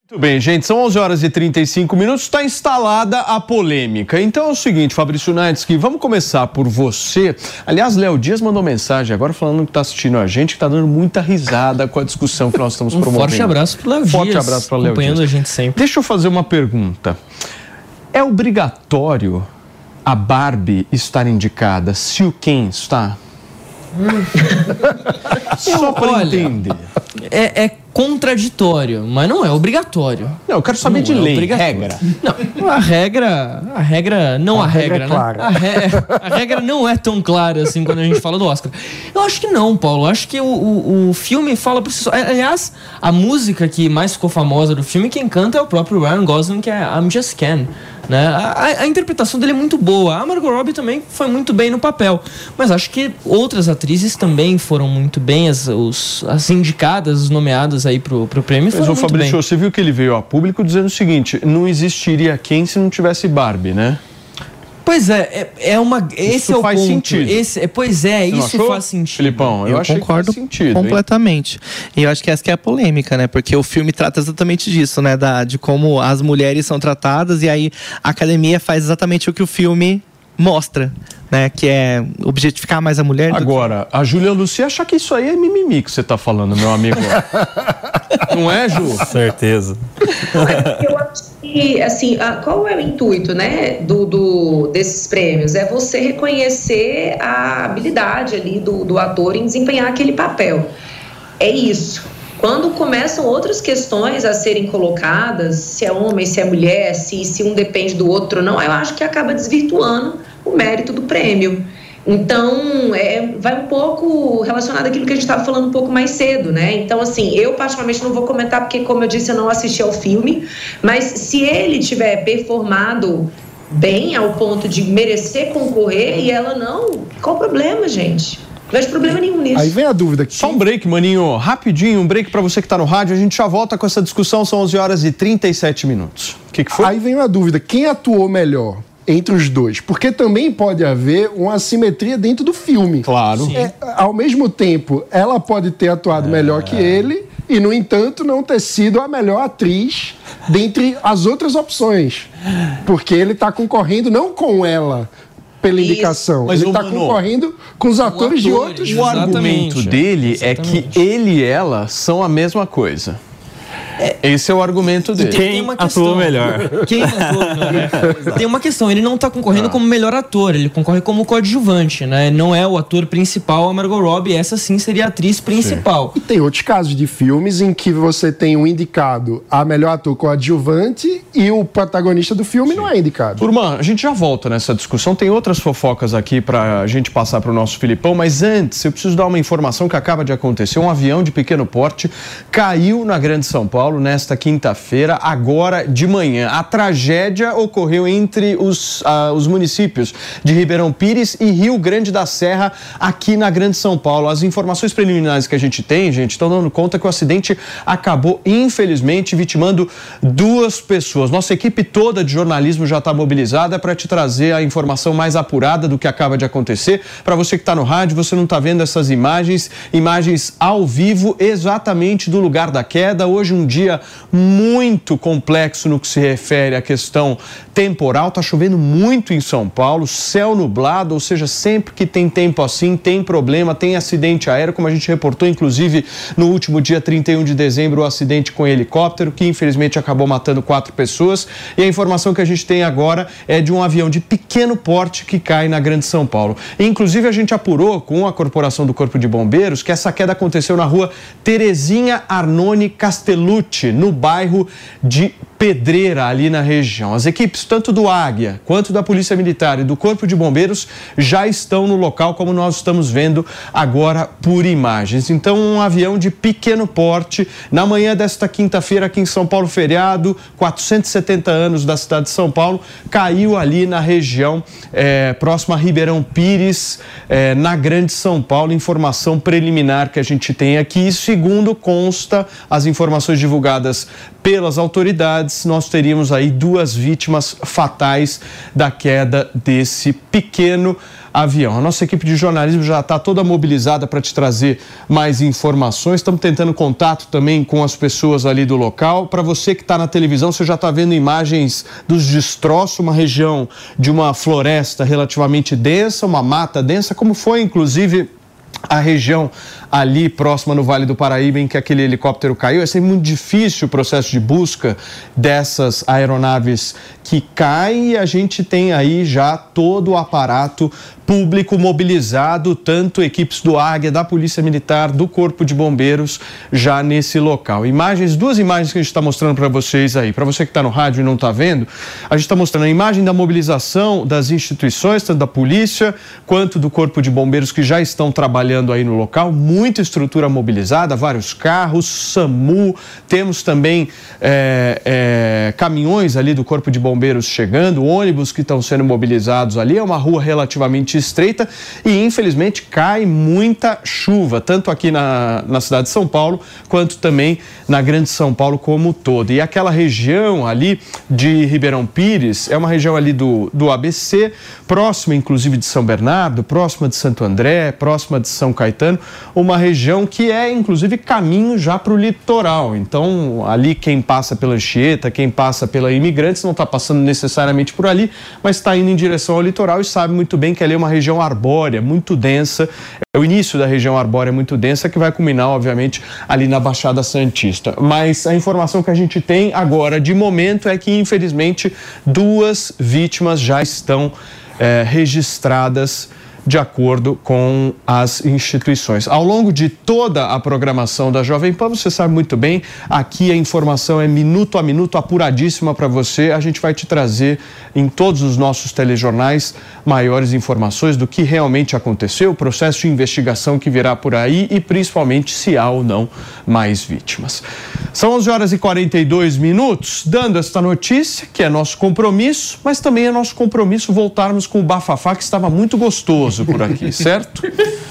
Muito bem, gente, são 11 horas e 35 minutos, está instalada a polêmica. Então é o seguinte, Fabrício Naitsky, vamos começar por você. Aliás, Léo Dias mandou mensagem agora falando que está assistindo a gente, que está dando muita risada com a discussão que nós estamos um promovendo. Forte abraço para Léo Dias. Forte abraço para Léo Dias. Acompanhando a gente sempre. Deixa eu fazer uma pergunta. É obrigatório a Barbie estar indicada se o Ken está? Só para entender. É, é, contraditório, mas não é obrigatório. Não, eu quero saber não de é lei, regra. Não, a regra, a regra, não a, a regra, regra é né? A, re, a, regra não é tão clara assim quando a gente fala do Oscar. Eu acho que não, Paulo. Eu acho que o, o, o filme fala por si só. Aliás, a música que mais ficou famosa do filme, quem canta é o próprio Ryan Gosling, que é I'm Just Ken. Né? A, a, interpretação dele é muito boa. A Margot Robbie também foi muito bem no papel. Mas acho que outras atrizes também foram muito bem. As, os, as indicadas, as nomeadas aí pro, pro prêmio Mas, foram o Fabrício, bem. você viu que ele veio a público dizendo o seguinte: não existiria quem se não tivesse Barbie, né? Pois é, é, é uma. Esse isso é o faz ponto. sentido. Esse, é, pois é, Você isso faz sentido. Filipão, eu, eu achei concordo que faz sentido, completamente. E eu acho que essa que é a polêmica, né? Porque o filme trata exatamente disso, né? Da, de como as mulheres são tratadas e aí a academia faz exatamente o que o filme mostra, né? Que é objetificar mais a mulher. Agora, a Júlia Lucia acha que isso aí é mimimi que você tá falando, meu amigo. Não é, Ju? Certeza. Eu acho que, assim, qual é o intuito, né, do, do, desses prêmios? É você reconhecer a habilidade ali do, do ator em desempenhar aquele papel. É isso. Quando começam outras questões a serem colocadas, se é homem, se é mulher, se, se um depende do outro, não, eu acho que acaba desvirtuando o mérito do prêmio. Então, é, vai um pouco relacionado àquilo que a gente estava falando um pouco mais cedo, né? Então, assim, eu particularmente não vou comentar, porque, como eu disse, eu não assisti ao filme, mas se ele tiver performado bem ao ponto de merecer concorrer e ela não, qual o problema, gente? Não vejo problema nenhum nisso. Aí vem a dúvida aqui. Só um break, maninho. Rapidinho, um break para você que está no rádio. A gente já volta com essa discussão. São 11 horas e 37 minutos. O que, que foi? Aí vem uma dúvida. Quem atuou melhor? Entre os dois, porque também pode haver uma assimetria dentro do filme. Claro. É, ao mesmo tempo, ela pode ter atuado é. melhor que ele e, no entanto, não ter sido a melhor atriz dentre as outras opções, porque ele está concorrendo não com ela, pela Isso. indicação. Mas ele está concorrendo com os atores, de outros O argumento dele Exatamente. é que ele e ela são a mesma coisa. É, Esse é o argumento dele. Quem atuou melhor? Quem atuou melhor? Tem uma questão, ele não está concorrendo ah. como melhor ator, ele concorre como coadjuvante, né? Não é o ator principal, a Margot Robbie, essa sim seria a atriz principal. Sim. E tem outros casos de filmes em que você tem um indicado a melhor ator coadjuvante e o protagonista do filme sim. não é indicado. Turma, a gente já volta nessa discussão, tem outras fofocas aqui para a gente passar para o nosso Filipão, mas antes eu preciso dar uma informação que acaba de acontecer. Um avião de pequeno porte caiu na Grande São Paulo Paulo nesta quinta-feira, agora de manhã. A tragédia ocorreu entre os, uh, os municípios de Ribeirão Pires e Rio Grande da Serra, aqui na Grande São Paulo. As informações preliminares que a gente tem, gente, estão dando conta que o acidente acabou, infelizmente, vitimando duas pessoas. Nossa equipe toda de jornalismo já está mobilizada para te trazer a informação mais apurada do que acaba de acontecer. Para você que está no rádio, você não está vendo essas imagens, imagens ao vivo exatamente do lugar da queda. Hoje um dia muito complexo no que se refere à questão temporal. Está chovendo muito em São Paulo, céu nublado, ou seja, sempre que tem tempo assim, tem problema, tem acidente aéreo, como a gente reportou, inclusive no último dia 31 de dezembro, o acidente com helicóptero, que infelizmente acabou matando quatro pessoas. E a informação que a gente tem agora é de um avião de pequeno porte que cai na Grande São Paulo. Inclusive, a gente apurou com a Corporação do Corpo de Bombeiros que essa queda aconteceu na rua Terezinha Arnone Castellucci, no bairro de Pedreira, ali na região. As equipes, tanto do Águia quanto da Polícia Militar e do Corpo de Bombeiros, já estão no local, como nós estamos vendo agora por imagens. Então, um avião de pequeno porte, na manhã desta quinta-feira, aqui em São Paulo, feriado, 470 anos da cidade de São Paulo, caiu ali na região é, próxima a Ribeirão Pires, é, na Grande São Paulo. Informação preliminar que a gente tem aqui, segundo consta as informações divulgadas pelas autoridades, nós teríamos aí duas vítimas fatais da queda desse pequeno avião. A nossa equipe de jornalismo já está toda mobilizada para te trazer mais informações. Estamos tentando contato também com as pessoas ali do local. Para você que está na televisão, você já está vendo imagens dos destroços, uma região de uma floresta relativamente densa, uma mata densa, como foi inclusive a região ali próxima no Vale do Paraíba em que aquele helicóptero caiu. É sempre muito difícil o processo de busca dessas aeronaves que caem e a gente tem aí já todo o aparato público mobilizado, tanto equipes do Águia, da Polícia Militar, do Corpo de Bombeiros já nesse local. Imagens, duas imagens que a gente está mostrando para vocês aí. Para você que está no rádio e não está vendo, a gente está mostrando a imagem da mobilização das instituições, tanto da polícia quanto do Corpo de Bombeiros que já estão trabalhando aí no local. Muita estrutura mobilizada, vários carros, SAMU, temos também é, é, caminhões ali do Corpo de Bombeiros chegando, ônibus que estão sendo mobilizados ali. É uma rua relativamente estreita e infelizmente cai muita chuva, tanto aqui na, na cidade de São Paulo quanto também na Grande São Paulo como todo. E aquela região ali de Ribeirão Pires é uma região ali do, do ABC, próxima inclusive de São Bernardo, próxima de Santo André, próxima de São Caetano, uma região que é inclusive caminho já para o litoral. Então, ali quem passa pela Anchieta, quem passa pela Imigrantes, não está passando necessariamente por ali, mas está indo em direção ao litoral e sabe muito bem que ali é uma região arbórea, muito densa. É o início da região arbórea muito densa que vai culminar, obviamente, ali na Baixada Santista. Mas a informação que a gente tem agora, de momento, é que, infelizmente, duas vítimas já estão é, registradas de acordo com as instituições. Ao longo de toda a programação da Jovem Pan, você sabe muito bem, aqui a informação é minuto a minuto, apuradíssima para você. A gente vai te trazer em todos os nossos telejornais maiores informações do que realmente aconteceu, o processo de investigação que virá por aí e principalmente se há ou não mais vítimas. São 11 horas e 42 minutos, dando esta notícia, que é nosso compromisso, mas também é nosso compromisso voltarmos com o bafafá que estava muito gostoso por aqui, certo?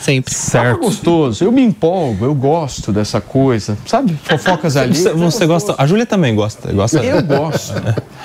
Sempre. Certo. gostoso. Eu me empolgo, eu gosto dessa coisa. Sabe? Fofocas ali. Você, você gosta. A Júlia também gosta. gosta eu gosto.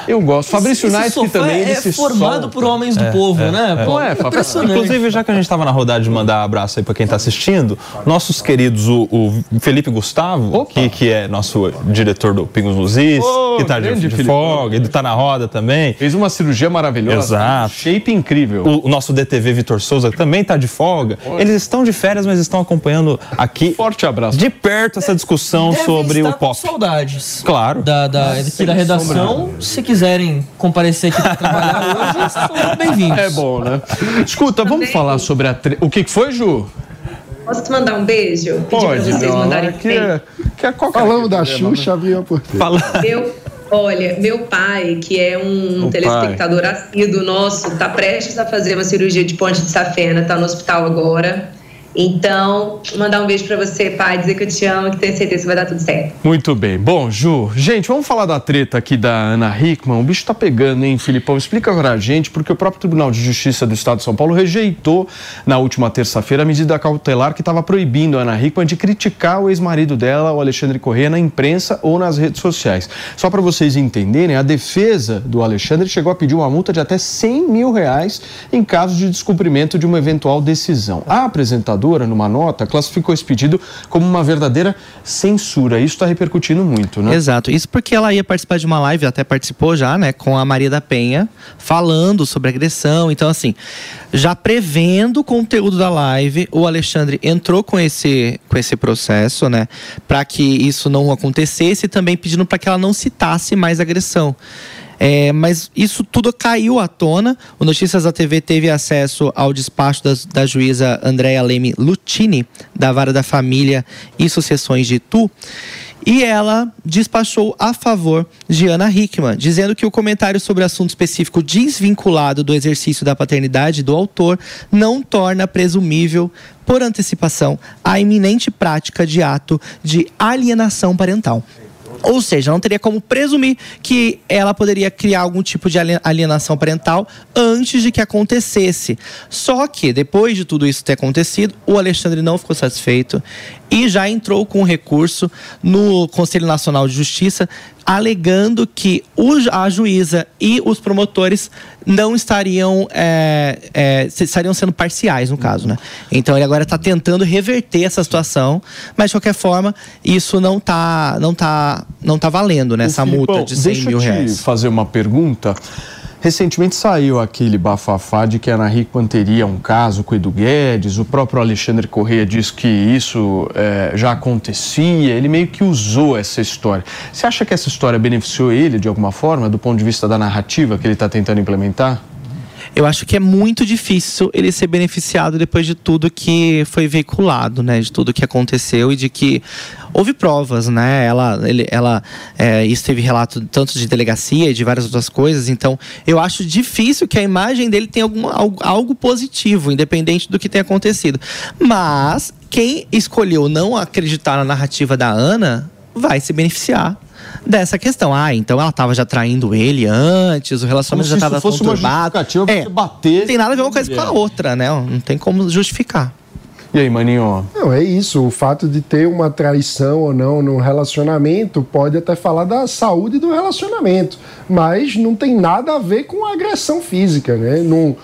Eu gosto. Fabrício Knight, que sofá também ele é se formado solta. por homens do povo, né? Pô, Não é, Fabrício? impressionante. Inclusive, já que a gente estava na rodada de mandar abraço aí para quem está assistindo, nossos queridos, o, o Felipe Gustavo, que, que é nosso diretor do Pingos nos Is, Ô, que está de, de Felipe. ele está na roda também. Fez uma cirurgia maravilhosa. Exato. Shape incrível. O, o nosso DTV Vitor Souza também está de folga. Eles estão de férias, mas estão acompanhando aqui Forte abraço. de perto essa discussão Devem sobre estar o com pop. saudades. Claro. Da, da, aqui da redação, sombra. se quiserem comparecer aqui para trabalhar hoje, são bem-vindos. É bom, né? Escuta, vamos falar sobre a. Tre... O que, que foi, Ju? Posso te mandar um beijo? Pode, pra vocês mandarem Que bem? é, que é Falamos da programa, Xuxa, abriu a porteira. Fala. Meu, olha, meu pai, que é um O telespectador assíduo nosso, tá prestes a fazer uma cirurgia de ponte de safena, tá no hospital agora. Então, mandar um beijo para você, pai, dizer que eu te amo, que tenho certeza que vai dar tudo certo. Muito bem. Bom, Ju, gente, vamos falar da treta aqui da Ana Hickman. O bicho tá pegando, hein, Filipão? Explica pra gente, porque o próprio Tribunal de Justiça do Estado de São Paulo rejeitou na última terça-feira a medida cautelar que estava proibindo a Ana Hickman de criticar o ex-marido dela, o Alexandre Corrêa, na imprensa ou nas redes sociais. Só para vocês entenderem, a defesa do Alexandre chegou a pedir uma multa de até 100 mil reais em caso de descumprimento de uma eventual decisão. A apresentadora numa nota, classificou esse pedido como uma verdadeira censura. Isso está repercutindo muito, né? Exato. Isso porque ela ia participar de uma live, até participou já, né, com a Maria da Penha, falando sobre agressão. Então, assim, já prevendo o conteúdo da live, o Alexandre entrou com esse, com esse processo, né, para que isso não acontecesse e também pedindo para que ela não citasse mais agressão. É, mas isso tudo caiu à tona. O Notícias da TV teve acesso ao despacho das, da juíza Andréa Leme Lutini, da Vara da Família e Sucessões de Itu. E ela despachou a favor de Ana Hickman, dizendo que o comentário sobre assunto específico desvinculado do exercício da paternidade do autor não torna presumível, por antecipação, a iminente prática de ato de alienação parental. Ou seja, não teria como presumir que ela poderia criar algum tipo de alienação parental antes de que acontecesse. Só que, depois de tudo isso ter acontecido, o Alexandre não ficou satisfeito e já entrou com recurso no Conselho Nacional de Justiça, alegando que a juíza e os promotores não estariam, é, é, estariam sendo parciais, no caso, né? Então ele agora está tentando reverter essa situação, mas de qualquer forma, isso não está não tá, não tá valendo, né? Essa multa de 100 mil reais. Deixa eu te fazer uma pergunta. Recentemente saiu aquele bafafá de que a Hickman teria um caso com o Edu Guedes, o próprio Alexandre Corrêa diz que isso é, já acontecia, ele meio que usou essa história. Você acha que essa história beneficiou ele de alguma forma, do ponto de vista da narrativa que ele está tentando implementar? Eu acho que é muito difícil ele ser beneficiado depois de tudo que foi veiculado, né? De tudo que aconteceu e de que houve provas, né? Ela, ele, ela, é, isso teve relato tanto de delegacia e de várias outras coisas. Então, eu acho difícil que a imagem dele tenha alguma, algo, algo positivo, independente do que tenha acontecido. Mas quem escolheu não acreditar na narrativa da Ana vai se beneficiar dessa questão. Ah, então ela estava já traindo ele antes, o relacionamento já estava conturbado. É, bater não tem nada a ver uma coisa com a outra, né? Não tem como justificar. E aí, maninho? Não, é isso. O fato de ter uma traição ou não no relacionamento pode até falar da saúde do relacionamento, mas não tem nada a ver com agressão física, né? Não,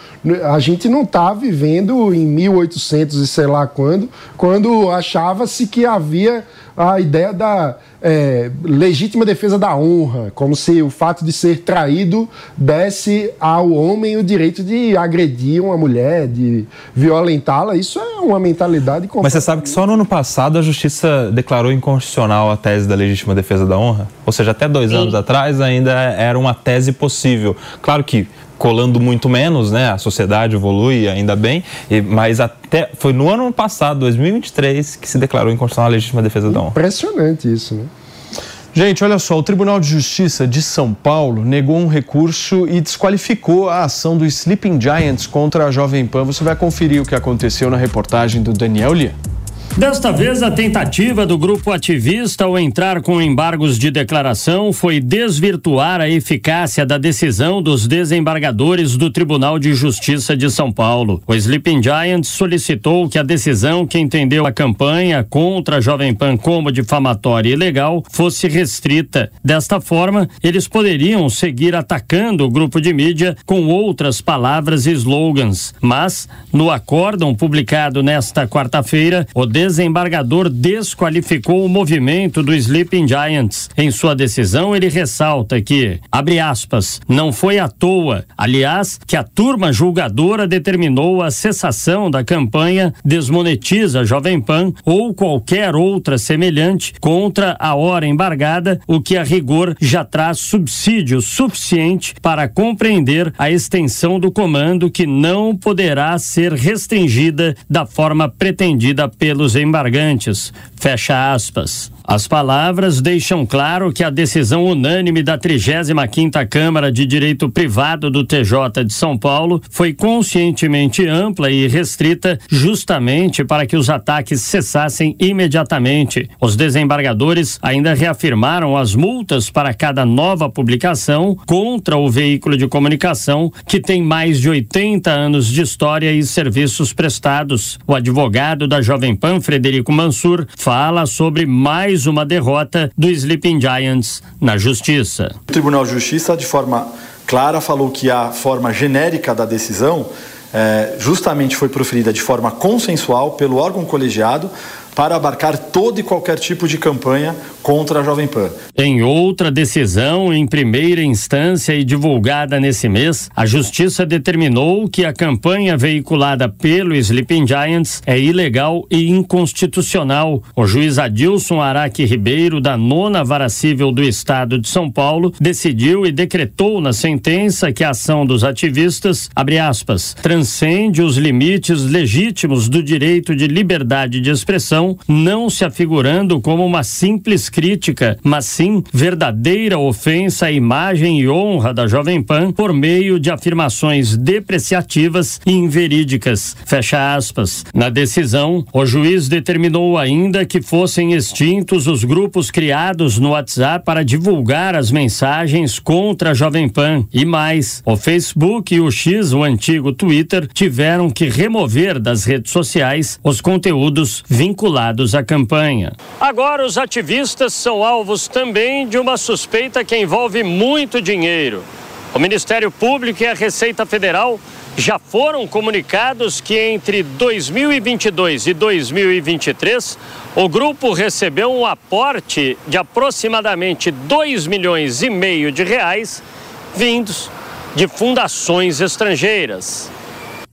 a gente não está vivendo em 1800 e sei lá quando, quando achava-se que havia a ideia da é, legítima defesa da honra, como se o fato de ser traído desse ao homem o direito de agredir uma mulher, de violentá-la. Isso é uma mentalidade. Mas você sabe que só no ano passado a justiça declarou inconstitucional a tese da legítima defesa da honra? Ou seja, até dois Sim. anos atrás ainda era uma tese possível. Claro que colando muito menos, né? A sociedade evolui, ainda bem, e, mas até foi no ano passado, 2023, que se declarou inconstitucional a legítima defesa da honra. Impressionante isso, né? Gente, olha só, o Tribunal de Justiça de São Paulo negou um recurso e desqualificou a ação do Sleeping Giants contra a Jovem Pan. Você vai conferir o que aconteceu na reportagem do Daniel Lia. Desta vez, a tentativa do grupo ativista ao entrar com embargos de declaração foi desvirtuar a eficácia da decisão dos desembargadores do Tribunal de Justiça de São Paulo. O Sleeping Giants solicitou que a decisão que entendeu a campanha contra a Jovem Pan como difamatória e ilegal fosse restrita. Desta forma, eles poderiam seguir atacando o grupo de mídia com outras palavras e slogans. Mas, no acórdão publicado nesta quarta-feira, o desembargador desqualificou o movimento do Sleeping Giants. Em sua decisão, ele ressalta que, abre aspas, não foi à toa, aliás, que a turma julgadora determinou a cessação da campanha Desmonetiza Jovem Pan ou qualquer outra semelhante contra a hora embargada, o que a rigor já traz subsídio suficiente para compreender a extensão do comando que não poderá ser restringida da forma pretendida pelos embargantes. Fecha aspas. As palavras deixam claro que a decisão unânime da 35ª Câmara de Direito Privado do TJ de São Paulo foi conscientemente ampla e restrita justamente para que os ataques cessassem imediatamente. Os desembargadores ainda reafirmaram as multas para cada nova publicação contra o veículo de comunicação que tem mais de 80 anos de história e serviços prestados. O advogado da Jovem Pan, Frederico Mansur, fala sobre mais uma derrota do Sleeping Giants na justiça. O Tribunal de Justiça, de forma clara, falou que a forma genérica da decisão eh, justamente foi proferida de forma consensual pelo órgão colegiado para abarcar todo e qualquer tipo de campanha contra a Jovem Pan. Em outra decisão, em primeira instância e divulgada nesse mês, a Justiça determinou que a campanha veiculada pelo Sleeping Giants é ilegal e inconstitucional. O juiz Adilson Araque Ribeiro, da nona vara civil do Estado de São Paulo, decidiu e decretou na sentença que a ação dos ativistas, abre aspas, transcende os limites legítimos do direito de liberdade de expressão não se afigurando como uma simples crítica, mas sim verdadeira ofensa à imagem e honra da Jovem Pan por meio de afirmações depreciativas e inverídicas. Fecha aspas. Na decisão, o juiz determinou ainda que fossem extintos os grupos criados no WhatsApp para divulgar as mensagens contra a Jovem Pan. E mais, o Facebook e o X, o antigo Twitter, tiveram que remover das redes sociais os conteúdos vinculados vinculados à campanha. Agora, os ativistas são alvos também de uma suspeita que envolve muito dinheiro. O Ministério Público e a Receita Federal já foram comunicados que entre 2022 e 2023 o grupo recebeu um aporte de aproximadamente 2 milhões e meio de reais vindos de fundações estrangeiras.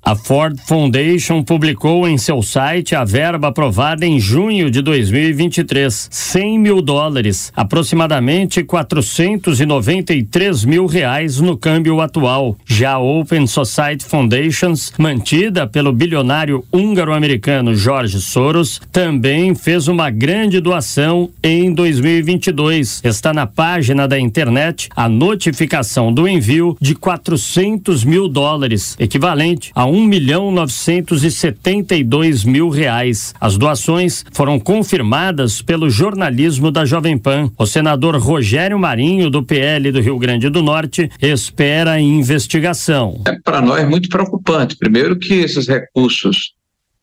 A Ford Foundation publicou em seu site a verba aprovada em junho de 2023, 100 mil dólares, aproximadamente 493 mil reais no câmbio atual. Já a Open Society Foundations, mantida pelo bilionário húngaro-americano Jorge Soros, também fez uma grande doação em 2022. Está na página da internet a notificação do envio de 400 mil dólares, equivalente a um milhão novecentos e setenta e dois mil reais. As doações foram confirmadas pelo jornalismo da Jovem Pan. O senador Rogério Marinho, do PL do Rio Grande do Norte, espera investigação. É para nós muito preocupante. Primeiro que esses recursos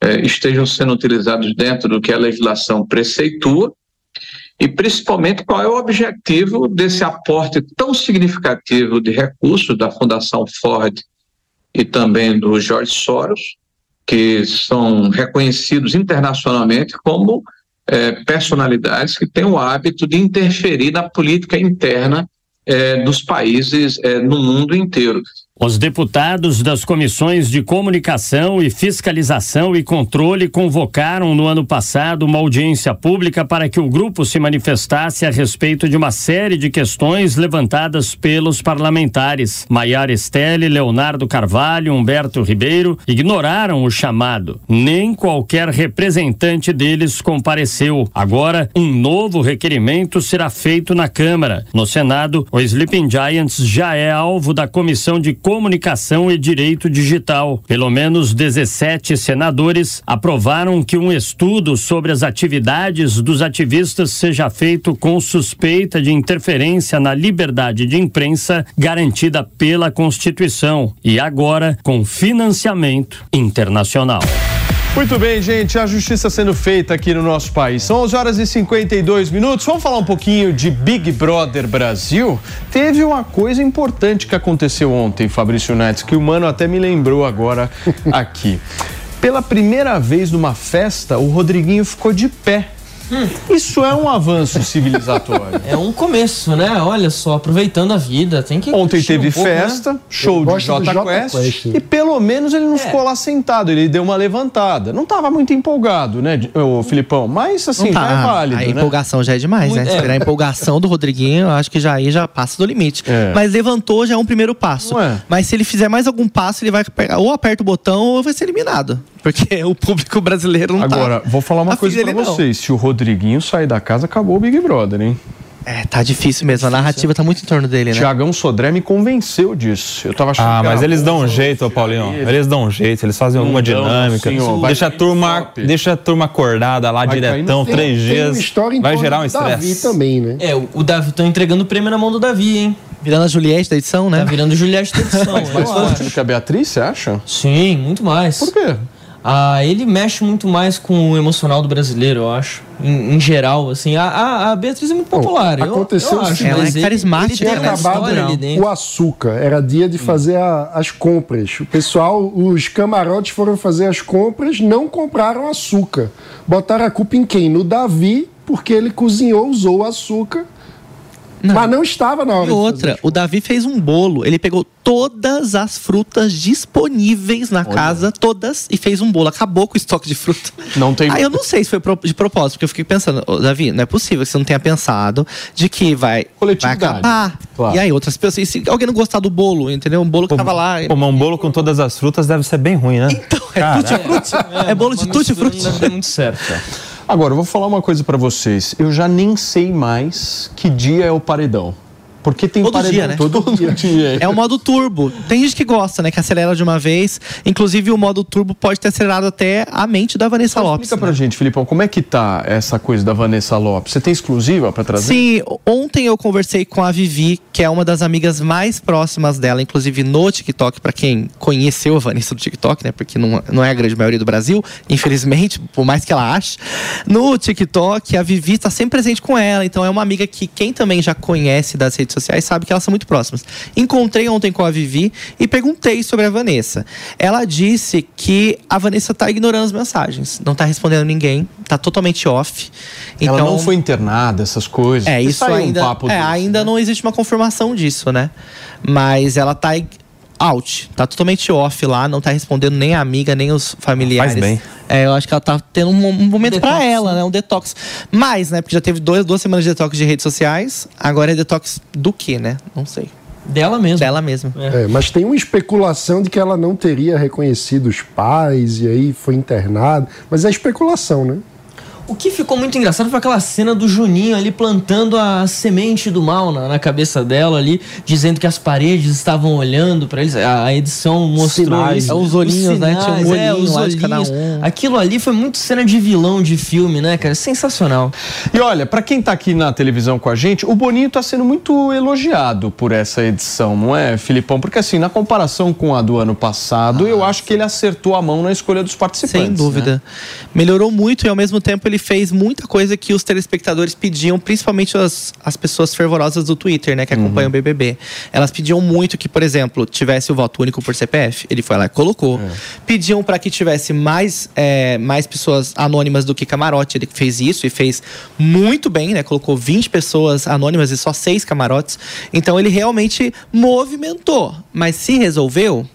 eh, estejam sendo utilizados dentro do que a legislação preceitua e principalmente qual é o objetivo desse aporte tão significativo de recursos da Fundação Ford e também do George Soros, que são reconhecidos internacionalmente como é, personalidades que têm o hábito de interferir na política interna é, dos países é, no mundo inteiro. Os deputados das comissões de comunicação e fiscalização e controle convocaram no ano passado uma audiência pública para que o grupo se manifestasse a respeito de uma série de questões levantadas pelos parlamentares. Maiara Estelle, Leonardo Carvalho, Humberto Ribeiro ignoraram o chamado. Nem qualquer representante deles compareceu. Agora, um novo requerimento será feito na Câmara. No Senado, o Sleeping Giants já é alvo da comissão de Comunicação e Direito Digital. Pelo menos 17 senadores aprovaram que um estudo sobre as atividades dos ativistas seja feito com suspeita de interferência na liberdade de imprensa garantida pela Constituição e agora com financiamento internacional. Muito bem, gente, a justiça sendo feita aqui no nosso país. São 11 horas e 52 minutos. Vamos falar um pouquinho de Big Brother Brasil? Teve uma coisa importante que aconteceu ontem, Fabrício Neves, que o mano até me lembrou agora aqui. Pela primeira vez numa festa, o Rodriguinho ficou de pé Hum. Isso é um avanço civilizatório. É um começo, né? Olha só, aproveitando a vida, tem que. Ontem teve um pouco, festa, né? show de Jota Quest, Quest, e pelo menos ele não é. ficou lá sentado, ele deu uma levantada. Não estava muito empolgado, né, o Filipão? Mas assim, tá, é válido. A né? empolgação já é demais, muito, né? É. A empolgação do Rodriguinho, eu acho que já aí já passa do limite. É. Mas levantou já é um primeiro passo. Mas se ele fizer mais algum passo, ele vai pegar, ou aperta o botão ou vai ser eliminado. Porque o público brasileiro não Agora, tá vou falar uma coisa para vocês. Se o Rodrigo Rodriguinho sair da casa, acabou o Big Brother, hein? É, tá difícil mesmo. A narrativa tá muito em torno dele, né? Tiagão Sodré me convenceu disso. Eu tava achando Ah, que mas eles dão um jeito, ô Paulinho. Eles dão um jeito, eles fazem alguma dão, dinâmica. senhor. Deixa, a turma, top. deixa a turma acordada lá Vai diretão, Tem- três Tem dias. uma história em Vai torno gerar um do Davi estresse. também, né? É, o, o Davi, estão entregando o prêmio na mão do Davi, hein? Virando a Juliette da edição, né? Tá virando Juliette da edição. Mais forte do que a Beatriz, você acha? Sim, muito mais. Por quê? Ah, ele mexe muito mais com o emocional do brasileiro, eu acho. Em, em geral, assim. A, a, a Beatriz é muito popular. eu- aconteceu eu, o acho, seguinte, mas ele- Ele tem uma acabado história ali dentro. o açúcar. Era dia de fazer a- as compras. O pessoal, os camarotes foram fazer as compras, não compraram açúcar. Botaram a culpa em quem? No Davi, porque ele cozinhou, usou o açúcar. Mas não estava na hora E outra, o Davi fez um bolo. Ele pegou todas as frutas disponíveis na casa, todas, e fez um bolo. Acabou com o estoque de fruta. Não tem. Aí eu não sei se foi de propósito, porque eu fiquei pensando, "Ô, Davi, não é possível que você não tenha pensado de que vai, vai acabar. Claro. E aí, outras pessoas, e se alguém não gostar do bolo, entendeu? Um bolo que tava lá. Pô, mas um bolo com todas as frutas deve ser bem ruim, né? Então, é tutti-frutti. É, bolo de tutti-frutti. Não deu muito certo. Agora, eu vou falar uma coisa pra vocês. Eu já nem sei mais que dia é o paredão. Porque tem Todo paredão dia, né? todo dia. É o modo turbo. Tem gente que gosta, né? Que acelera de uma vez. Inclusive, o modo turbo pode ter acelerado até a mente da Vanessa Lopes. Explica pra gente, Filipão, como é que tá essa coisa da Vanessa Lopes? Você tem exclusiva pra trazer? Sim, ontem eu conversei com a Vivi, que é uma das amigas mais próximas dela, inclusive no TikTok, pra quem conheceu a Vanessa do TikTok, né? Porque não, não é a grande maioria do Brasil, infelizmente, por mais que ela ache. No TikTok, a Vivi está sempre presente com ela, então é uma amiga que quem também já conhece das redes sociais sabe que elas são muito próximas. Encontrei ontem com a Vivi e perguntei sobre a Vanessa. Ela disse que a Vanessa tá ignorando as mensagens, não tá respondendo ninguém, tá totalmente off. Ela Então, não foi internada, essas coisas. é, isso ainda. Um papo é, desse, ainda não existe uma confirmação disso, né? Mas ela tá out, tá totalmente off lá, não tá respondendo nem a amiga, nem os familiares. Faz bem. É, eu acho que ela tá tendo um, um momento pra ela, né? Um detox. Mas, né? Porque já teve dois, duas semanas de detox de redes sociais. Agora é detox do quê, né? Não sei. Dela mesma. Dela mesma. É, mas tem uma especulação de que ela não teria reconhecido os pais e aí foi internada. Mas é especulação, né? O que ficou muito engraçado foi aquela cena do Juninho ali plantando a semente do mal na, na cabeça dela ali, dizendo que as paredes estavam olhando pra eles. A, a edição mostrou Sinais. isso. É, os olhinhos, né? Tinha um Sinais, é, olhinho os lá de cada um. Aquilo ali foi muito cena de vilão de filme, né, cara? Sensacional. E olha, pra quem tá aqui na televisão com a gente, o Boninho tá sendo muito elogiado por essa edição, não é, Filipão? Porque assim, na comparação com a do ano passado, eu acho que ele acertou a mão na escolha dos participantes. Sem dúvida. né? Melhorou muito e ao mesmo tempo ele fez muita coisa que os telespectadores pediam, principalmente as, as pessoas fervorosas do Twitter, né, que acompanham o BBB. Elas pediam muito que, por exemplo, tivesse o voto único por CPF. Ele foi lá e colocou. Pediam para que tivesse mais, é, mais pessoas anônimas do que camarote. Ele fez isso e fez muito bem, né? Colocou 20 pessoas anônimas e só seis camarotes. Então ele realmente movimentou. Mas se resolveu,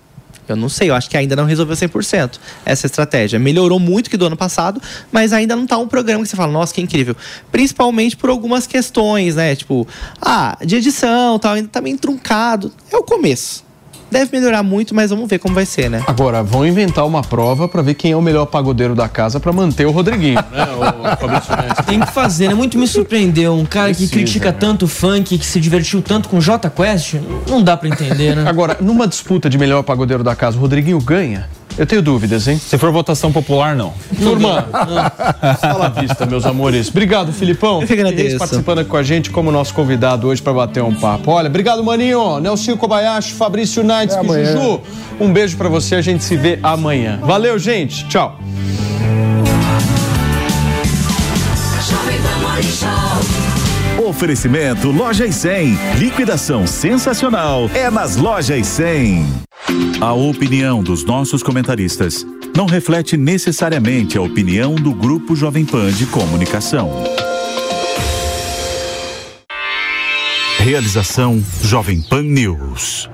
eu não sei, eu acho que ainda não resolveu 100% essa estratégia. Melhorou muito que do ano passado, mas ainda não tá um programa que você fala, nossa, que incrível. Principalmente por algumas questões, né? Tipo, ah, de edição, tal, ainda tá meio truncado. É o começo. Deve melhorar muito, mas vamos ver como vai ser, né? Agora, vão inventar uma prova pra ver quem é o melhor pagodeiro da casa pra manter o Rodriguinho, né, o Fabrício Mestre? Tem que fazer, né? Muito me surpreendeu. Um cara Precisa, que critica né? tanto o funk, que se divertiu tanto com J Quest, não dá pra entender, né? Agora, numa disputa de melhor pagodeiro da casa, o Rodriguinho ganha? Eu tenho dúvidas, hein? Se for votação popular, não. Turma, fala à vista, meus amores. Obrigado, Filipão. Eu que agradeço. Participando aqui com a gente como nosso convidado hoje para bater um papo. Olha, obrigado, Maninho, Nelson Kobayashi, Fabrício Até amanhã. Juju. Um beijo para você, a gente se vê amanhã. Valeu, gente. Tchau. Oferecimento Lojas 100. Liquidação sensacional é nas Lojas 100. A opinião dos nossos comentaristas não reflete necessariamente a opinião do Grupo Jovem Pan de Comunicação. Realização Jovem Pan News.